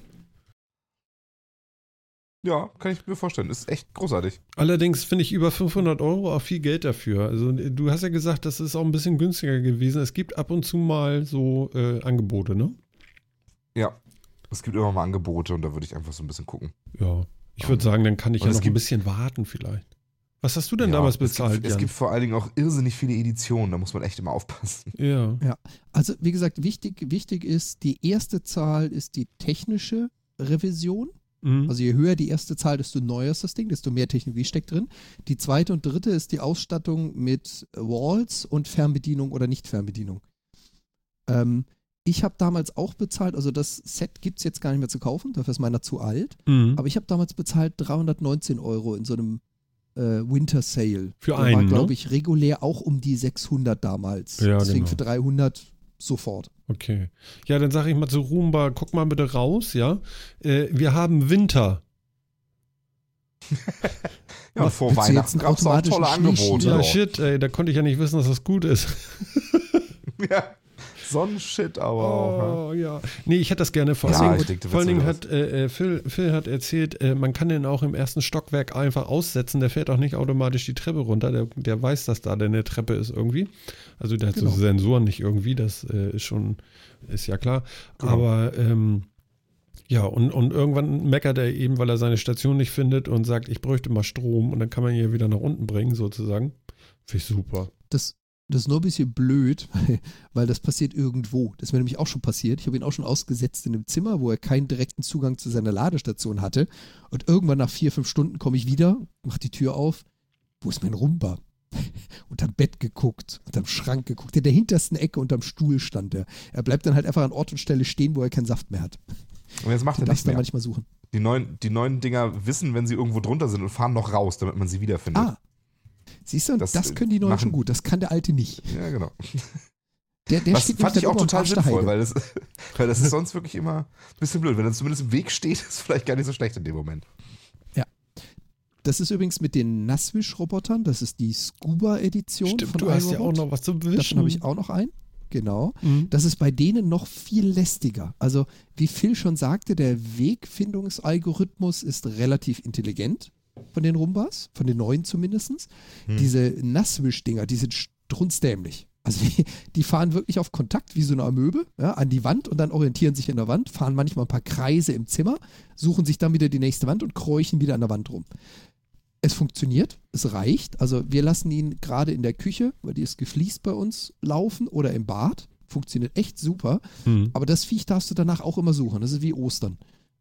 C: Ja, kann ich mir vorstellen. Ist echt großartig.
A: Allerdings finde ich über 500 Euro auch viel Geld dafür. Also du hast ja gesagt, das ist auch ein bisschen günstiger gewesen. Es gibt ab und zu mal so äh, Angebote, ne?
C: Ja. Es gibt immer mal Angebote und da würde ich einfach so ein bisschen gucken.
A: Ja. Ich würde sagen, dann kann ich
C: Und
A: ja
C: es
A: noch ein
C: gibt-
A: bisschen warten vielleicht. Was hast du denn
C: Ja,
A: damals
C: es
A: bezahlt,
C: Gibt, es gibt vor allen Dingen auch irrsinnig viele Editionen, da muss man echt immer aufpassen.
A: ja.
B: Also, wie gesagt, wichtig, wichtig ist, die erste Zahl ist die technische Revision.
A: Mhm.
B: Also je höher die erste Zahl, desto neuer ist das Ding, desto mehr Technologie steckt drin. Die zweite und dritte ist die Ausstattung mit Walls und Fernbedienung oder Nicht-Fernbedienung. Ähm, ich habe damals auch bezahlt, also das Set gibt es jetzt gar nicht mehr zu kaufen, dafür ist meiner zu alt.
A: Mhm.
B: Aber ich habe damals bezahlt 319 Euro in so einem äh, Winter Sale.
A: Für
B: Der war,
A: einen,
B: glaube
A: ne?
B: ich, regulär auch um die 600 damals.
A: Ja,
B: Deswegen
A: genau.
B: für 300 sofort.
A: Okay. Ja, dann sage ich mal zu Roomba, guck mal bitte raus, ja. Äh, wir haben Winter.
C: Ja,
B: Was,
C: vor Weihnachten gab es auch tolle Angebote.
A: Ja, shit, ey, da konnte ich ja nicht wissen, dass das gut ist. *laughs*
C: Ja. So ein Shit aber auch. Ne?
A: Oh, ja. Nee, ich hätte das gerne vor
C: Ja,
A: allen
C: ich
A: Dingen.
C: denke, du
A: vor allen Dingen hat äh, äh, Phil, Phil hat erzählt, äh, man kann den auch im ersten Stockwerk einfach aussetzen. Der fährt auch nicht automatisch die Treppe runter. Der, der weiß, dass da denn eine Treppe ist irgendwie. Also der hat
B: Genau.
A: so Sensoren nicht irgendwie. Das äh, ist schon, ist ja klar.
C: Genau.
A: Aber ähm, ja, und, und irgendwann meckert er eben, weil er seine Station nicht findet und sagt, ich bräuchte mal Strom und dann kann man ihn hier wieder nach unten bringen, sozusagen. Finde ich super.
B: Das, das ist nur ein bisschen blöd, *laughs* weil, das passiert irgendwo. Das ist mir nämlich auch schon passiert. Ich habe ihn auch schon ausgesetzt in einem Zimmer, wo er keinen direkten Zugang zu seiner Ladestation hatte. Und irgendwann nach vier, fünf Stunden komme ich wieder, mache die Tür auf. Wo ist mein Rumba? *laughs* Unterm Bett geguckt, unterm Schrank geguckt. In der hintersten Ecke unterm Stuhl stand er. Er bleibt dann halt einfach an Ort und Stelle stehen, wo er keinen Saft mehr hat.
C: Und jetzt macht
B: Den
C: er
B: darfst
C: nicht
B: du dann
C: mehr.
B: manchmal suchen.
C: Die neuen, die neuen Dinger wissen, wenn sie irgendwo drunter sind und fahren noch raus, damit man sie wiederfindet.
B: Ah, siehst du,
C: Das,
B: das,
C: äh,
B: können die neuen
C: machen-
B: schon gut. Das kann der alte nicht.
C: Ja, genau.
B: Der, der
C: Was
B: steht
C: fand ich auch total sinnvoll, weil das, *laughs* weil das ist sonst wirklich immer ein bisschen blöd. Wenn er zumindest im Weg steht, *laughs* ist vielleicht gar nicht so schlecht in dem Moment.
B: Das ist übrigens mit den Nasswisch-Robotern. Das ist die Scuba-Edition
A: Stimmt,
B: von
A: du hast ja auch noch was zu wischen.
B: Davon habe ich auch noch einen. Genau.
A: Mhm.
B: Das ist bei denen noch viel lästiger. Also, wie Phil schon sagte, der Wegfindungsalgorithmus ist relativ intelligent von den Rumbas, von den neuen zumindest.
C: Hm.
B: Diese Nasswisch-Dinger, die sind strunzdämlich. Also die, die fahren wirklich auf Kontakt wie so eine Amöbe ja, an die Wand und dann orientieren sich in der Wand, fahren manchmal ein paar Kreise im Zimmer, suchen sich dann wieder die nächste Wand und kräuchen wieder an der Wand rum. Es funktioniert, es reicht. Also wir lassen ihn gerade in der Küche, weil die ist gefliest bei uns, laufen oder im Bad. Funktioniert echt super.
A: Mhm.
B: Aber das Viech darfst du danach auch immer suchen. Das ist wie Ostern.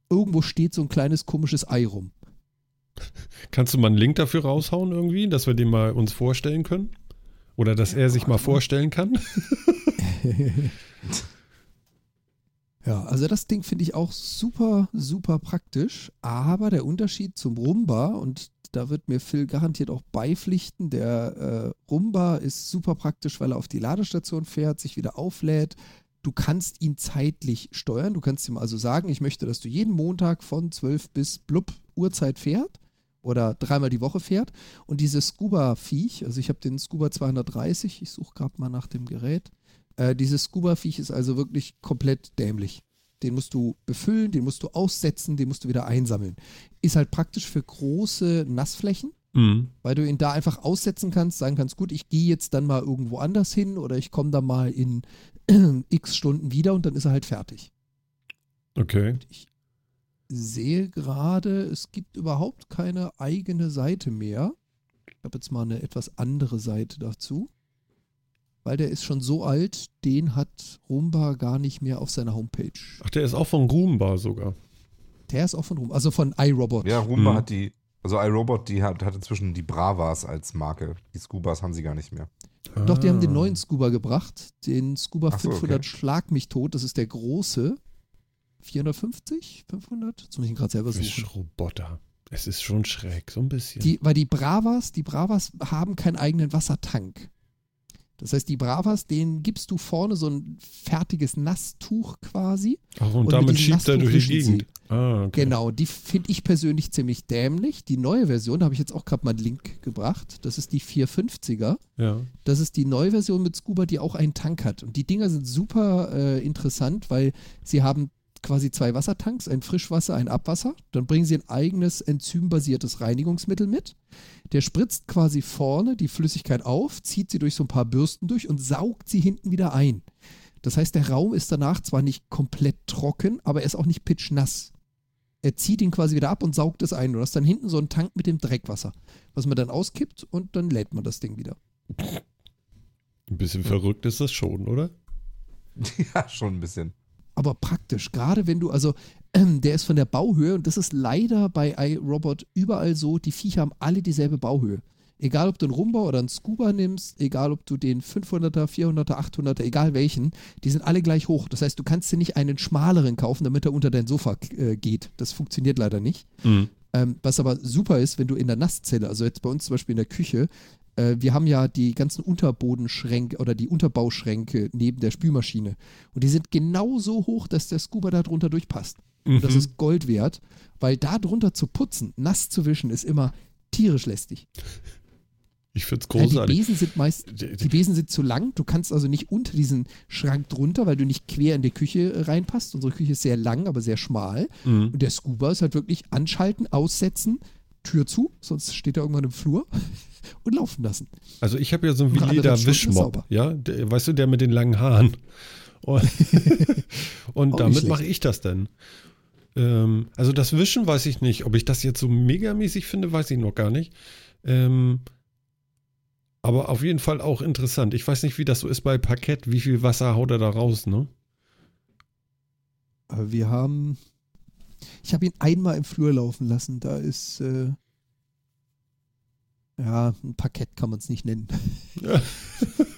B: Irgendwo steht so ein kleines komisches Ei rum.
A: Kannst du mal einen Link dafür raushauen irgendwie, dass wir den mal uns vorstellen können? Oder dass er sich mal vorstellen kann? *laughs*
B: Ja, also das Ding finde ich auch super, super praktisch. Aber der Unterschied zum Rumba, und da wird mir Phil garantiert auch beipflichten, der äh, Rumba ist super praktisch, weil er auf die Ladestation fährt, sich wieder auflädt. Du kannst ihn zeitlich steuern. Du kannst ihm also sagen, ich möchte, dass du jeden Montag von 12 bis blub Uhrzeit fährt oder dreimal die Woche fährt. Und dieses Scuba-Viech, also ich habe den Scuba 230, ich suche gerade mal nach dem Gerät. Äh, dieses Scuba-Viech ist also wirklich komplett dämlich. Den musst du befüllen, den musst du aussetzen, den musst du wieder einsammeln. Ist halt praktisch für große Nassflächen,
A: Mhm.
B: weil du ihn da einfach aussetzen kannst, sagen kannst, gut, ich gehe jetzt dann mal irgendwo anders hin oder ich komme dann mal in *clears throat* x Stunden wieder und dann ist er halt fertig.
A: Okay.
B: Ich sehe gerade, es gibt überhaupt keine eigene Seite mehr. Ich habe jetzt mal eine etwas andere Seite dazu. Weil der ist schon so alt, den hat Rumba gar nicht mehr auf seiner Homepage.
A: Ach, der ist auch von Roomba sogar.
B: Der ist auch von Rumba, also von iRobot.
C: Ja, Roomba
A: Mhm.
C: hat die, also iRobot, die hat, hat inzwischen die Bravas als Marke. Die Scubas haben sie gar nicht mehr.
B: Doch, die haben den
A: Ah.
B: neuen Scuba gebracht. Den Scuba
C: so,
B: 500
C: okay.
B: Schlag mich tot. Das ist der große. 450? 500? Jetzt muss ich ihn gerade selber suchen.
A: Wischroboter. Es ist schon schräg, so ein bisschen.
B: Die, weil die Bravas, die Bravas haben keinen eigenen Wassertank. Das heißt, die Bravas, denen gibst du vorne so ein fertiges Nasstuch quasi.
A: Ach, und,
B: und mit
A: damit schiebt er durch die Gegend. Ah, okay.
B: Genau, die finde ich persönlich ziemlich dämlich. Die neue Version, da habe ich jetzt auch gerade mal einen Link gebracht. Das ist die 450er.
A: Ja.
B: Das ist die neue Version mit Scuba, die auch einen Tank hat. Und die Dinger sind super äh, interessant, weil sie haben quasi zwei Wassertanks, ein Frischwasser, ein Abwasser. Dann bringen sie ein eigenes enzymbasiertes Reinigungsmittel mit. Der spritzt quasi vorne die Flüssigkeit auf, zieht sie durch so ein paar Bürsten durch und saugt sie hinten wieder ein. Das heißt, der Raum ist danach zwar nicht komplett trocken, aber er ist auch nicht pitchnass. Er zieht ihn quasi wieder ab und saugt es ein. Du hast dann hinten so einen Tank mit dem Dreckwasser, was man dann auskippt und dann lädt man das Ding wieder.
A: Ein bisschen verrückt ist das schon, oder? *laughs*
C: ja, schon ein bisschen.
B: Aber praktisch. Gerade wenn du, also ähm, der ist von der Bauhöhe und das ist leider bei iRobot überall so, die Viecher haben alle dieselbe Bauhöhe. Egal, ob du einen Rumba oder einen Scuba nimmst, egal, ob du den 500er, 400er, 800er, egal welchen, die sind alle gleich hoch. Das heißt, du kannst dir nicht einen schmaleren kaufen, damit er unter dein Sofa äh, geht. Das funktioniert leider nicht.
A: Mhm.
B: Ähm, was aber super ist, wenn du in der Nasszelle, also jetzt bei uns zum Beispiel in der Küche, äh, wir haben ja die ganzen Unterbodenschränke oder die Unterbauschränke neben der Spülmaschine. Und die sind genau so hoch, dass der Scuba da drunter durchpasst. Und das
A: Mhm.
B: ist Gold wert, weil da drunter zu putzen, nass zu wischen, ist immer tierisch lästig.
A: Ich find's
B: Ja, die
A: großartig.
B: Besen sind meist,
A: Die-
B: die Besen sind zu lang. Du kannst also nicht unter diesen Schrank drunter, weil du nicht quer in die Küche äh, reinpasst. Unsere Küche ist sehr lang, aber sehr schmal.
A: Mhm.
B: Und der Scuba ist halt wirklich anschalten, aussetzen, Tür zu, sonst steht er irgendwann im Flur und laufen lassen.
A: Also ich habe ja so einen Veleda-Wischmob,
B: sauber.
A: ja, der, weißt du, der mit den langen Haaren. Und, *laughs* und damit mache ich das dann. Ähm, also das Wischen weiß ich nicht. Ob ich das jetzt so megamäßig finde, weiß ich noch gar nicht. Ähm, aber auf jeden Fall auch interessant. Ich weiß nicht, wie das so ist bei Parkett. Wie viel Wasser haut er da raus, ne?
B: Wir haben, ich habe ihn einmal im Flur laufen lassen. Da ist, äh, ja, ein Parkett kann man es nicht nennen. *laughs*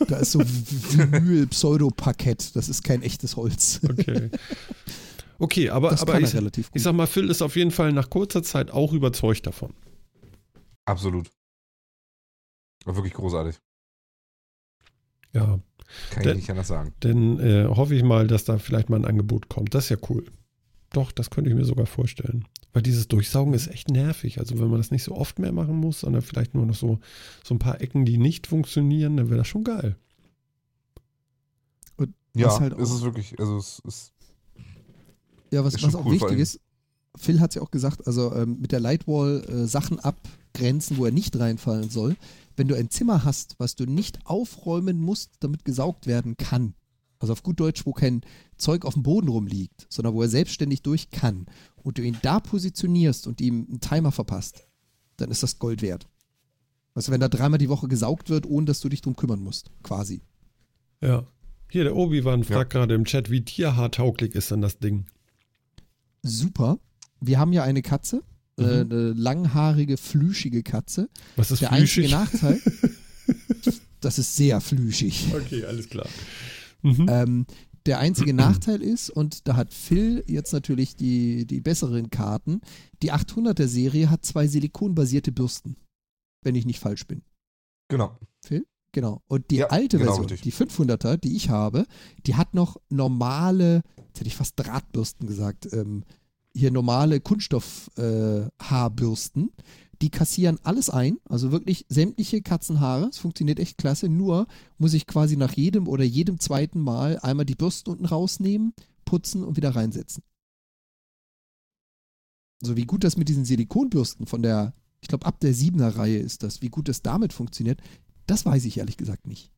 B: da ist so Vinyl-Pseudo-Parkett. Das ist kein echtes Holz.
A: Okay. Okay, aber,
B: Das
A: aber
B: kann
A: ich,
B: er relativ gut.
A: ich sag mal, Phil ist auf jeden Fall nach kurzer Zeit auch überzeugt davon.
C: Absolut. War wirklich großartig.
A: Ja.
C: Kann
A: Der-
C: ich nicht anders sagen.
A: Dann äh, hoffe ich mal, dass da vielleicht mal ein Angebot kommt. Das ist ja cool. Doch, das könnte ich mir sogar vorstellen. Weil dieses Durchsaugen ist echt nervig. Also wenn man das nicht so oft mehr machen muss, sondern vielleicht nur noch so, so ein paar Ecken, die nicht funktionieren, dann wäre das schon geil.
C: Ja,
B: Was halt
C: ist
B: auch-
C: es wirklich. Also es ist.
B: Ja, was,
C: Ist
B: was auch
C: cool,
B: wichtig ist, Phil hat es ja auch gesagt, also ähm, mit der Lightwall äh, Sachen abgrenzen, wo er nicht reinfallen soll. Wenn du ein Zimmer hast, was du nicht aufräumen musst, damit gesaugt werden kann, also auf gut Deutsch, wo kein Zeug auf dem Boden rumliegt, sondern wo er selbstständig durch kann und du ihn da positionierst und ihm einen Timer verpasst, dann ist das Gold wert. Also wenn da dreimal die Woche gesaugt wird, ohne dass du dich drum kümmern musst, quasi.
A: Ja. Hier, der Obi-Wan fragt gerade im Chat, wie tierhaartauglich ist denn das Ding?
B: Super. Wir haben ja eine Katze, äh,
A: Mhm.
B: eine langhaarige, flüschige Katze.
A: Was ist
B: Der einzige
A: flüschig?
B: Nachteil, *laughs* das ist sehr flüschig.
A: Okay, alles klar. Mhm.
B: Ähm, der einzige Nachteil ist, und da hat Phil jetzt natürlich die, die besseren Karten, die 800er Serie hat zwei silikonbasierte Bürsten, wenn ich nicht falsch bin.
C: Genau.
B: Genau. Und die
C: Ja,
B: alte
C: genau,
B: Version,
C: richtig.
B: die 500er, die ich habe, die hat noch normale, jetzt hätte ich fast Drahtbürsten gesagt, ähm, hier normale Kunststoff-Haarbürsten. Äh. Die kassieren alles ein, also wirklich sämtliche Katzenhaare. Es funktioniert echt klasse. Nur muss ich quasi nach jedem oder jedem zweiten Mal einmal die Bürsten unten rausnehmen, putzen und wieder reinsetzen. So wie gut das mit diesen Silikonbürsten von der, ich glaube ab der 7er Reihe ist das, wie gut das damit funktioniert, das weiß ich ehrlich gesagt nicht.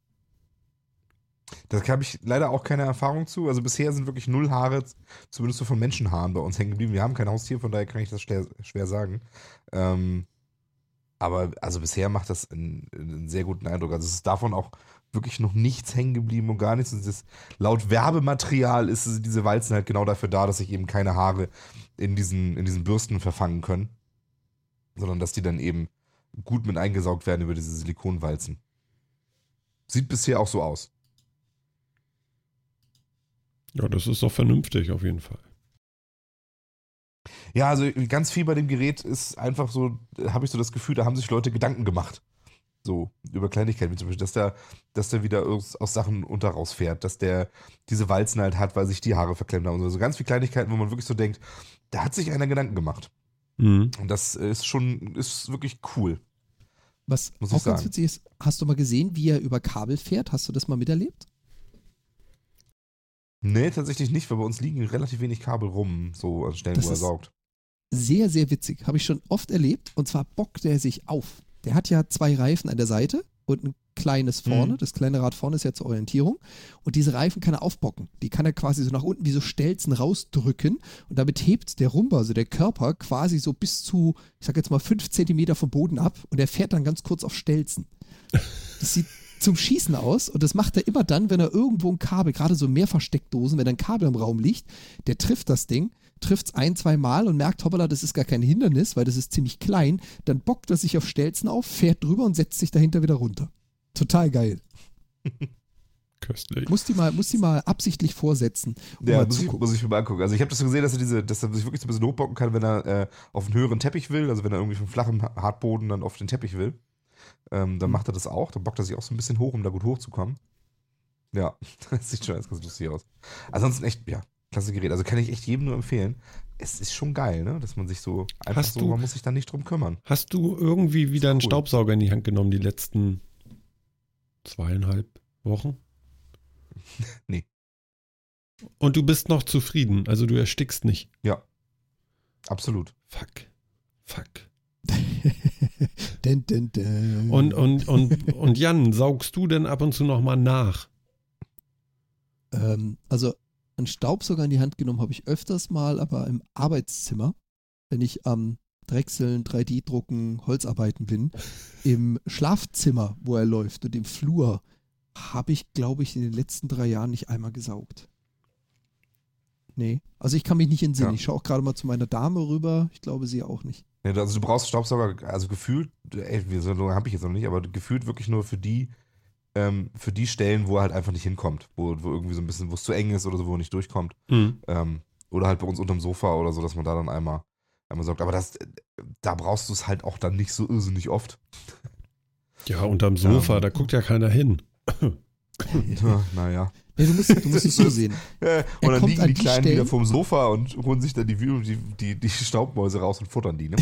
C: Da habe ich leider auch keine Erfahrung zu. Also bisher sind wirklich null Haare, zumindest so von Menschenhaaren bei uns hängen geblieben. Wir haben kein Haustier, von daher kann ich das schwer, schwer sagen. Ähm, aber also bisher macht das einen, einen sehr guten Eindruck. Also es ist davon auch wirklich noch nichts hängen geblieben und gar nichts. Und ist, laut Werbematerial ist es- diese Walzen halt genau dafür da, dass sich eben keine Haare in diesen, in diesen Bürsten verfangen können. Sondern dass die dann eben gut mit eingesaugt werden über diese Silikonwalzen. Sieht bisher auch so aus.
A: Ja, das ist doch vernünftig auf jeden Fall.
C: Ja, also ganz viel bei dem Gerät ist einfach so, habe ich so das Gefühl, da haben sich Leute Gedanken gemacht. So, über Kleinigkeiten, wie zum Beispiel, dass der, dass der wieder aus, aus Sachen unter rausfährt, dass der diese Walzen halt hat, weil sich die Haare verklemmt haben und so. So ganz viele Kleinigkeiten, wo man wirklich so denkt, da hat sich einer Gedanken gemacht.
A: Mhm.
C: Und das ist schon, ist wirklich cool.
B: Was
C: Muss ich
B: auch ganz witzig ist, hast du mal gesehen, wie er über Kabel fährt? Hast du das mal miterlebt?
C: Nee, tatsächlich nicht, weil bei uns liegen relativ wenig Kabel rum, so an Stellen,
B: Das
C: wo er saugt.
B: Sehr, sehr witzig. Habe ich schon oft erlebt. Und zwar bockt er sich auf. Der hat ja zwei Reifen an der Seite und ein kleines vorne.
C: Mhm.
B: Das kleine Rad vorne ist ja zur Orientierung. Und diese Reifen kann er aufbocken. Die kann er quasi so nach unten wie so Stelzen rausdrücken. Und damit hebt der Rumba, also der Körper, quasi so bis zu, ich sag jetzt mal, fünf Zentimeter vom Boden ab. Und er fährt dann ganz kurz auf Stelzen. Das sieht zum Schießen aus und das macht er immer dann, wenn er irgendwo ein Kabel, gerade so Mehrversteckdosen, wenn ein Kabel im Raum liegt, der trifft das Ding, trifft es ein, zwei Mal und merkt, hoppala, das ist gar kein Hindernis, weil das ist ziemlich klein, dann bockt er sich auf Stelzen auf, fährt drüber und setzt sich dahinter wieder runter. Total geil. *laughs*
A: Köstlich.
B: Muss die mal, muss die mal absichtlich vorsetzen. Um
C: Ja,
B: mal
C: muss ich, muss ich mir mal angucken. Also ich habe das so gesehen, dass er diese, dass er sich wirklich so ein bisschen hochbocken kann, wenn er äh, auf einen höheren Teppich will, also wenn er irgendwie vom flachen Hartboden dann auf den Teppich will. Ähm,
B: Hm.
C: dann macht er das auch, dann bockt er sich auch so ein bisschen hoch, um da gut hochzukommen. Ja, *laughs* das sieht schon ganz, ganz lustig aus. Ansonsten echt, ja, klasse Gerät. Also kann ich echt jedem nur empfehlen. Es ist schon geil, ne? Dass man sich so einfach
A: Hast
C: so,
A: du-
C: man muss sich da nicht drum kümmern.
A: Hast du irgendwie wieder einen
C: cool.
A: Staubsauger in die Hand genommen die letzten zweieinhalb Wochen? *laughs*
C: Nee.
A: Und du bist noch zufrieden, also du erstickst nicht.
C: Absolut.
A: Fuck. Fuck. *laughs*
B: dun, dun, dun.
A: Und, und, und, und Jan, saugst du denn ab und zu nochmal nach?
B: Ähm, also einen Staubsauger in die Hand genommen habe ich öfters mal, aber im Arbeitszimmer, wenn ich am Drechseln, 3D-Drucken, Holzarbeiten bin. *laughs* Im Schlafzimmer, wo er läuft und im Flur, habe ich, glaube ich, in den letzten drei Jahren nicht einmal gesaugt. Nee, also ich kann mich nicht entsinnen.
C: Ja.
B: Ich schaue auch gerade mal zu meiner Dame rüber. Ich glaube, sie auch nicht.
C: Ja, also du brauchst Staubsauger, also gefühlt, ey, so lange habe ich jetzt noch nicht, aber gefühlt wirklich nur für die, ähm, für die Stellen, wo er halt einfach nicht hinkommt, wo, wo irgendwie so ein bisschen, wo es zu eng ist oder so, wo er nicht durchkommt.
A: Hm.
C: Ähm, oder halt bei uns unterm Sofa oder so, dass man da dann einmal, einmal saugt. Aber das, da brauchst du es halt auch dann nicht so irrsinnig oft.
A: Ja, unterm Sofa,
C: Ähm.
A: da guckt ja keiner hin. *laughs*
C: Ja, naja.
B: Nee, du, musst, du musst es so *laughs* sehen. Er
C: Und dann liegen die
B: die
C: Kleinen
B: Stellen-
C: wieder vorm Sofa und holen sich dann die, die, die, die Staubmäuse raus und futtern die. Ne?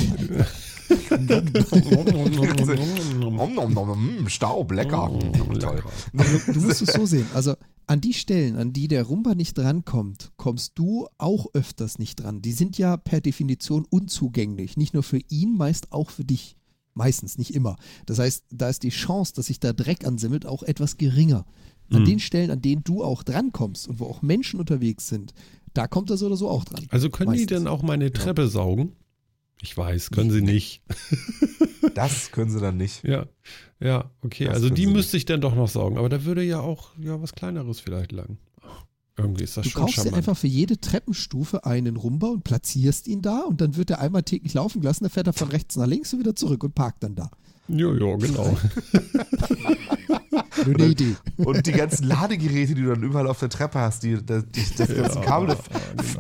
C: Mm, Staub, lecker. Mm, toll.
B: Aber du, du musst es so *laughs* sehen. Also an die Stellen, an die der Rumba nicht drankommt, kommst du auch öfters nicht dran. Die sind ja per Definition unzugänglich. Nicht nur für ihn, meist auch für dich. Meistens, nicht immer. Das heißt, da ist die Chance, dass sich da Dreck ansammelt, auch etwas geringer. An
A: Mhm.
B: den Stellen, an denen du auch drankommst und wo auch Menschen unterwegs sind, da kommt er so oder so auch dran.
A: Also können die
B: Meistens.
A: denn auch meine Treppe saugen? Ich weiß, können sie nicht. *laughs*
C: Das können sie dann nicht.
A: Ja, ja, okay.
C: Das
A: also die müsste ich dann doch noch saugen. Aber da würde ja auch ja was Kleineres vielleicht lang. Irgendwie ist das
B: Du
A: schon
B: kaufst dir einfach für jede Treppenstufe einen Rumba und platzierst ihn da und dann wird er einmal täglich laufen gelassen, dann fährt er von rechts nach links und wieder zurück und parkt dann da.
A: Ja, ja, genau. *laughs* *laughs*
B: Nur eine Idee.
C: Und die ganzen Ladegeräte, die du dann überall auf der Treppe hast, die, die, die das ganze Kabel, das-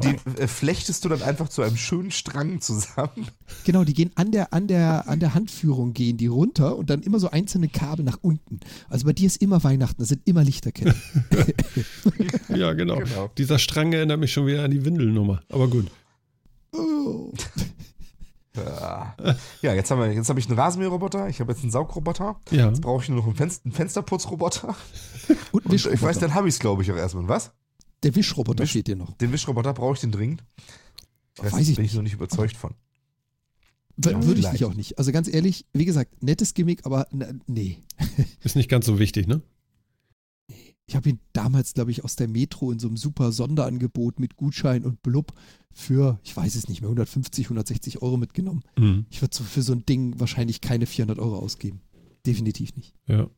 A: genau.
C: die äh, flechtest du dann einfach zu einem schönen Strang zusammen.
B: Genau, die gehen an der, an der, an der Handführung gehen die runter und dann immer so einzelne Kabel nach unten. Also bei dir ist immer Weihnachten, da sind immer Lichterketten. *laughs*
A: Ja, genau.
C: Genau.
A: Dieser Strang erinnert mich schon wieder an die Windelnummer. Aber gut.
B: Oh.
C: Ja, jetzt haben wir, jetzt habe ich einen Rasenmäherroboter, ich habe jetzt einen Saugroboter,
A: Ja.
C: jetzt brauche ich nur noch einen, Fenster, einen Fensterputzroboter. *laughs*
B: Und ein
C: Und ich weiß, dann habe ich es, glaube ich, auch erstmal. Was?
B: Der Wischroboter
C: Wisch-
B: steht dir noch.
C: Den Wischroboter brauche ich den dringend. Ich weiß,
B: Weiß ich
C: bin ich
B: nicht.
C: noch nicht überzeugt von.
B: W
C: Ja,
B: Würde ich dich auch nicht. Also ganz ehrlich, wie gesagt, nettes Gimmick, aber nee.
A: Ist *laughs* nicht ganz so wichtig, ne?
B: Ich habe ihn damals, glaube ich, aus der Metro in so einem super Sonderangebot mit Gutschein und Blub für, ich weiß es nicht mehr, 150, 160 Euro mitgenommen.
A: Mhm.
B: Ich würde so für so ein Ding wahrscheinlich keine 400 Euro ausgeben. Definitiv nicht.
A: Ja.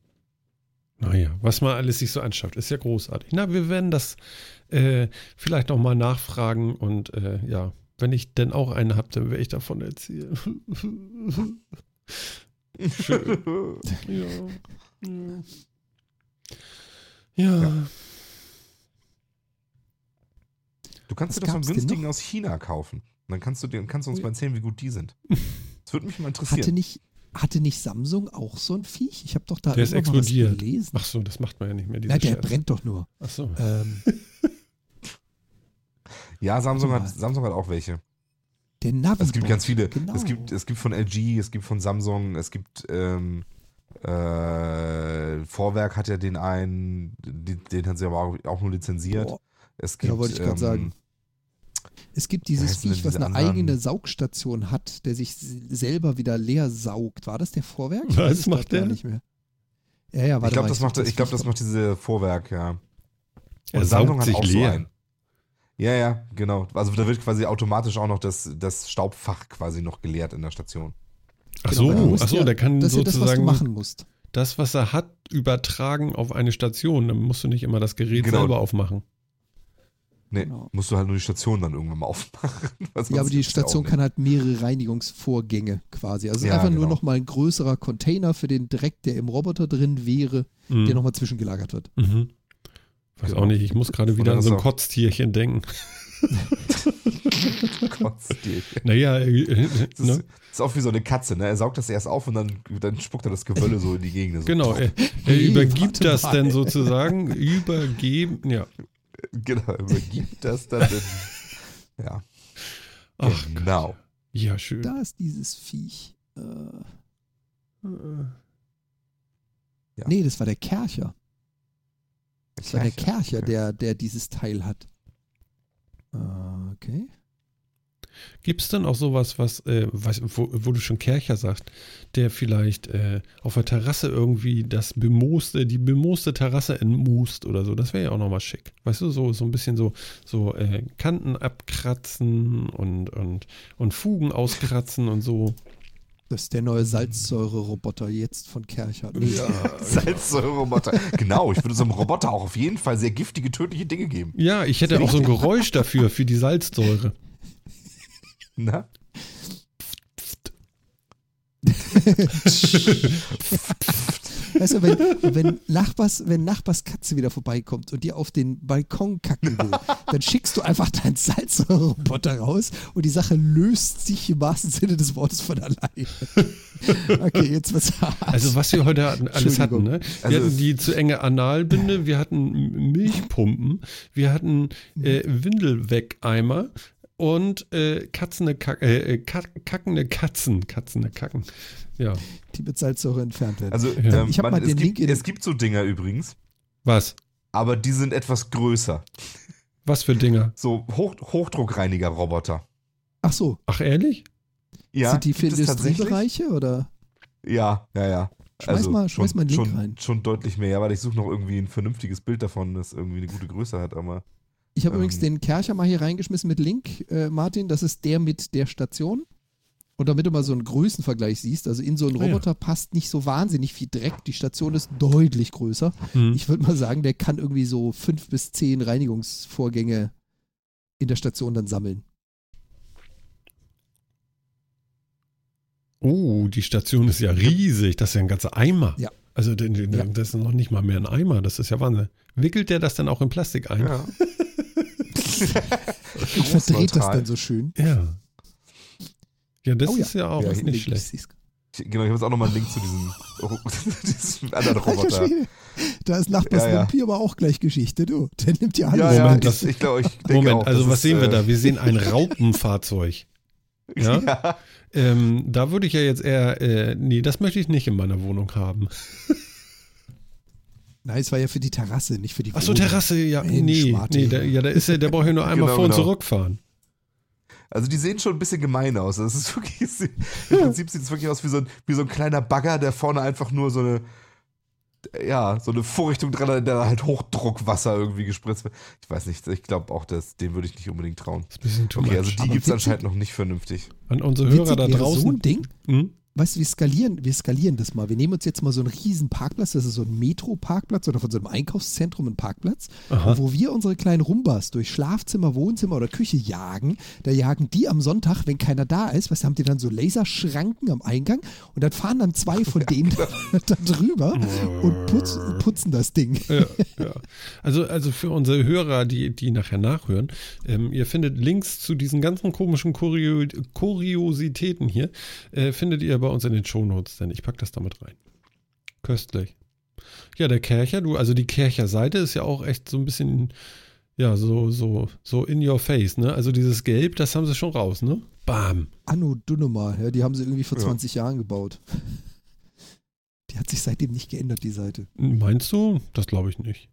A: Naja, was man alles sich so anschafft, ist ja großartig. Na, wir werden das äh, vielleicht nochmal nachfragen und äh, ja, wenn ich denn auch einen habe, dann werde ich davon erzählen. *laughs* Schön. *laughs* Ja. Ja. Ja.
C: Ja. Du kannst
B: Was
C: dir das von
B: gab's denn
C: günstigen aus China kaufen. Dann kannst du, dir, kannst du uns
B: Oh
C: mal erzählen, wie gut die sind. Das würde mich mal
B: Hatte
C: interessieren.
B: nicht, hatte nicht Samsung auch so ein Viech? Ich habe doch da
A: Der ist
B: mal was
A: explodiert.
B: gelesen.
A: Ach so, das macht man ja nicht mehr. Diese
B: Na, der
A: Scherze.
B: brennt doch nur.
A: Ach so.
B: Ähm, *laughs*
C: Ja, Samsung hat. Samsung hat auch welche.
B: der Navi.
C: Es gibt ganz viele.
B: Genau.
C: Es, gibt, es gibt von LG, es gibt von Samsung, es gibt ähm, äh, Vorwerk hat ja den einen, den, den hat sie aber auch, nur lizenziert.
B: Boah,
C: Es gibt,
B: Ja, wollte ich gerade
C: ähm,
B: sagen. Es gibt dieses Viech, was eine
C: anderen?
B: eigene Saugstation hat, der sich selber wieder leer saugt. War das der Vorwerk?
A: Was macht der?
B: nicht mehr. Ja, ja, warte
C: Ich glaube, das, macht, ich glaub, das macht diese Vorwerk, ja.
A: Er saugt
C: hat
A: sich
C: auch so
A: leer.
C: einen. Ja, ja, genau. Also da wird quasi automatisch auch noch das, das Staubfach quasi noch geleert in der Station.
A: Ach
B: Genau, du
A: so,
B: musst
A: ach so,
B: ja-
A: der kann
B: Das ja das, was du
A: sozusagen
B: machen musst.
A: das, was er hat, übertragen auf eine Station. Dann musst du nicht immer das Gerät
C: Genau.
A: selber aufmachen.
C: Nee,
B: Genau.
C: musst du halt nur die Station dann irgendwann mal aufmachen. *laughs*
B: Ja, aber die Station kann halt mehrere Reinigungsvorgänge quasi. Also es ist
C: Ja,
B: einfach nur
C: genau.
B: nochmal ein größerer Container für den Dreck, der im Roboter drin wäre,
A: Mhm.
B: der nochmal zwischengelagert wird.
A: Mhm. Weiß
C: Genau.
A: auch nicht, ich muss gerade wieder an so ein Kotztierchen denken. *laughs* *laughs*
C: Kotztierchen.
A: Naja, äh, äh, ne?
C: Das ist auch wie so eine Katze, ne? Er saugt das erst auf und dann, dann spuckt er das Gewölle so in die Gegend. So.
A: genau, er, er übergibt
B: warte
A: das
B: mal.
A: dann sozusagen, übergeben, ja.
C: Genau, übergibt das dann. In, ja,
A: Ach,
C: genau.
A: ja, schön.
B: Da ist dieses Viech. Äh,
C: Ja.
B: Nee, das war der Kercher. Das war der Kercher,
C: Okay.
B: der, der dieses Teil hat. Äh, Okay.
A: Gibt es dann auch sowas, was, äh, was wo, wo du schon Kercher sagst, der vielleicht äh, auf der Terrasse irgendwie das bemooste, die bemooste Terrasse entmoost oder so? Das wäre ja auch nochmal schick. Weißt du, so, so ein bisschen so, so äh, Kanten abkratzen und, und, und Fugen auskratzen und so.
B: Das ist der neue Salzsäure-Roboter jetzt von Kercher. Nee,
C: Salzsäure-Roboter. genau, ich würde so einem Roboter auch auf jeden Fall sehr giftige, tödliche Dinge geben.
A: Ja, ich hätte auch so ein Geräusch dafür, für die Salzsäure.
C: Na?
B: Weißt du, wenn, wenn, Nachbars, wenn Nachbars Katze wieder vorbeikommt und dir auf den Balkon kacken will, dann schickst du einfach deinen Salzsäure-Roboter raus und die Sache löst sich im wahrsten Sinne des Wortes von alleine. Okay, jetzt wird's hart.
A: Also was wir heute hatten, alles hatten, ne? Wir
C: Also-
A: hatten die zu enge Analbinde, wir hatten Milchpumpen, wir hatten äh, Windelwegeimer und äh, katzende Kack, äh, äh, kack, kackende Katzen, katzende Kacken. Ja,
B: die mit Salzsäure entfernt werden.
C: Also,
A: Ja.
C: ähm,
B: Ich hab
C: man,
B: mal
C: es,
B: den
C: gibt,
B: Link in-
C: es gibt so Dinger übrigens,
A: was?
C: aber die sind etwas größer.
A: Was für Dinger?
C: So Hoch, Hochdruckreiniger-Roboter.
B: Ach so,
A: Ach ehrlich?
C: Ja,
B: sind die für? Industriebereiche oder?
C: Ja, ja, ja.
B: Schmeiß mal- schmeiß mal einen Link
C: schon,
B: rein.
C: Schon deutlich mehr, ja, weil ich suche noch irgendwie ein vernünftiges Bild davon, das irgendwie eine gute Größe hat, aber
B: Ich habe
C: Ähm.
B: übrigens den Kercher mal hier reingeschmissen mit Link, äh, Martin. Das ist der mit der Station. Und damit du mal so einen Größenvergleich siehst, also in so einen
A: Ah, ja.
B: Roboter passt nicht so wahnsinnig viel Dreck. Die Station ist deutlich größer.
A: Hm.
B: Ich würde mal sagen, der kann irgendwie so fünf bis zehn Reinigungsvorgänge in der Station dann sammeln.
A: Oh, die Station ist ja riesig. Das ist ja ein ganzer Eimer.
B: Ja.
A: Also
B: Ja.
A: das ist noch nicht mal mehr ein Eimer. Das ist ja Wahnsinn. Wickelt der das dann auch in Plastik ein?
C: ja. *laughs*
B: Und verdreht das dann so schön.
A: Ja. Ja, das
B: Oh ja.
A: ist ja auch
C: Ja,
A: nicht
B: Link, ich
A: schlecht.
C: Ich- Genau, ich habe jetzt auch nochmal einen Link zu diesem, *laughs* diesem anderen Roboter.
B: Da ist Nachbars
C: Ja, ja.
B: Vampir aber auch gleich Geschichte, du. Der nimmt ja alles.
C: Ja, ja,
A: Moment,
C: ich,
A: das-
C: ich glaube, ich *laughs*
A: Moment,
C: auch,
A: also was
C: ist,
A: sehen wir
C: äh,
A: da? Wir sehen ein *laughs* Raupenfahrzeug. Ja?
C: Ja,
A: Ähm, da würde ich ja jetzt eher, äh, nee, das möchte ich nicht in meiner Wohnung haben.
B: Nein, es war ja für die Terrasse, nicht für die
A: Achso,
B: Wohnung.
A: Terrasse, ja,
B: Mensch,
A: nee,
B: Martin.
A: nee, der, ja, da ist ja, der braucht ja nur *laughs* einmal
C: Genau,
A: vor und
C: genau.
A: zurückfahren.
C: Also die sehen schon ein bisschen gemein aus. Das ist *laughs* wirklich, im Prinzip sieht es wirklich aus wie so, ein, wie so ein kleiner Bagger, der vorne einfach nur so eine, ja, so eine Vorrichtung dran hat, der halt Hochdruckwasser irgendwie gespritzt wird. Ich weiß nicht, ich glaube auch, das, dem würde ich nicht unbedingt trauen.
A: Das ist ein bisschen too
C: Okay,
A: much.
C: also die gibt es anscheinend noch nicht vernünftig.
A: An unsere Hörer
B: Witzig
A: da
B: wäre so
A: draußen.
B: ein Ding.
A: Hm?
B: Weißt du, wir skalieren, wir skalieren das mal. Wir nehmen uns jetzt mal so einen riesen Parkplatz, das ist so ein Metro-Parkplatz oder von so einem Einkaufszentrum ein Parkplatz,
A: Aha.
B: wo wir unsere kleinen Rumbas durch Schlafzimmer, Wohnzimmer oder Küche jagen. Da jagen die am Sonntag, wenn keiner da ist, weißt du, haben die dann so Laserschranken am Eingang und dann fahren dann zwei von *laughs* denen *laughs* da drüber und putz, putzen das Ding.
A: Ja, ja. Also, also für unsere Hörer, die, die nachher nachhören, ähm, ihr findet Links zu diesen ganzen komischen Kurio Kuriositäten hier, äh, findet ihr bei uns in den Shownotes, denn ich packe das damit rein. Köstlich. Ja, der Kercher, du, also die Kercher-Seite ist ja auch echt so ein bisschen, ja, so, so, so in your face, ne? Also dieses Gelb, das haben sie schon raus, ne? Bam.
B: Anno Dunnemar, ja, die haben sie irgendwie vor
C: Ja.
B: 20 Jahren gebaut. Die hat sich seitdem nicht geändert, die Seite.
A: Meinst du? Das glaube ich nicht.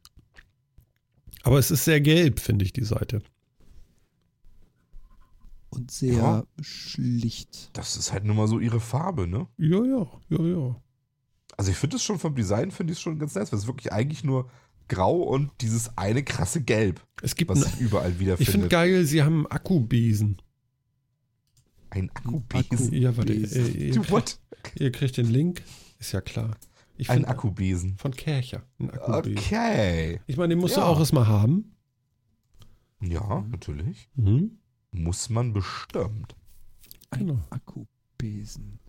A: Aber es ist sehr gelb, finde ich, die Seite.
B: Und sehr
C: Ja.
B: schlicht.
C: Das ist halt nur mal so ihre Farbe, ne?
A: Ja, ja, ja, ja.
C: Also ich finde es schon vom Design, finde ich es schon ganz nice, weil es ist wirklich eigentlich nur grau und dieses eine krasse Gelb,
A: Es gibt
C: was sich überall
A: Ich finde geil, sie haben einen Akkubesen.
C: Ein Akkubesen.
A: Ja, warte, äh, ihr,
C: Du,
A: kriegt,
C: what?
A: ihr kriegt den Link. Ist ja klar. Ich
C: Ein Akkubesen.
A: Von Kercher. Ein Akkubesen.
C: Okay.
A: Ich meine, den musst
C: Ja.
A: du auch erstmal haben.
C: Ja, natürlich.
A: Mhm.
C: Muss man bestimmt.
B: Ein
A: Genau.
B: Akkubesen.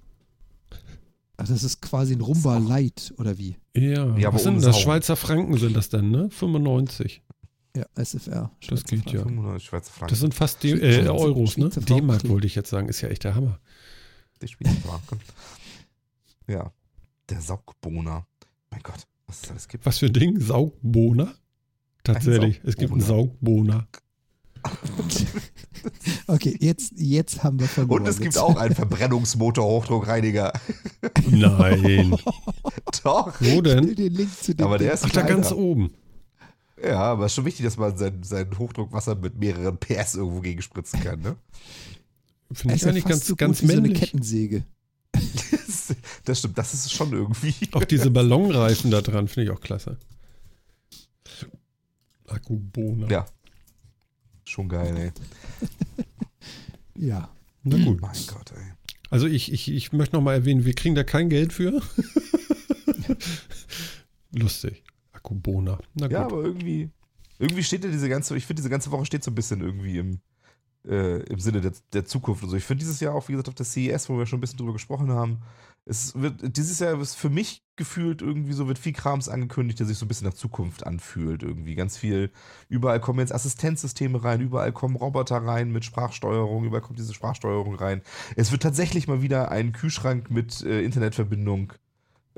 B: Ach, das ist quasi ein Rumba Light, oder wie?
A: Ja,
C: Ja, aber
A: was sind das?
C: Saum.
A: Schweizer Franken sind das denn, ne? 95.
B: Ja, SFR.
A: Das geht ja.
C: 95 Schweizer Franken.
A: Das sind fast D
B: Schweizer-
A: äh, Euros, ne?
B: Schweizer.
A: D-Mark wollte ich jetzt sagen. Ist ja echt der Hammer.
C: Die Schweizer Franken. *laughs* Ja. Der Saugbohner. Mein Gott, was es alles gibt.
A: Was für ein Ding? Saugbohner? Tatsächlich.
C: Ein
A: Es gibt einen
C: Saugbohner. *laughs*
B: Okay, jetzt, jetzt haben wir verloren.
C: Und es gibt auch einen Verbrennungsmotor-Hochdruckreiniger.
A: Nein. *laughs*
C: Doch.
A: Wo
B: Ich will
A: denn?
B: den Link zu dem
C: Aber der ist
A: Ach, da ganz oben.
C: Ja, aber es ist schon wichtig, dass man sein, sein Hochdruckwasser mit mehreren PS irgendwo gegenspritzen kann, ne?
A: Finde ich
B: ja
A: eigentlich ganz,
B: so
A: ganz
B: wie so eine
A: männlich.
B: Kettensäge. *laughs*
C: Das stimmt, das ist schon irgendwie.
A: Auch diese Ballonreifen da dran finde ich auch klasse. Akkubohner.
C: Ja. Schon geil, ey. *laughs*
B: Ja.
A: Na gut.
C: Mein Gott, ey.
A: Also ich, ich, ich möchte noch mal erwähnen, wir kriegen da kein Geld für. *laughs* Lustig. Akkubohner. Na gut.
C: Ja, aber irgendwie, irgendwie steht ja diese ganze, ich finde, diese ganze Woche steht so ein bisschen irgendwie im, äh, im Sinne der, der Zukunft und so. Ich finde dieses Jahr auch, wie gesagt, auf der CES, wo wir schon ein bisschen drüber gesprochen haben, es wird, dieses Jahr ist für mich gefühlt irgendwie so, wird viel Krams angekündigt, der sich so ein bisschen nach Zukunft anfühlt irgendwie. Ganz viel, überall kommen jetzt Assistenzsysteme rein, überall kommen Roboter rein mit Sprachsteuerung, überall kommt diese Sprachsteuerung rein. Es wird tatsächlich mal wieder ein Kühlschrank mit äh, Internetverbindung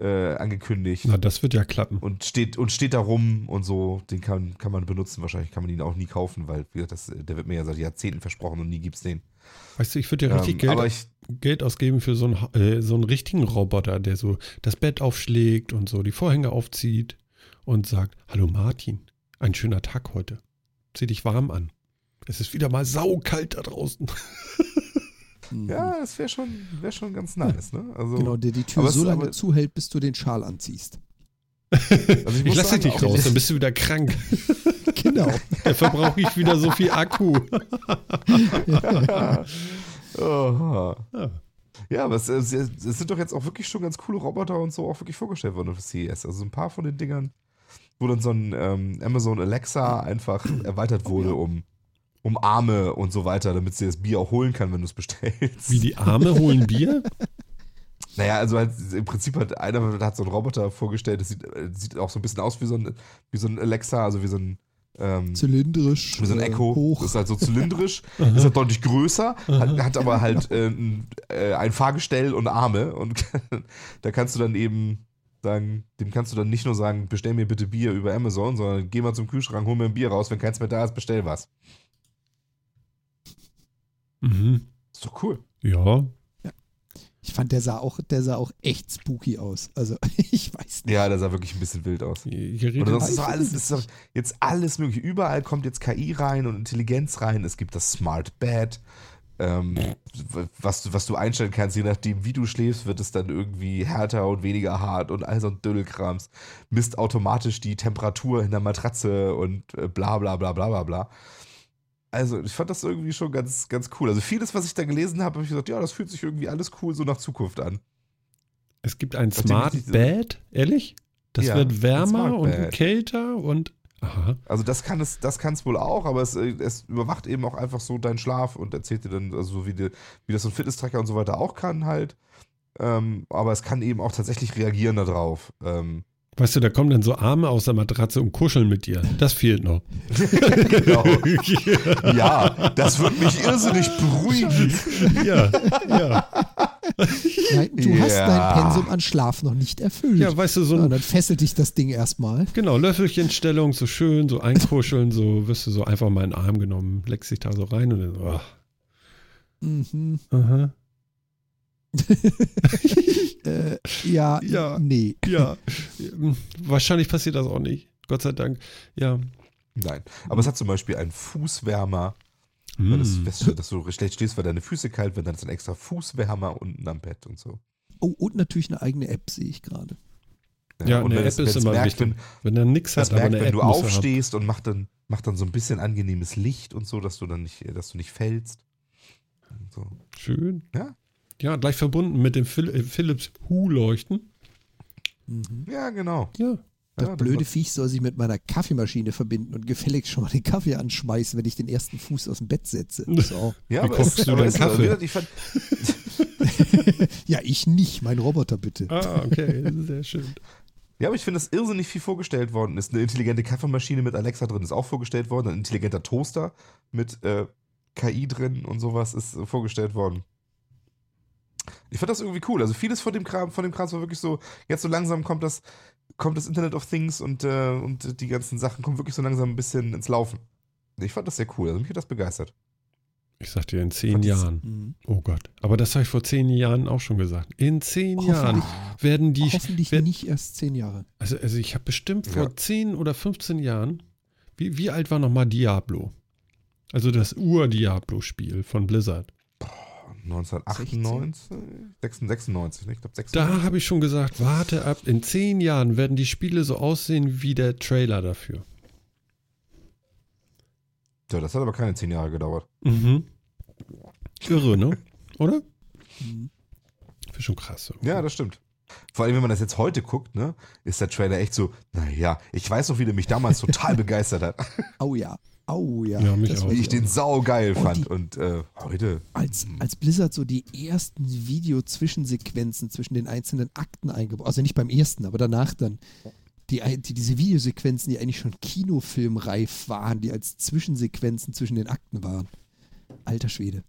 C: äh, angekündigt
A: Na, das wird ja klappen.
C: und steht und steht da rum und so, den kann, kann man benutzen. Wahrscheinlich kann man ihn auch nie kaufen, weil wie gesagt, das, der wird mir ja seit Jahrzehnten versprochen und nie gibt's den.
A: Weißt du, ich würde ja richtig
C: Ähm,
A: Geld,
C: ich,
A: Geld ausgeben für so einen, äh, so einen richtigen Roboter, der so das Bett aufschlägt und so die Vorhänge aufzieht und sagt, hallo Martin, ein schöner Tag heute. Zieh dich warm an. Es ist wieder mal saukalt da draußen. *laughs*
B: Mhm.
C: ja, das wäre schon, wär schon ganz nice, ne? Also,
B: Genau, der die Tür so lange
C: aber-
B: zuhält, bis du den Schal anziehst.
C: also
A: Ich
C: muss
A: lasse dich
C: auch
A: raus, dann bist du wieder krank. *laughs*
B: Genau.
A: Da verbrauche ich wieder so viel Akku. *laughs* *laughs*
C: oh.
A: Ja.
C: Ja, aber es, es, es sind doch jetzt auch wirklich schon ganz coole Roboter und so auch wirklich vorgestellt worden auf der CES. Also ein paar von den Dingern, wo dann so ein ähm, Amazon Alexa einfach *clears throat* erweitert wurde um, um Arme und so weiter, damit sie das Bier auch holen kann, wenn du es bestellst.
A: Wie die Arme holen Bier? *laughs*
C: Naja, also halt im Prinzip hat einer hat so einen Roboter vorgestellt, das sieht, äh, sieht auch so ein bisschen aus wie so ein, wie so ein Alexa, also wie so ein ähm,
B: Zylindrisch.
C: wie so ein
B: äh,
C: Echo.
B: Hoch.
C: Das ist halt so zylindrisch, *laughs* ist halt deutlich größer, hat, hat aber halt *laughs* äh, ein, äh, ein Fahrgestell und Arme und da kannst du dann eben sagen, dem kannst du dann nicht nur sagen, bestell mir bitte Bier über Amazon, sondern geh mal zum Kühlschrank, hol mir ein Bier raus, wenn keins mehr da ist, bestell was.
A: Mhm.
C: Ist doch cool.
A: Ja,
B: Ich fand, der sah auch, der sah auch echt spooky aus. Also, *laughs* ich weiß nicht.
C: Ja, der sah wirklich ein bisschen wild aus.
A: redet
C: sonst ist doch
B: ich
C: alles, ist doch jetzt alles möglich. Überall kommt jetzt KI rein und Intelligenz rein. Es gibt das Smart Bed, ähm, was, du, was du einstellen kannst, je nachdem, wie du schläfst, wird es dann irgendwie härter und weniger hart und all so ein Dödelkrams. Misst automatisch die Temperatur in der Matratze und äh, bla bla bla bla bla bla. Also, ich fand das irgendwie schon ganz, ganz cool. Also, vieles, was ich da gelesen habe, habe ich gesagt, ja, das fühlt sich irgendwie alles cool so nach Zukunft an.
A: Es gibt ein Smart Bed, ehrlich? Das
C: Ja,
A: wird wärmer und kälter und. Aha.
C: Also das kann es, das kann es wohl auch, aber es, äh, es überwacht eben auch einfach so deinen Schlaf und erzählt dir dann, also so wie, die, wie das so ein Fitness-Tracker und so weiter auch kann halt. Ähm, aber es kann eben auch tatsächlich reagieren darauf. Ähm,
A: Weißt du, da kommen dann so Arme aus der Matratze und kuscheln mit dir. Das fehlt noch.
C: genau. *laughs* Ja, das wird mich irrsinnig beruhigen.
A: ja, ja.
B: Nein, du hast
C: Ja.
B: dein Pensum an Schlaf noch nicht erfüllt.
A: Ja, weißt du, so
B: Ja, dann fesselt dich das Ding erstmal.
A: Genau, Löffelchenstellung, so schön, so einkuscheln, so wirst du so einfach mal in den Arm genommen, leckst dich da so rein und dann so, ach,
B: Mhm.
A: aha, *laughs*
B: Äh, ja,
A: Ja.
B: nee.
A: ja. Wahrscheinlich passiert das auch nicht. Gott sei Dank. Ja.
C: Nein, aber es hat zum Beispiel einen Fußwärmer, wenn es
A: Hm.
C: feststellt, dass du schlecht stehst, weil deine Füße kalt werden, dann ist ein extra Fußwärmer unten am Bett und so.
B: Oh, und natürlich eine eigene App sehe ich gerade.
A: Ja,
C: und
A: eine
C: wenn
A: App
C: es-
A: ist
C: es
A: immer
C: merkt,
A: wichtig.
C: wenn,
A: Wenn er nichts
C: Das
A: hat, aber
C: merkt,
A: eine
C: wenn
A: App
C: du aufstehst und macht dann, macht dann so ein bisschen angenehmes Licht und so, dass du dann nicht, dass du nicht fällst. So.
A: Schön.
C: Ja.
A: Ja, gleich verbunden mit dem Phil äh, Philips Hue-Leuchten.
B: Mhm.
C: Ja, genau.
A: Ja.
B: Das
C: Ja,
B: blöde
C: das-
B: Viech soll sich mit meiner Kaffeemaschine verbinden und gefälligst schon mal den Kaffee anschmeißen, wenn ich den ersten Fuß aus dem Bett setze. *laughs* So.
C: Ja,
A: Wie
C: aber
A: kochst
C: es-
A: du deinen Kaffee? *laughs*
B: ja, ich nicht, mein Roboter bitte.
A: Ah, okay, sehr schön.
C: ja, aber ich finde, dass irrsinnig viel vorgestellt worden ist. Eine intelligente Kaffeemaschine mit Alexa drin ist auch vorgestellt worden. Ein intelligenter Toaster mit äh, KI drin und sowas ist äh, vorgestellt worden. Ich fand das irgendwie cool. Also vieles von dem Kram, von dem Kram war wirklich so, jetzt so langsam kommt das, kommt das Internet of Things und, äh, und die ganzen Sachen kommen wirklich so langsam ein bisschen ins Laufen. Ich fand das sehr cool. Also mich hat das begeistert.
A: Ich sag dir, in zehn Jahren.
B: Mhm.
A: Oh Gott. Aber das habe ich vor zehn Jahren auch schon gesagt. In zehn Jahren werden die.
B: hoffentlich
A: wer-
B: nicht erst zehn Jahre.
A: Also, also ich habe bestimmt vor
C: Ja.
A: 10 oder 15 Jahren. Wie, wie alt war nochmal Diablo? Also das Ur-Diablo-Spiel von Blizzard.
C: 1998? 96, ne? Ich glaube 96.
A: Da habe ich schon gesagt, warte ab, in 10 Jahren werden die Spiele so aussehen wie der Trailer dafür.
C: Ja, das hat aber keine 10 Jahre gedauert.
A: Mhm. Irre, ne? *laughs* Oder?
B: Mhm.
A: Finde schon krass.
C: Ja, das stimmt. Vor allem, wenn man das jetzt heute guckt, ne, ist der Trailer echt so, naja, ich weiß noch, wie der mich damals total *laughs* begeistert hat.
B: Au ja. Au ja.
A: Ja, mich
B: Das
A: auch.
C: Wie ich den sau geil
B: Und
C: fand.
B: die-
C: Und äh, heute.
B: als, als Blizzard so die ersten Video-Zwischensequenzen zwischen den einzelnen Akten eingebaut, also nicht beim ersten, aber danach dann, die, die, diese Videosequenzen, die eigentlich schon kinofilmreif waren, die als Zwischensequenzen zwischen den Akten waren. Alter Schwede.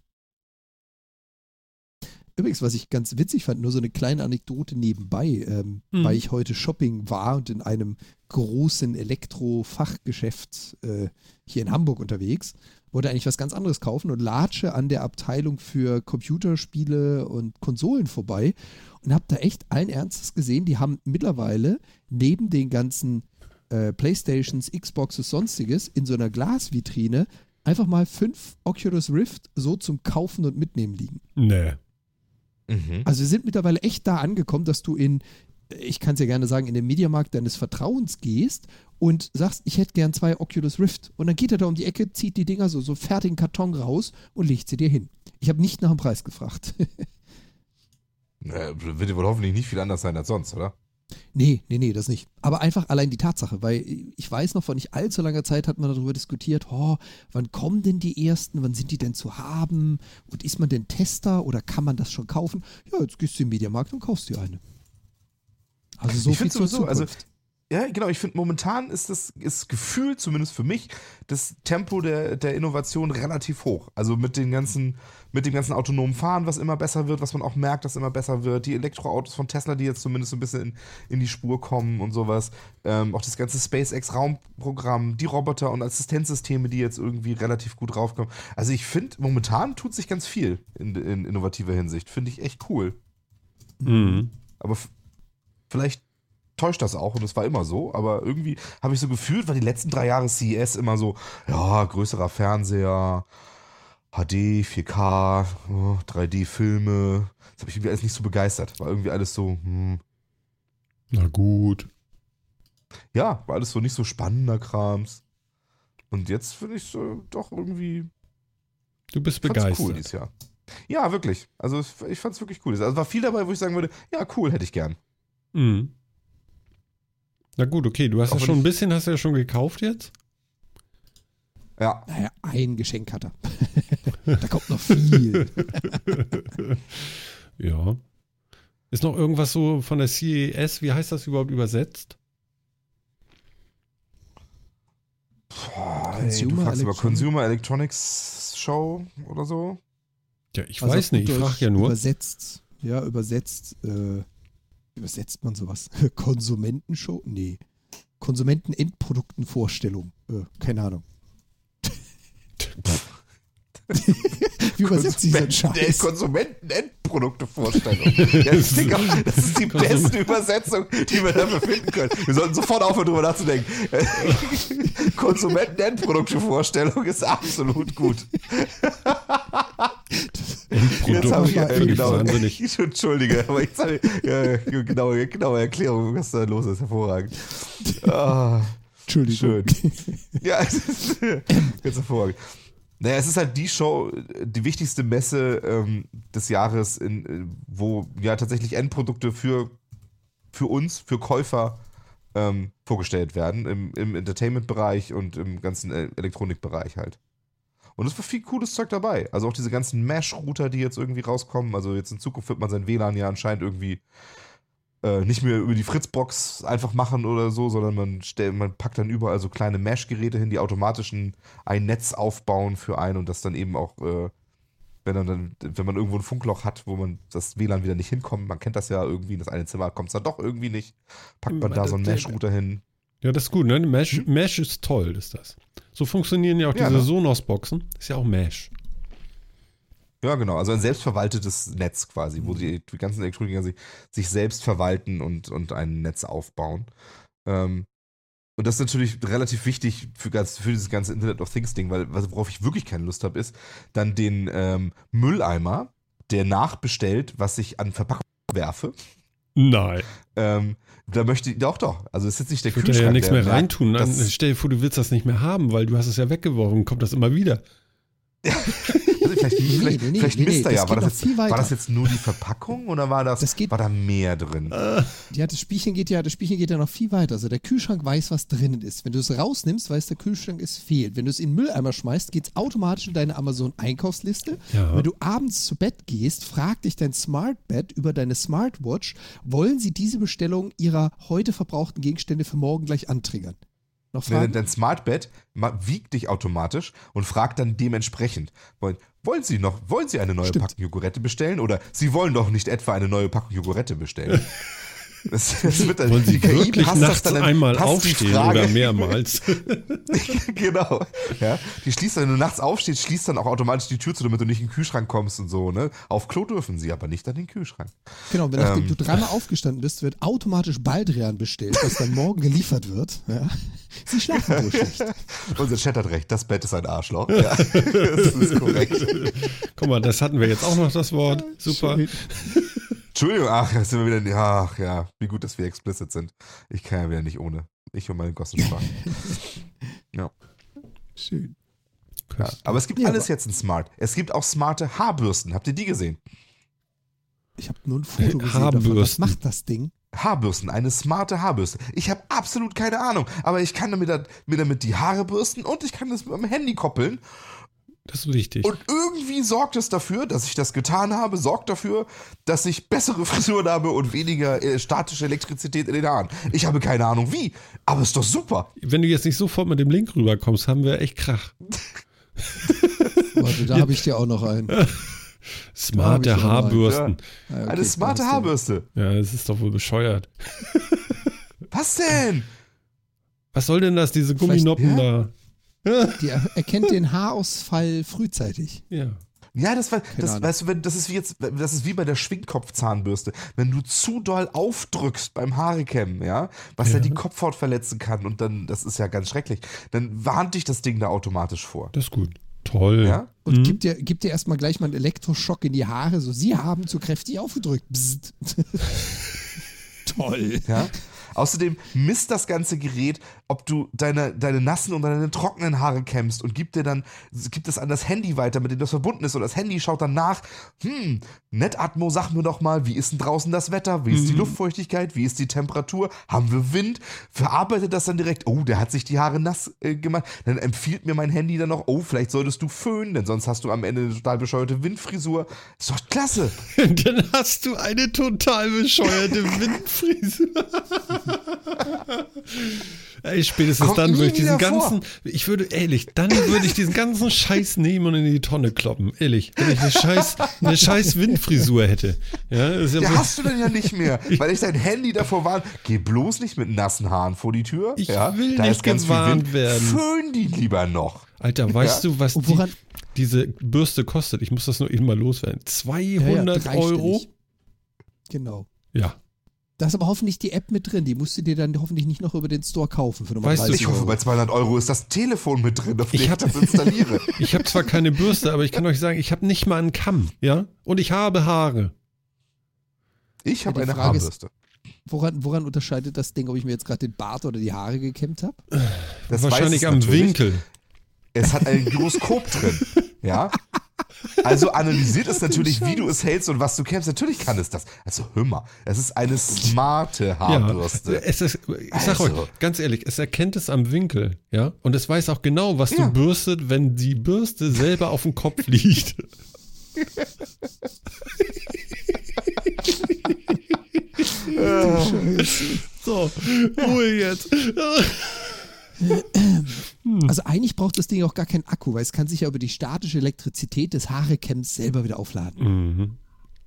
B: Übrigens, was ich ganz witzig fand, nur so eine kleine Anekdote nebenbei, ähm,
A: Hm.
B: weil ich heute Shopping war und in einem großen Elektrofachgeschäft äh, hier in Hamburg unterwegs, wollte eigentlich was ganz anderes kaufen und latsche an der Abteilung für Computerspiele und Konsolen vorbei und habe da echt allen Ernstes gesehen, die haben mittlerweile neben den ganzen äh, Playstations, Xboxes, sonstiges in so einer Glasvitrine einfach mal fünf Oculus Rift so zum Kaufen und Mitnehmen liegen.
A: Nee.
C: Mhm.
B: Also wir sind mittlerweile echt da angekommen, dass du in, ich kann es ja gerne sagen, in den Mediamarkt deines Vertrauens gehst und sagst, ich hätte gern zwei Oculus Rift. Und dann geht er da um die Ecke, zieht die Dinger so, so fertigen Karton raus und legt sie dir hin. Ich habe nicht nach dem Preis gefragt. *laughs*
C: Äh, wird wohl hoffentlich nicht viel anders sein als sonst, oder?
B: Nee, nee, nee, das nicht. Aber einfach allein die Tatsache, weil ich weiß noch, vor nicht allzu langer Zeit hat man darüber diskutiert, oh, wann kommen denn die ersten, wann sind die denn zu haben und ist man denn Tester oder kann man das schon kaufen? Ja, jetzt gehst du im Mediamarkt und kaufst dir eine. Also so
C: Ich
B: viel zur
C: sowieso, also-
B: Zukunft.
C: Ja, genau. Ich finde, momentan ist das ist Gefühl, zumindest für mich, das Tempo der, der Innovation relativ hoch. Also mit den ganzen, mit dem ganzen autonomen Fahren, was immer besser wird, was man auch merkt, dass immer besser wird. Die Elektroautos von Tesla, die jetzt zumindest so ein bisschen in, in die Spur kommen und sowas. Ähm, auch das ganze SpaceX-Raumprogramm, die Roboter und Assistenzsysteme, die jetzt irgendwie relativ gut draufkommen. Also ich finde, momentan tut sich ganz viel in, in innovativer Hinsicht. Finde ich echt cool.
A: Mhm.
C: Aber vielleicht täuscht das auch und es war immer so, aber irgendwie habe ich so gefühlt, war die letzten drei Jahre CES immer so, ja, größerer Fernseher, HD, 4K, oh, 3D-Filme. Das habe ich irgendwie alles nicht so begeistert. War irgendwie alles so, hm,
A: Na gut.
C: ja, war alles so nicht so spannender Krams. Und jetzt finde ich so doch irgendwie
A: Du bist begeistert.
C: cool dieses Jahr. Ja, wirklich. Also ich fand es wirklich cool. Also war viel dabei, wo ich sagen würde, ja, cool, hätte ich gern.
A: Mhm. Na gut, okay, du hast ja schon ein bisschen, hast du ja schon gekauft jetzt?
C: Ja,
B: Naja, ein Geschenk hat er. *laughs* da kommt noch viel. *laughs*
A: ja. Ist noch irgendwas so von der CES, wie heißt das überhaupt übersetzt?
C: Boah, ey, du
B: Consumer
C: fragst über Consumer Electronics Show oder so?
A: Ja, ich
B: Also
A: weiß nicht, ich frage ja nur.
B: Übersetzt. Ja, übersetzt. Äh, übersetzt man sowas? *laughs* Konsumentenshow? Nee. Konsumentenendproduktenvorstellung. Äh, keine Ahnung. *laughs* Wie übersetzt sich so ein Scheiß?
C: Konsumenten-Endprodukte-Vorstellung. ja, das ist die beste Übersetzung, die wir dafür finden können. Wir sollten sofort aufhören, drüber nachzudenken. *laughs* Konsumenten-Endprodukte-Vorstellung ist absolut gut. Jetzt habe ich
B: ja,
C: äh,
A: ich
C: genau,
A: wahnsinnig. *laughs*
C: Entschuldige, aber ich sage, ja, genaue, genaue Erklärung, was da los ist, hervorragend. Ah.
B: Entschuldigung.
C: Schön. Ja, *laughs* es ist ganz hervorragend. Naja, es ist halt die Show, die wichtigste Messe ähm, des Jahres, in, äh, wo ja tatsächlich Endprodukte für, für uns, für Käufer ähm, vorgestellt werden, im, im Entertainment-Bereich und im ganzen äh, Elektronikbereich halt. Und es war viel cooles Zeug dabei. Also auch diese ganzen Mesh-Router, die jetzt irgendwie rauskommen. Also jetzt in Zukunft wird man sein WLAN ja anscheinend irgendwie äh, nicht mehr über die Fritzbox einfach machen oder so, sondern man, stell, man packt dann überall so kleine Mesh-Geräte hin, die automatisch ein, ein Netz aufbauen für einen und das dann eben auch äh, wenn, dann, wenn man irgendwo ein Funkloch hat, wo man das WLAN wieder nicht hinkommt, man kennt das ja irgendwie, in das eine Zimmer kommt es dann doch irgendwie nicht, packt man da so einen Mesh-Router hin.
A: Ja, das ist gut, ne? Mesh, Mesh ist toll, ist das. So funktionieren ja auch
C: Ja,
A: diese
C: ne?
A: Sonos-Boxen. Ist ja auch Mesh.
C: Ja, genau, also ein selbstverwaltetes Netz quasi, wo die, die ganzen Elektroniker sich, sich selbst verwalten und, und ein Netz aufbauen. Ähm, und das ist natürlich relativ wichtig für, ganz, für dieses ganze Internet of Things Ding, weil worauf ich wirklich keine Lust habe, ist dann den ähm, Mülleimer, der nachbestellt, was ich an Verpackung werfe.
A: Nein.
C: Ähm, da möchte ich, doch, doch. Also es ist jetzt nicht der
A: Ich würde da
C: Kühlschrank.
A: ja nichts mehr reintun. Dann stell dir vor, du willst das nicht mehr haben, weil du hast es ja weggeworfen. Kommt das immer wieder? *laughs*
C: Also vielleicht
B: Nee,
C: vielleicht,
B: nee, nee,
C: vielleicht
B: nee,
C: misst er ja. War das, jetzt, war das jetzt nur die Verpackung oder war das,
B: Das geht-
C: war da mehr drin?
B: Ja, das Spielchen geht ja, das Spielchen geht ja noch viel weiter. Also der Kühlschrank weiß, was drinnen ist. Wenn du es rausnimmst, weiß der Kühlschrank, es fehlt. Wenn du es in den Mülleimer schmeißt, geht es automatisch in deine Amazon-Einkaufsliste.
A: Ja.
B: Wenn du abends zu Bett gehst, fragt dich dein Smartbed über deine Smartwatch, wollen sie diese Bestellung ihrer heute verbrauchten Gegenstände für morgen gleich antriggern? Noch
C: Nee,
B: Fragen?
C: dein Smartbed ma- wiegt dich automatisch und fragt dann dementsprechend. Wollen, wollen Sie noch, wollen Sie eine neue
B: Stimmt.
C: Packung Jogurette bestellen oder Sie wollen doch nicht etwa eine neue Packung Jogurette bestellen? *laughs* Das, das wird dann,
A: Wollen Sie
C: die KI
A: wirklich
C: passt das
A: nachts
C: dann an-
A: einmal aufstehen
C: Frage-
A: oder mehrmals? *laughs*
C: genau. Ja, die schließt dann, wenn du nachts aufstehst, schließt dann auch automatisch die Tür zu, damit du nicht in den Kühlschrank kommst und so. Ne? Auf Klo dürfen sie, aber nicht an den Kühlschrank.
B: Genau, wenn nachdem
C: Ähm.
B: du dreimal aufgestanden bist, wird automatisch Baldrian bestellt, was dann morgen geliefert wird. Ja. Sie schlafen so schlecht. *laughs*
C: Unser Chat hat recht, das Bett ist ein Arschloch. Ja, *laughs* das ist korrekt.
A: Guck mal, das hatten wir jetzt auch noch das Wort. Super.
B: Schön.
C: Entschuldigung, ach, jetzt sind wir wieder, ja, ach ja, wie gut, dass wir explicit sind. Ich kann ja wieder nicht ohne. Ich und meine Gossensprache. *laughs* ja,
B: Schön.
C: ja. Aber es gibt
B: Ja,
C: alles jetzt in Smart. Es gibt auch smarte Haarbürsten. Habt ihr die gesehen?
B: Ich habe nur ein Foto gesehen davon. Was
A: Haarbürsten.
B: macht das Ding?
C: Haarbürsten, eine smarte Haarbürste. Ich habe absolut keine Ahnung, aber ich kann damit, mir damit die Haare bürsten und ich kann das mit dem Handy koppeln.
A: Das ist wichtig.
C: Und irgendwie sorgt es dafür, dass ich das getan habe, sorgt dafür, dass ich bessere *laughs* Frisuren habe und weniger äh, statische Elektrizität in den Haaren. Ich habe keine Ahnung wie, aber ist doch super.
A: Wenn du jetzt nicht sofort mit dem Link rüberkommst, haben wir echt Krach.
B: Warte, da habe ich dir auch noch einen. *laughs*
A: Smarte
B: hab ich ja.
A: Haarbürsten.
B: Ah, okay,
C: Eine smarte Haarbürste.
A: Ja, das ist doch wohl bescheuert. *laughs*
C: Was denn?
A: Was soll denn das, diese
B: Vielleicht-
A: Gumminoppen da?
B: Die er erkennt den Haarausfall frühzeitig.
A: Ja.
C: Ja, das war, das, weißt du, wenn, das ist wie jetzt, das ist wie bei der Schwingkopfzahnbürste. Wenn du zu doll aufdrückst beim Haarekämmen, ja, was ja.
A: Ja.
C: die Kopfhaut verletzen kann und dann, das ist ja ganz schrecklich, dann warnt dich das Ding da automatisch vor.
A: Das ist gut. Toll.
C: Ja?
B: Und
A: Mhm.
B: gibt dir, gibt dir erstmal gleich mal einen Elektroschock in die Haare. So, sie haben zu kräftig aufgedrückt. *laughs* Toll.
C: Ja? Außerdem misst das ganze Gerät, ob du deine, deine nassen und deine trockenen Haare kämmst und gibt dir dann, gibt es an das Handy weiter, mit dem das verbunden ist. Und das Handy schaut dann nach, hm, Netatmo, sag mir doch mal, wie ist denn draußen das Wetter, wie ist die Luftfeuchtigkeit, wie ist die Temperatur, haben wir Wind, verarbeitet das dann direkt, oh, der hat sich die Haare nass äh, gemacht, dann empfiehlt mir mein Handy dann noch, oh, vielleicht solltest du föhnen, denn sonst hast du am Ende eine total bescheuerte Windfrisur. Ist doch klasse. *laughs*
A: Dann hast du eine total bescheuerte *laughs* Windfrisur. *laughs* Ey, spätestens
C: Kommt
A: dann würde ich diesen
C: wieder vor.
A: ganzen, ich würde, ehrlich, dann würde ich diesen ganzen Scheiß nehmen und in die Tonne kloppen. Ehrlich, wenn ich eine scheiß, eine scheiß Windfrisur hätte. Ja, das ist ja
C: Ja, hast du denn ja nicht mehr, *laughs* weil ich dein Handy davor warne. Geh bloß nicht mit nassen Haaren vor die Tür.
A: Ich
C: ja,
A: will
C: da
A: nicht
C: ist ganz
A: gewarnt
C: viel Wind.
A: werden.
C: Föhn die lieber noch.
A: Alter, weißt du, was die, diese Bürste kostet? Ich muss das nur eben mal loswerden.
B: Ja,
A: 200
B: ja,
A: Euro?
B: Genau.
A: Ja.
B: Da ist aber hoffentlich die App mit drin. Die musst du dir dann hoffentlich nicht noch über den Store kaufen für
A: Weißt du,
B: 30
C: Ich hoffe, bei 200 Euro ist das Telefon mit drin, auf dem
A: Ich
C: ich,
A: hab-
C: das installiere. *laughs*
A: Ich habe zwar keine Bürste, aber ich kann euch sagen, ich habe nicht mal einen Kamm, ja? Und ich habe Haare.
C: Ich habe
B: Ja,
C: eine
B: Frage ist-
C: Haarbürste.
B: Woran, woran unterscheidet das Ding, ob ich mir jetzt gerade den Bart oder die Haare gekämmt habe?
C: Das
A: Wahrscheinlich am
C: natürlich.
A: Winkel.
C: Es hat ein Gyroskop drin. *laughs* Ja. *laughs* Also analysiert es natürlich, wie du es hältst und was du kämpfst. Natürlich kann es das. Also hör mal, es ist eine smarte Haarbürste.
A: Ja, es ist, ich sag
C: Also.
A: euch, ganz ehrlich, es erkennt es am Winkel, ja? Und es weiß auch genau, was
C: Ja.
A: du bürstet, wenn die Bürste selber auf dem Kopf liegt. *laughs* *laughs* so, Ruhe jetzt.
B: Also eigentlich braucht das Ding auch gar keinen Akku, weil es kann sich ja über die statische Elektrizität des Haarecams selber wieder aufladen.
A: Mhm.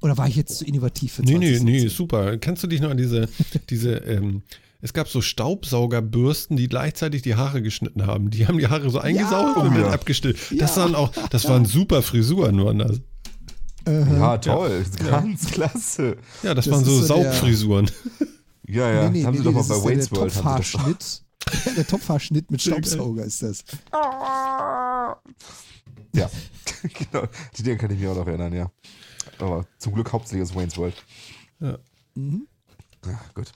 B: Oder war ich jetzt zu innovativ für
A: Nee, nee,
B: 2017?
A: nee, super. Kannst du dich noch an diese, *laughs* diese, ähm, es gab so Staubsaugerbürsten, die gleichzeitig die Haare geschnitten haben. Die haben die Haare so eingesaugt und dann
C: Ja.
A: abgeschnitten. Das
B: Ja.
A: waren auch, das waren super Frisuren, waren das.
B: Äh,
C: Ja, toll. Ganz klasse.
A: Ja, das,
B: Das
A: waren so,
B: so der-
A: Saugfrisuren.
C: Ja, ja.
B: nee, nee,
C: haben
B: nee,
C: sie doch mal bei
B: der
C: World.
B: Topfhaarschnitt. *laughs* der Topfhaarschnitt mit Staubsauger ist das. *laughs*
C: Ja, *laughs* genau. Die Dinge kann ich mir auch noch erinnern, ja. Aber zum Glück hauptsächlich aus Wayne's World.
B: Mhm.
C: Ja, gut.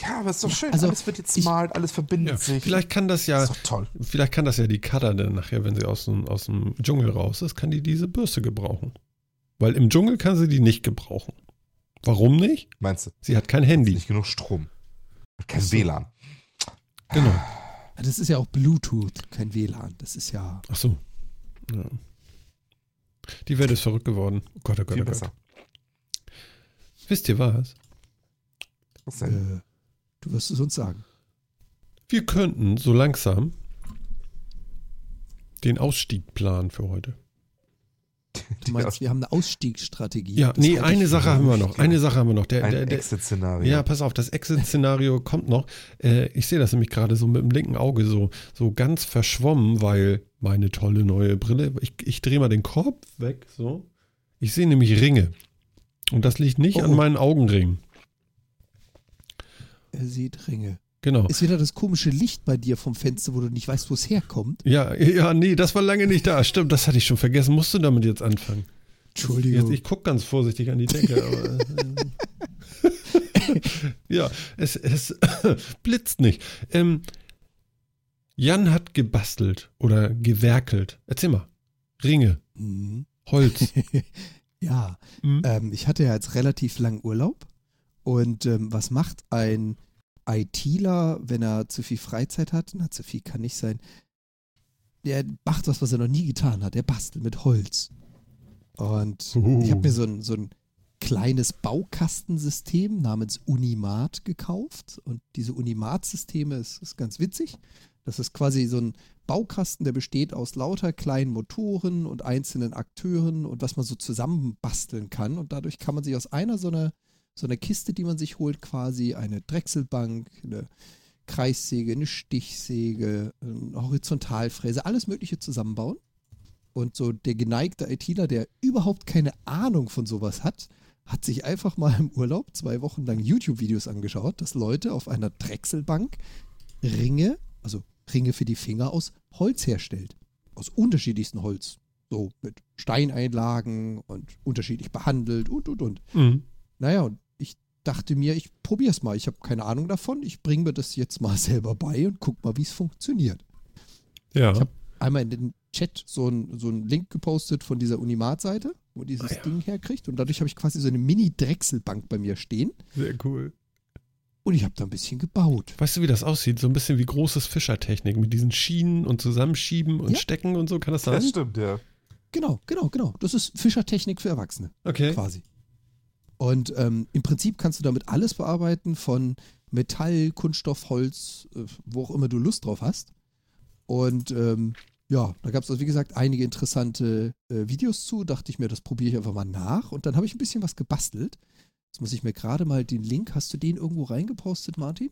C: Ja, aber ist doch schön.
B: also
C: alles wird jetzt
B: ich-
C: smart, alles verbindet
A: Ja,
C: sich.
A: vielleicht kann das ja,
C: ist doch toll.
A: vielleicht kann das ja die Cutter dann nachher, wenn sie aus dem, aus dem Dschungel raus ist, kann die diese Bürste gebrauchen. Weil im Dschungel kann sie die nicht gebrauchen. Warum nicht?
C: Meinst du?
A: Sie hat kein Handy.
C: Nicht genug Strom. Kein
B: Ach so.
C: WLAN.
A: Genau.
B: Das ist ja auch Bluetooth, kein WLAN. Das ist ja.
A: Ach so. Ja. Die Welt ist verrückt geworden. Oh Gott, oh Gott,
C: Viel
A: oh Gott.
C: besser.
A: Wisst ihr was?
C: Was denn?
B: Äh, du wirst es uns sagen.
A: Wir könnten so langsam den Ausstieg planen für heute.
B: Du meinst, wir haben eine Ausstiegsstrategie.
A: Ja, nee, eine Sache haben wir noch. Eine Sache haben wir noch. Der,
C: Ein Exit-Szenario.
A: ja, pass auf, das Exit-Szenario *laughs* kommt noch. Äh, ich sehe das nämlich gerade so mit dem linken Auge so, so ganz verschwommen, weil meine tolle neue Brille, ich, ich drehe mal den Korb weg, so. Ich sehe nämlich Ringe. Und das liegt nicht
B: Oh,
A: an meinen Augenringen.
B: Er sieht Ringe.
A: Genau.
B: Ist wieder das komische Licht bei dir vom Fenster, wo du nicht weißt, wo es herkommt.
A: Ja, ja, nee, das war lange nicht da. Stimmt, das hatte ich schon vergessen. Musst du damit jetzt anfangen?
B: Entschuldigung.
A: Jetzt, ich gucke ganz vorsichtig an die Decke. Aber, äh, *laughs* ja, es, es *coughs* blitzt nicht. Ähm, Jan hat gebastelt oder gewerkelt. Erzähl mal. Ringe,
B: Mhm.
A: Holz. *laughs*
B: Ja,
A: Hm?
B: ähm, ich hatte ja jetzt relativ lang Urlaub. Und ähm, was macht ein ITler, wenn er zu viel Freizeit hat? Na, zu viel kann nicht sein. Der macht was, was er noch nie getan hat. Der bastelt mit Holz. Und
A: Uh.
B: ich habe mir so ein, so ein kleines Baukastensystem namens Unimat gekauft. Und diese Unimat-Systeme ist, ist ganz witzig. Das ist quasi so ein Baukasten, der besteht aus lauter kleinen Motoren und einzelnen Akteuren und was man so zusammenbasteln kann. Und dadurch kann man sich aus einer so einer so einer Kiste, die man sich holt, quasi eine Drechselbank, eine Kreissäge, eine Stichsäge, eine Horizontalfräse, alles Mögliche zusammenbauen. Und so der geneigte ITler, der überhaupt keine Ahnung von sowas hat, hat sich einfach mal im Urlaub zwei Wochen lang YouTube-Videos angeschaut, dass Leute auf einer Drechselbank Ringe, also Ringe für die Finger aus Holz herstellt. Aus unterschiedlichsten Holz. So mit Steineinlagen und unterschiedlich behandelt und und und.
A: Mhm.
B: Naja, und dachte mir, ich probier's mal. Ich habe keine Ahnung davon. Ich bringe mir das jetzt mal *laughs* selber bei und guck mal, wie es funktioniert.
A: Ja.
B: Ich hab einmal in den Chat so einen so einen Link gepostet von dieser Unimat-Seite, wo dieses
A: Ah ja.
B: Ding herkriegt. Und dadurch habe ich quasi so eine Mini-Drechselbank bei mir stehen.
A: Sehr cool.
B: Und ich habe da ein bisschen gebaut.
A: Weißt du, wie das aussieht? So ein bisschen wie großes Fischertechnik mit diesen Schienen und Zusammenschieben und
B: Ja.
A: Stecken und so. Kann das sein?
C: Das stimmt, ja.
B: Genau, genau, genau. Das ist Fischertechnik für Erwachsene.
A: Okay.
B: quasi. Und ähm, im Prinzip kannst du damit alles bearbeiten, von Metall, Kunststoff, Holz, äh, wo auch immer du Lust drauf hast. Und ähm, ja, da gab es, also, wie gesagt, einige interessante äh, Videos zu. Dachte ich mir, das probiere ich einfach mal nach. Und dann habe ich ein bisschen was gebastelt. Jetzt muss ich mir gerade mal den Link, hast du den irgendwo reingepostet, Martin?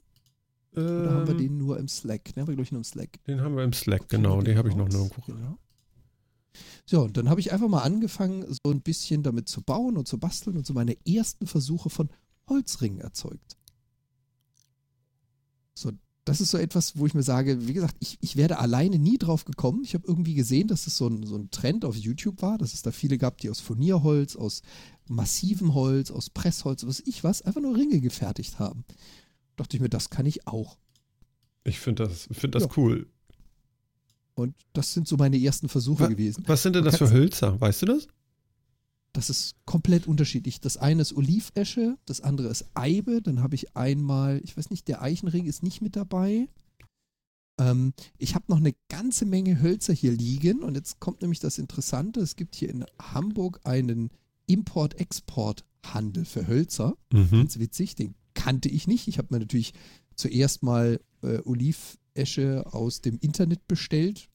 B: Oder haben wir
A: Ähm,
B: den nur im Slack? Den haben wir, glaube ich, nur im Slack.
A: den haben wir im Slack, genau. Den habe ich noch nirgendwo.
B: Genau. So, und dann habe ich einfach mal angefangen, so ein bisschen damit zu bauen und zu basteln und so meine ersten Versuche von Holzringen erzeugt. So, das ist so etwas, wo ich mir sage, wie gesagt, ich, ich wäre alleine nie drauf gekommen. Ich habe irgendwie gesehen, dass es so ein, so ein Trend auf YouTube war, dass es da viele gab, die aus Furnierholz, aus massivem Holz, aus Pressholz, was ich was, einfach nur Ringe gefertigt haben. Dachte ich mir, das kann ich auch.
A: Ich finde das, find das
B: Ja.
A: cool.
B: Und das sind so meine ersten Versuche
A: Wa-
B: gewesen.
A: Was sind denn das für Hölzer? Weißt du das?
B: Das ist komplett unterschiedlich. Das eine ist Olivesche, das andere ist Eibe. Dann habe ich einmal, ich weiß nicht, der Eichenring ist nicht mit dabei. Ähm, ich habe noch eine ganze Menge Hölzer hier liegen und jetzt kommt nämlich das Interessante. Es gibt hier in Hamburg einen Import-Export-Handel für Hölzer.
A: Mhm.
B: Ganz witzig, den kannte ich nicht. Ich habe mir natürlich zuerst mal äh, Esche aus dem Internet bestellt.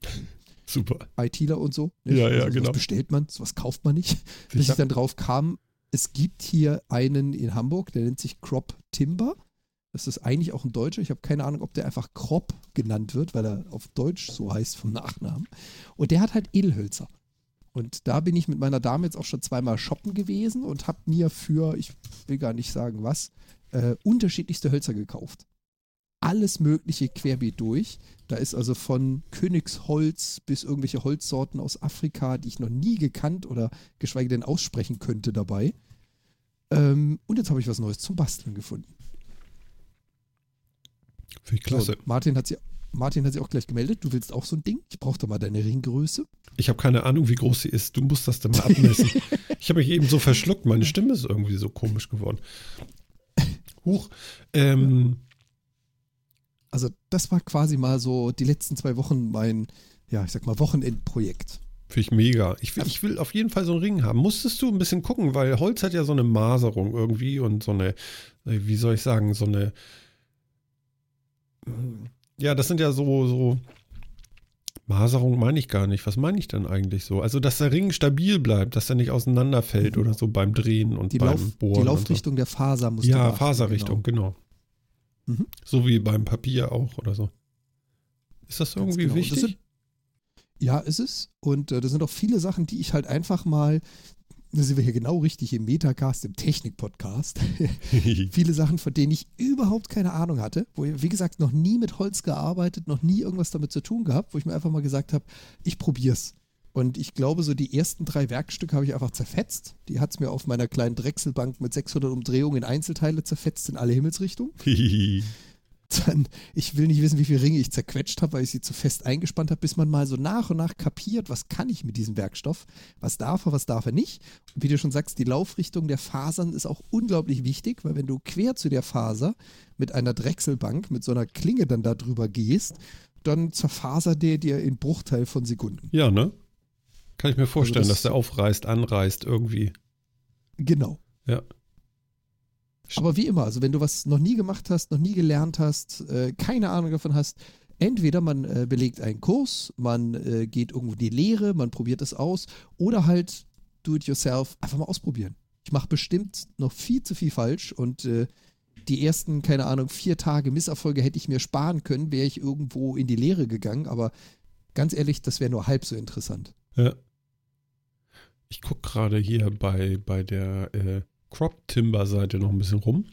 A: Super.
B: ITler und so.
A: Ja, ja,
B: sowas
A: genau.
B: bestellt man, sowas kauft man nicht. Bis
A: Sicher?
B: ich dann drauf kam, es gibt hier einen in Hamburg, der nennt sich Crop Timber. Das ist eigentlich auch ein Deutscher. Ich habe keine Ahnung, ob der einfach Crop genannt wird, weil er auf Deutsch so heißt vom Nachnamen. Und der hat halt Edelhölzer. Und da bin ich mit meiner Dame jetzt auch schon zweimal shoppen gewesen und habe mir für, ich will gar nicht sagen was, äh, unterschiedlichste Hölzer gekauft. Alles Mögliche querbeet durch. Da ist also von Königsholz bis irgendwelche Holzsorten aus Afrika, die ich noch nie gekannt oder geschweige denn aussprechen könnte dabei. Ähm, und jetzt habe ich was Neues zum Basteln gefunden.
A: Finde ich klasse.
B: So, Martin hat sie Martin hat sich auch gleich gemeldet. Du willst auch so ein Ding? Ich brauche da mal deine Ringgröße.
A: Ich habe keine Ahnung, wie groß sie ist. Du musst das dann mal abmessen. *laughs* ich habe mich eben so verschluckt. Meine Stimme ist irgendwie so komisch geworden. Huch. Ähm,
B: Also, das war quasi mal so die letzten zwei Wochen mein, ja, ich sag mal, Wochenendprojekt.
A: Finde ich mega. Ich will, ich will auf jeden Fall so einen Ring haben. Musstest du ein bisschen gucken, weil Holz hat ja so eine Maserung irgendwie und so eine, wie soll ich sagen, so eine. Ja, das sind ja so, so. Maserung meine ich gar nicht. Was meine ich denn eigentlich so? Also, dass der Ring stabil bleibt, dass er nicht auseinanderfällt oder so beim Drehen und
B: Die,
A: beim
B: Lauf,
A: Bohren.
B: die
A: und so.
B: Laufrichtung der Faser muss
A: Ja, Faserrichtung, genau.
B: Mhm.
A: So wie beim Papier auch oder so. Ist das
B: Ganz
A: irgendwie
B: genau. Das
A: wichtig?
B: sind- Ja, ist es. Und äh, das sind auch viele Sachen, die ich halt einfach mal, da sind wir hier genau richtig im Metacast, im Technik-Podcast. *laughs* viele Sachen, von denen ich überhaupt keine Ahnung hatte, wo ich, wie gesagt, noch nie mit Holz gearbeitet, noch nie irgendwas damit zu tun gehabt, wo ich mir einfach mal gesagt habe, ich probier's. Und ich glaube, so die ersten drei Werkstücke habe ich einfach zerfetzt. Die hat es mir auf meiner kleinen Drechselbank mit 600 Umdrehungen in Einzelteile zerfetzt in alle Himmelsrichtungen. Dann, ich will nicht wissen, wie viele Ringe ich zerquetscht habe, weil ich sie zu fest eingespannt habe, bis man mal so nach und nach kapiert, was kann ich mit diesem Werkstoff, was darf er, was darf er nicht. Und wie du schon sagst, die Laufrichtung der Fasern ist auch unglaublich wichtig, weil wenn du quer zu der Faser mit einer Drechselbank, mit so einer Klinge dann da drüber gehst, dann zerfasert der dir in Bruchteil von Sekunden.
A: ja, ne? Kann ich mir vorstellen,
B: Also das-
A: dass der aufreißt, anreißt irgendwie.
B: Genau.
A: Ja.
B: Aber wie immer, also wenn du was noch nie gemacht hast, noch nie gelernt hast, äh, keine Ahnung davon hast, entweder man äh, belegt einen Kurs, man äh, geht irgendwo in die Lehre, man probiert es aus oder halt do it yourself, einfach mal ausprobieren. Ich mache bestimmt noch viel zu viel falsch und die ersten, keine Ahnung, vier Tage Misserfolge hätte ich mir sparen können, wäre ich irgendwo in die Lehre gegangen, aber ganz ehrlich, das wäre nur halb so interessant.
A: Ja. Ich gucke gerade hier bei, bei der äh, Crop Timber Seite noch ein bisschen rum.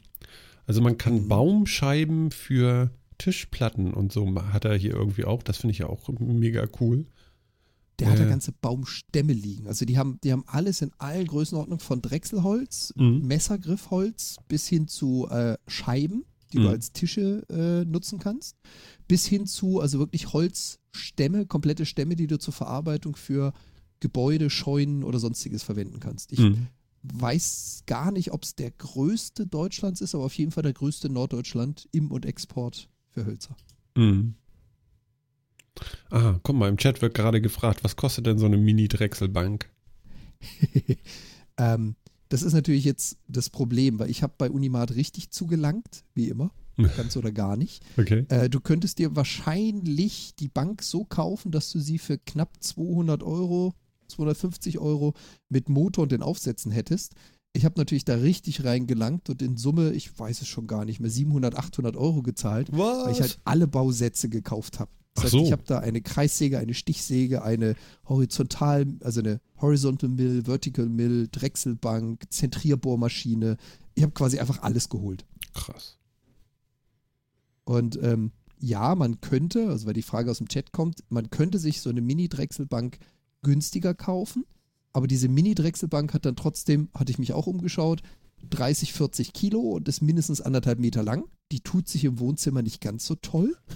A: Also man kann
B: Mhm.
A: Baumscheiben für Tischplatten und so hat er hier irgendwie auch. Das finde ich ja auch mega cool.
B: Der hat da
A: Äh.
B: ganze Baumstämme liegen. Also die haben, die haben alles in allen Größenordnungen von Drechselholz,
A: Mhm.
B: Messergriffholz bis hin zu äh, Scheiben, die
A: Mhm.
B: du als Tische äh, nutzen kannst, bis hin zu also wirklich Holzstämme, komplette Stämme, die du zur Verarbeitung für Gebäude, Scheunen oder sonstiges verwenden kannst. Ich
A: Mhm.
B: weiß gar nicht, ob es der größte Deutschlands ist, aber auf jeden Fall der größte Norddeutschland im und Export für Hölzer.
A: Mhm. Ah, guck mal, im Chat wird gerade gefragt, was kostet denn so eine Mini-Drechselbank? *laughs*
B: ähm, das ist natürlich jetzt das Problem, weil ich habe bei Unimat richtig zugelangt, wie immer, *laughs* ganz oder gar nicht.
A: Okay.
B: Äh, du könntest dir wahrscheinlich die Bank so kaufen, dass du sie für knapp 200 Euro, 250 Euro mit Motor und den Aufsätzen hättest. Ich habe natürlich da richtig reingelangt und in Summe, ich weiß es schon gar nicht mehr, 700, 800 Euro gezahlt, weil ich halt alle Bausätze gekauft habe. Das heißt,
A: so.
B: ich habe da eine Kreissäge, eine Stichsäge, eine horizontal, also eine Horizontal Mill, Vertical Mill, Drechselbank, Zentrierbohrmaschine. Ich habe quasi einfach alles geholt.
A: Krass.
B: Und ähm, ja, man könnte, also weil die Frage aus dem Chat kommt, man könnte sich so eine Mini-Drechselbank günstiger kaufen, aber diese Mini-Drechselbank hat dann trotzdem, hatte ich mich auch umgeschaut, 30, 40 Kilo und ist mindestens anderthalb Meter lang. Die tut sich im Wohnzimmer nicht ganz so toll. *laughs*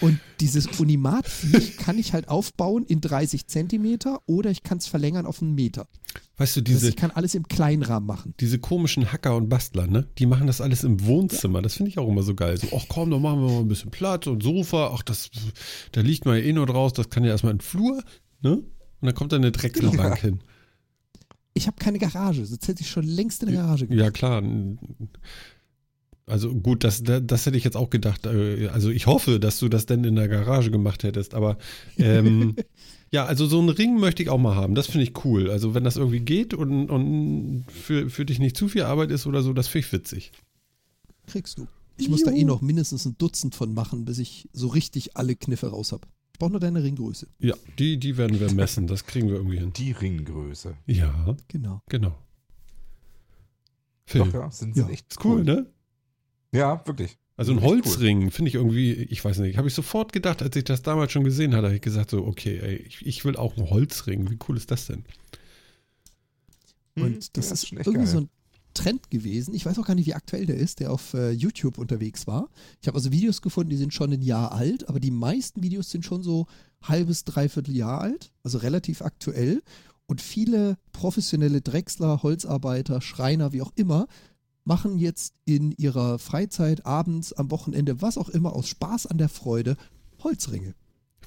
B: Und dieses Unimat kann ich halt aufbauen in 30 Zentimeter oder ich kann es verlängern auf einen Meter.
A: Weißt du, diese,
B: ich kann alles im kleinen Rahmen machen.
A: diese komischen Hacker und Bastler, ne? Die machen das alles im Wohnzimmer. Das finde ich auch immer so geil. So, ach komm, dann machen wir mal ein bisschen Platz und Sofa. Ach, das, da liegt man ja eh nur draus. Das kann ja erstmal in den Flur, ne? Und dann kommt da eine Drechselbank
C: Ja.
A: hin.
B: Ich habe keine Garage, sonst hätte ich schon längst in der Garage
A: Ja, klar. Also gut, das, das, das hätte ich jetzt auch gedacht. äh, Also ich hoffe, dass du das denn in der Garage gemacht hättest. Aber ähm, *laughs* ja, also so einen Ring möchte ich auch mal haben. Das finde ich cool. Also wenn das irgendwie geht und, und für, für dich nicht zu viel Arbeit ist oder so, das finde ich witzig.
B: Kriegst du. Ich muss da eh noch mindestens ein Dutzend von machen, bis ich so richtig alle Kniffe raus habe. Ich brauche nur deine Ringgröße.
A: Ja, die, die werden wir messen. Das kriegen wir irgendwie hin.
C: Die Ringgröße.
A: Ja,
B: Genau.
A: genau. Phil,
C: Doch, ja, sind,
B: Ja,
C: echt
A: ist cool, ne?
C: Ja, wirklich.
A: Also ein
C: Echt cool.
A: Holzring finde ich irgendwie, ich weiß nicht, habe ich sofort gedacht, als ich das damals schon gesehen hatte, habe ich gesagt so, okay, ey, ich, ich will auch einen Holzring. Wie cool ist das denn?
B: Und das
C: ja,
B: ist
C: schon echt
B: irgendwie
C: geil.
B: so ein Trend gewesen. Ich weiß auch gar nicht, wie aktuell der ist, der auf äh, YouTube unterwegs war. Ich habe also Videos gefunden, die sind schon ein Jahr alt, aber die meisten Videos sind schon so halbes, dreiviertel Jahr alt, also relativ aktuell. Und viele professionelle Drechsler, Holzarbeiter, Schreiner, wie auch immer, machen jetzt in ihrer Freizeit, abends, am Wochenende, was auch immer, aus Spaß an der Freude, Holzringe.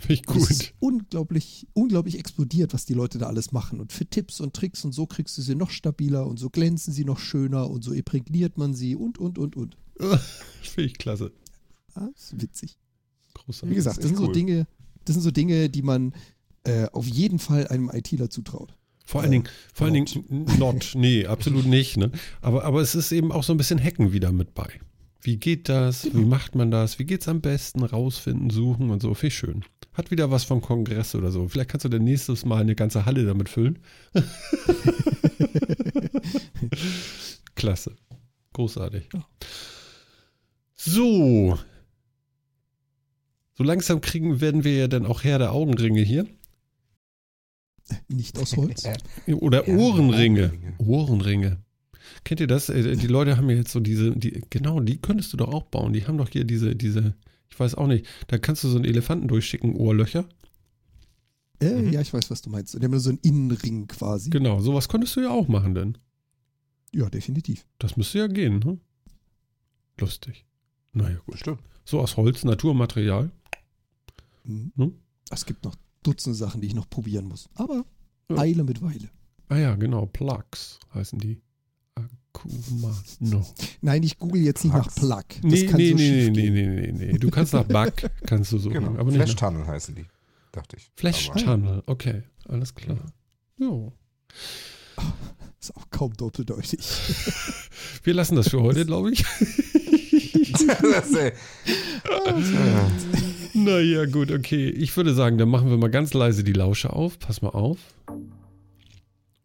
A: Finde ich
B: Und es
A: gut.
B: ist unglaublich, unglaublich explodiert, was die Leute da alles machen. Und für Tipps und Tricks und so kriegst du sie noch stabiler und so glänzen sie noch schöner und so imprägniert man sie und, und, und, und. *laughs*
A: Finde ich klasse.
B: Ah, ist witzig. Wie
A: Großartig.
B: gesagt,
C: ist
B: das
C: echt
B: sind so
C: cool.
B: Dinge, das sind so Dinge, die man äh, auf jeden Fall einem ITler zutraut.
A: Vor allen Dingen, vor allen. Dingen, not, nee, absolut nicht, ne? Aber, aber es ist eben auch so ein bisschen Hacken wieder mit bei. Wie geht das? Wie macht man das? Wie geht's am besten? Rausfinden, suchen und so. Finde ich schön. Hat wieder was vom Kongress oder so. Vielleicht kannst du dann nächstes Mal eine ganze Halle damit füllen. *laughs* Klasse. Großartig.
B: Ja.
A: So. So langsam kriegen, werden wir ja dann auch Herr der Augenringe hier.
B: Nicht aus Holz.
A: Oder
C: Ja,
A: Ohrenringe.
C: Ohrenringe.
A: Kennt ihr das? Äh, Die Leute haben ja jetzt so diese, die, genau, die könntest du doch auch bauen. Die haben doch hier diese, diese, ich weiß auch nicht, da kannst du so einen Elefanten durchschicken, Ohrlöcher.
B: Äh,
C: Mhm.
B: Ja, ich weiß, was du meinst. Und die haben so einen Innenring quasi.
A: Genau, sowas könntest du ja auch machen, denn.
B: Ja, definitiv.
A: Das müsste ja gehen, ne? Lustig. Naja, gut.
C: Bestimmt.
A: So aus Holz, Naturmaterial.
B: Mhm.
A: Hm?
B: Es gibt noch Dutzend Sachen, die ich noch probieren muss. Aber
A: Ja.
B: Eile mit Weile.
A: Ah ja, genau, Plugs heißen die. Akumano.
B: Nein, ich google jetzt nicht nach
C: Plugs.
B: Plug. Das
A: Nee,
B: kann
A: nee,
B: so
A: nee, nee,
B: gehen.
A: nee, nee, nee. Du kannst nach Bug, *laughs* kannst du suchen.
C: Genau.
A: Aber
C: Flash
A: nach
C: Tunnel heißen die, dachte ich.
A: Flash Tunnel, okay, alles klar. Jo.
B: Ist auch kaum doppeldeutig. *laughs*
A: Wir lassen das für heute, glaube ich. *laughs*
C: das, ey.
A: naja, gut, okay. Ich würde sagen, dann machen wir mal ganz leise die Lausche auf. Pass mal auf.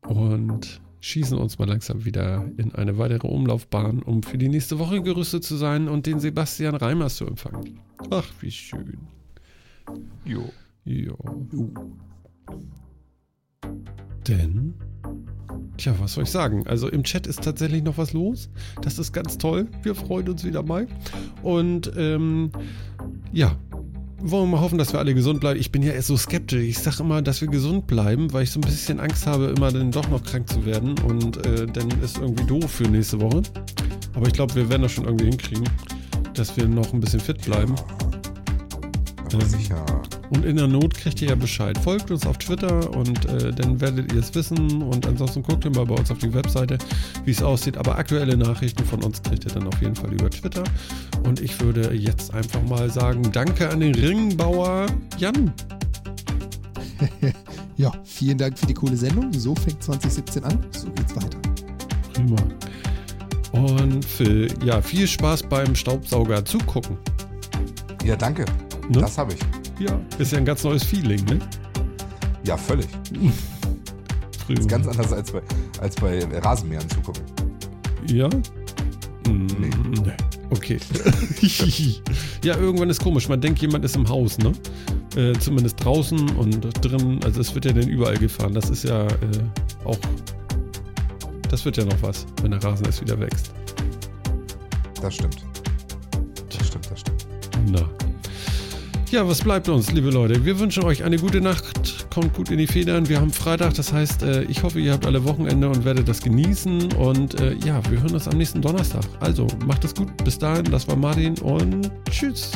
A: Und schießen uns mal langsam wieder in eine weitere Umlaufbahn, um für die nächste Woche gerüstet zu sein und den Sebastian Reimers zu empfangen. Ach, wie schön.
C: Jo.
A: Jo. Denn, tja, was soll ich sagen? Also im Chat ist tatsächlich noch was los. Das ist ganz toll. Wir freuen uns wieder mal. Und ähm, ja, wollen wir mal hoffen, dass wir alle gesund bleiben. Ich bin ja erst so skeptisch. Ich sage immer, dass wir gesund bleiben, weil ich so ein bisschen Angst habe, immer dann doch noch krank zu werden. Und äh, dann ist irgendwie doof für nächste Woche. Aber ich glaube, wir werden das schon irgendwie hinkriegen, dass wir noch ein bisschen fit bleiben.
C: Aber
A: Ähm,
C: sicher.
A: Und in der Not kriegt ihr ja Bescheid. Folgt uns auf Twitter und äh, dann werdet ihr es wissen. Und ansonsten guckt ihr mal bei uns auf die Webseite, wie es aussieht. Aber aktuelle Nachrichten von uns kriegt ihr dann auf jeden Fall über Twitter. Und ich würde jetzt einfach mal sagen, danke an den Ringbauer Jan. *laughs*
B: Ja, vielen Dank für die coole Sendung. So fängt 2017 an. So geht's weiter.
A: Prima. Und Phil, ja, viel Spaß beim Staubsauger zugucken.
C: Ja, danke.
A: Ne?
C: Das habe ich.
A: Ja, ist ja ein ganz neues Feeling, ne?
C: Ja, völlig. *laughs*
A: Prima.
C: Ist ganz anders als bei, als bei Rasenmähern zugucken.
A: Ja? Mm,
C: Nee.
A: nee. Okay. *laughs* ja, irgendwann ist komisch. Man denkt, jemand ist im Haus, ne? Äh, zumindest draußen und drin. Also es wird ja dann überall gefahren. Das ist ja äh, auch. Das wird ja noch was, wenn der Rasen erst wieder wächst.
C: Das stimmt. Das stimmt, das stimmt.
A: Na. Ja, was bleibt uns, liebe Leute? Wir wünschen euch eine gute Nacht. Kommt gut in die Federn. Wir haben Freitag, das heißt, äh, ich hoffe, ihr habt alle Wochenende und werdet das genießen. Und äh, ja, wir hören uns am nächsten Donnerstag. Also, macht es gut. Bis dahin, das war Martin und tschüss.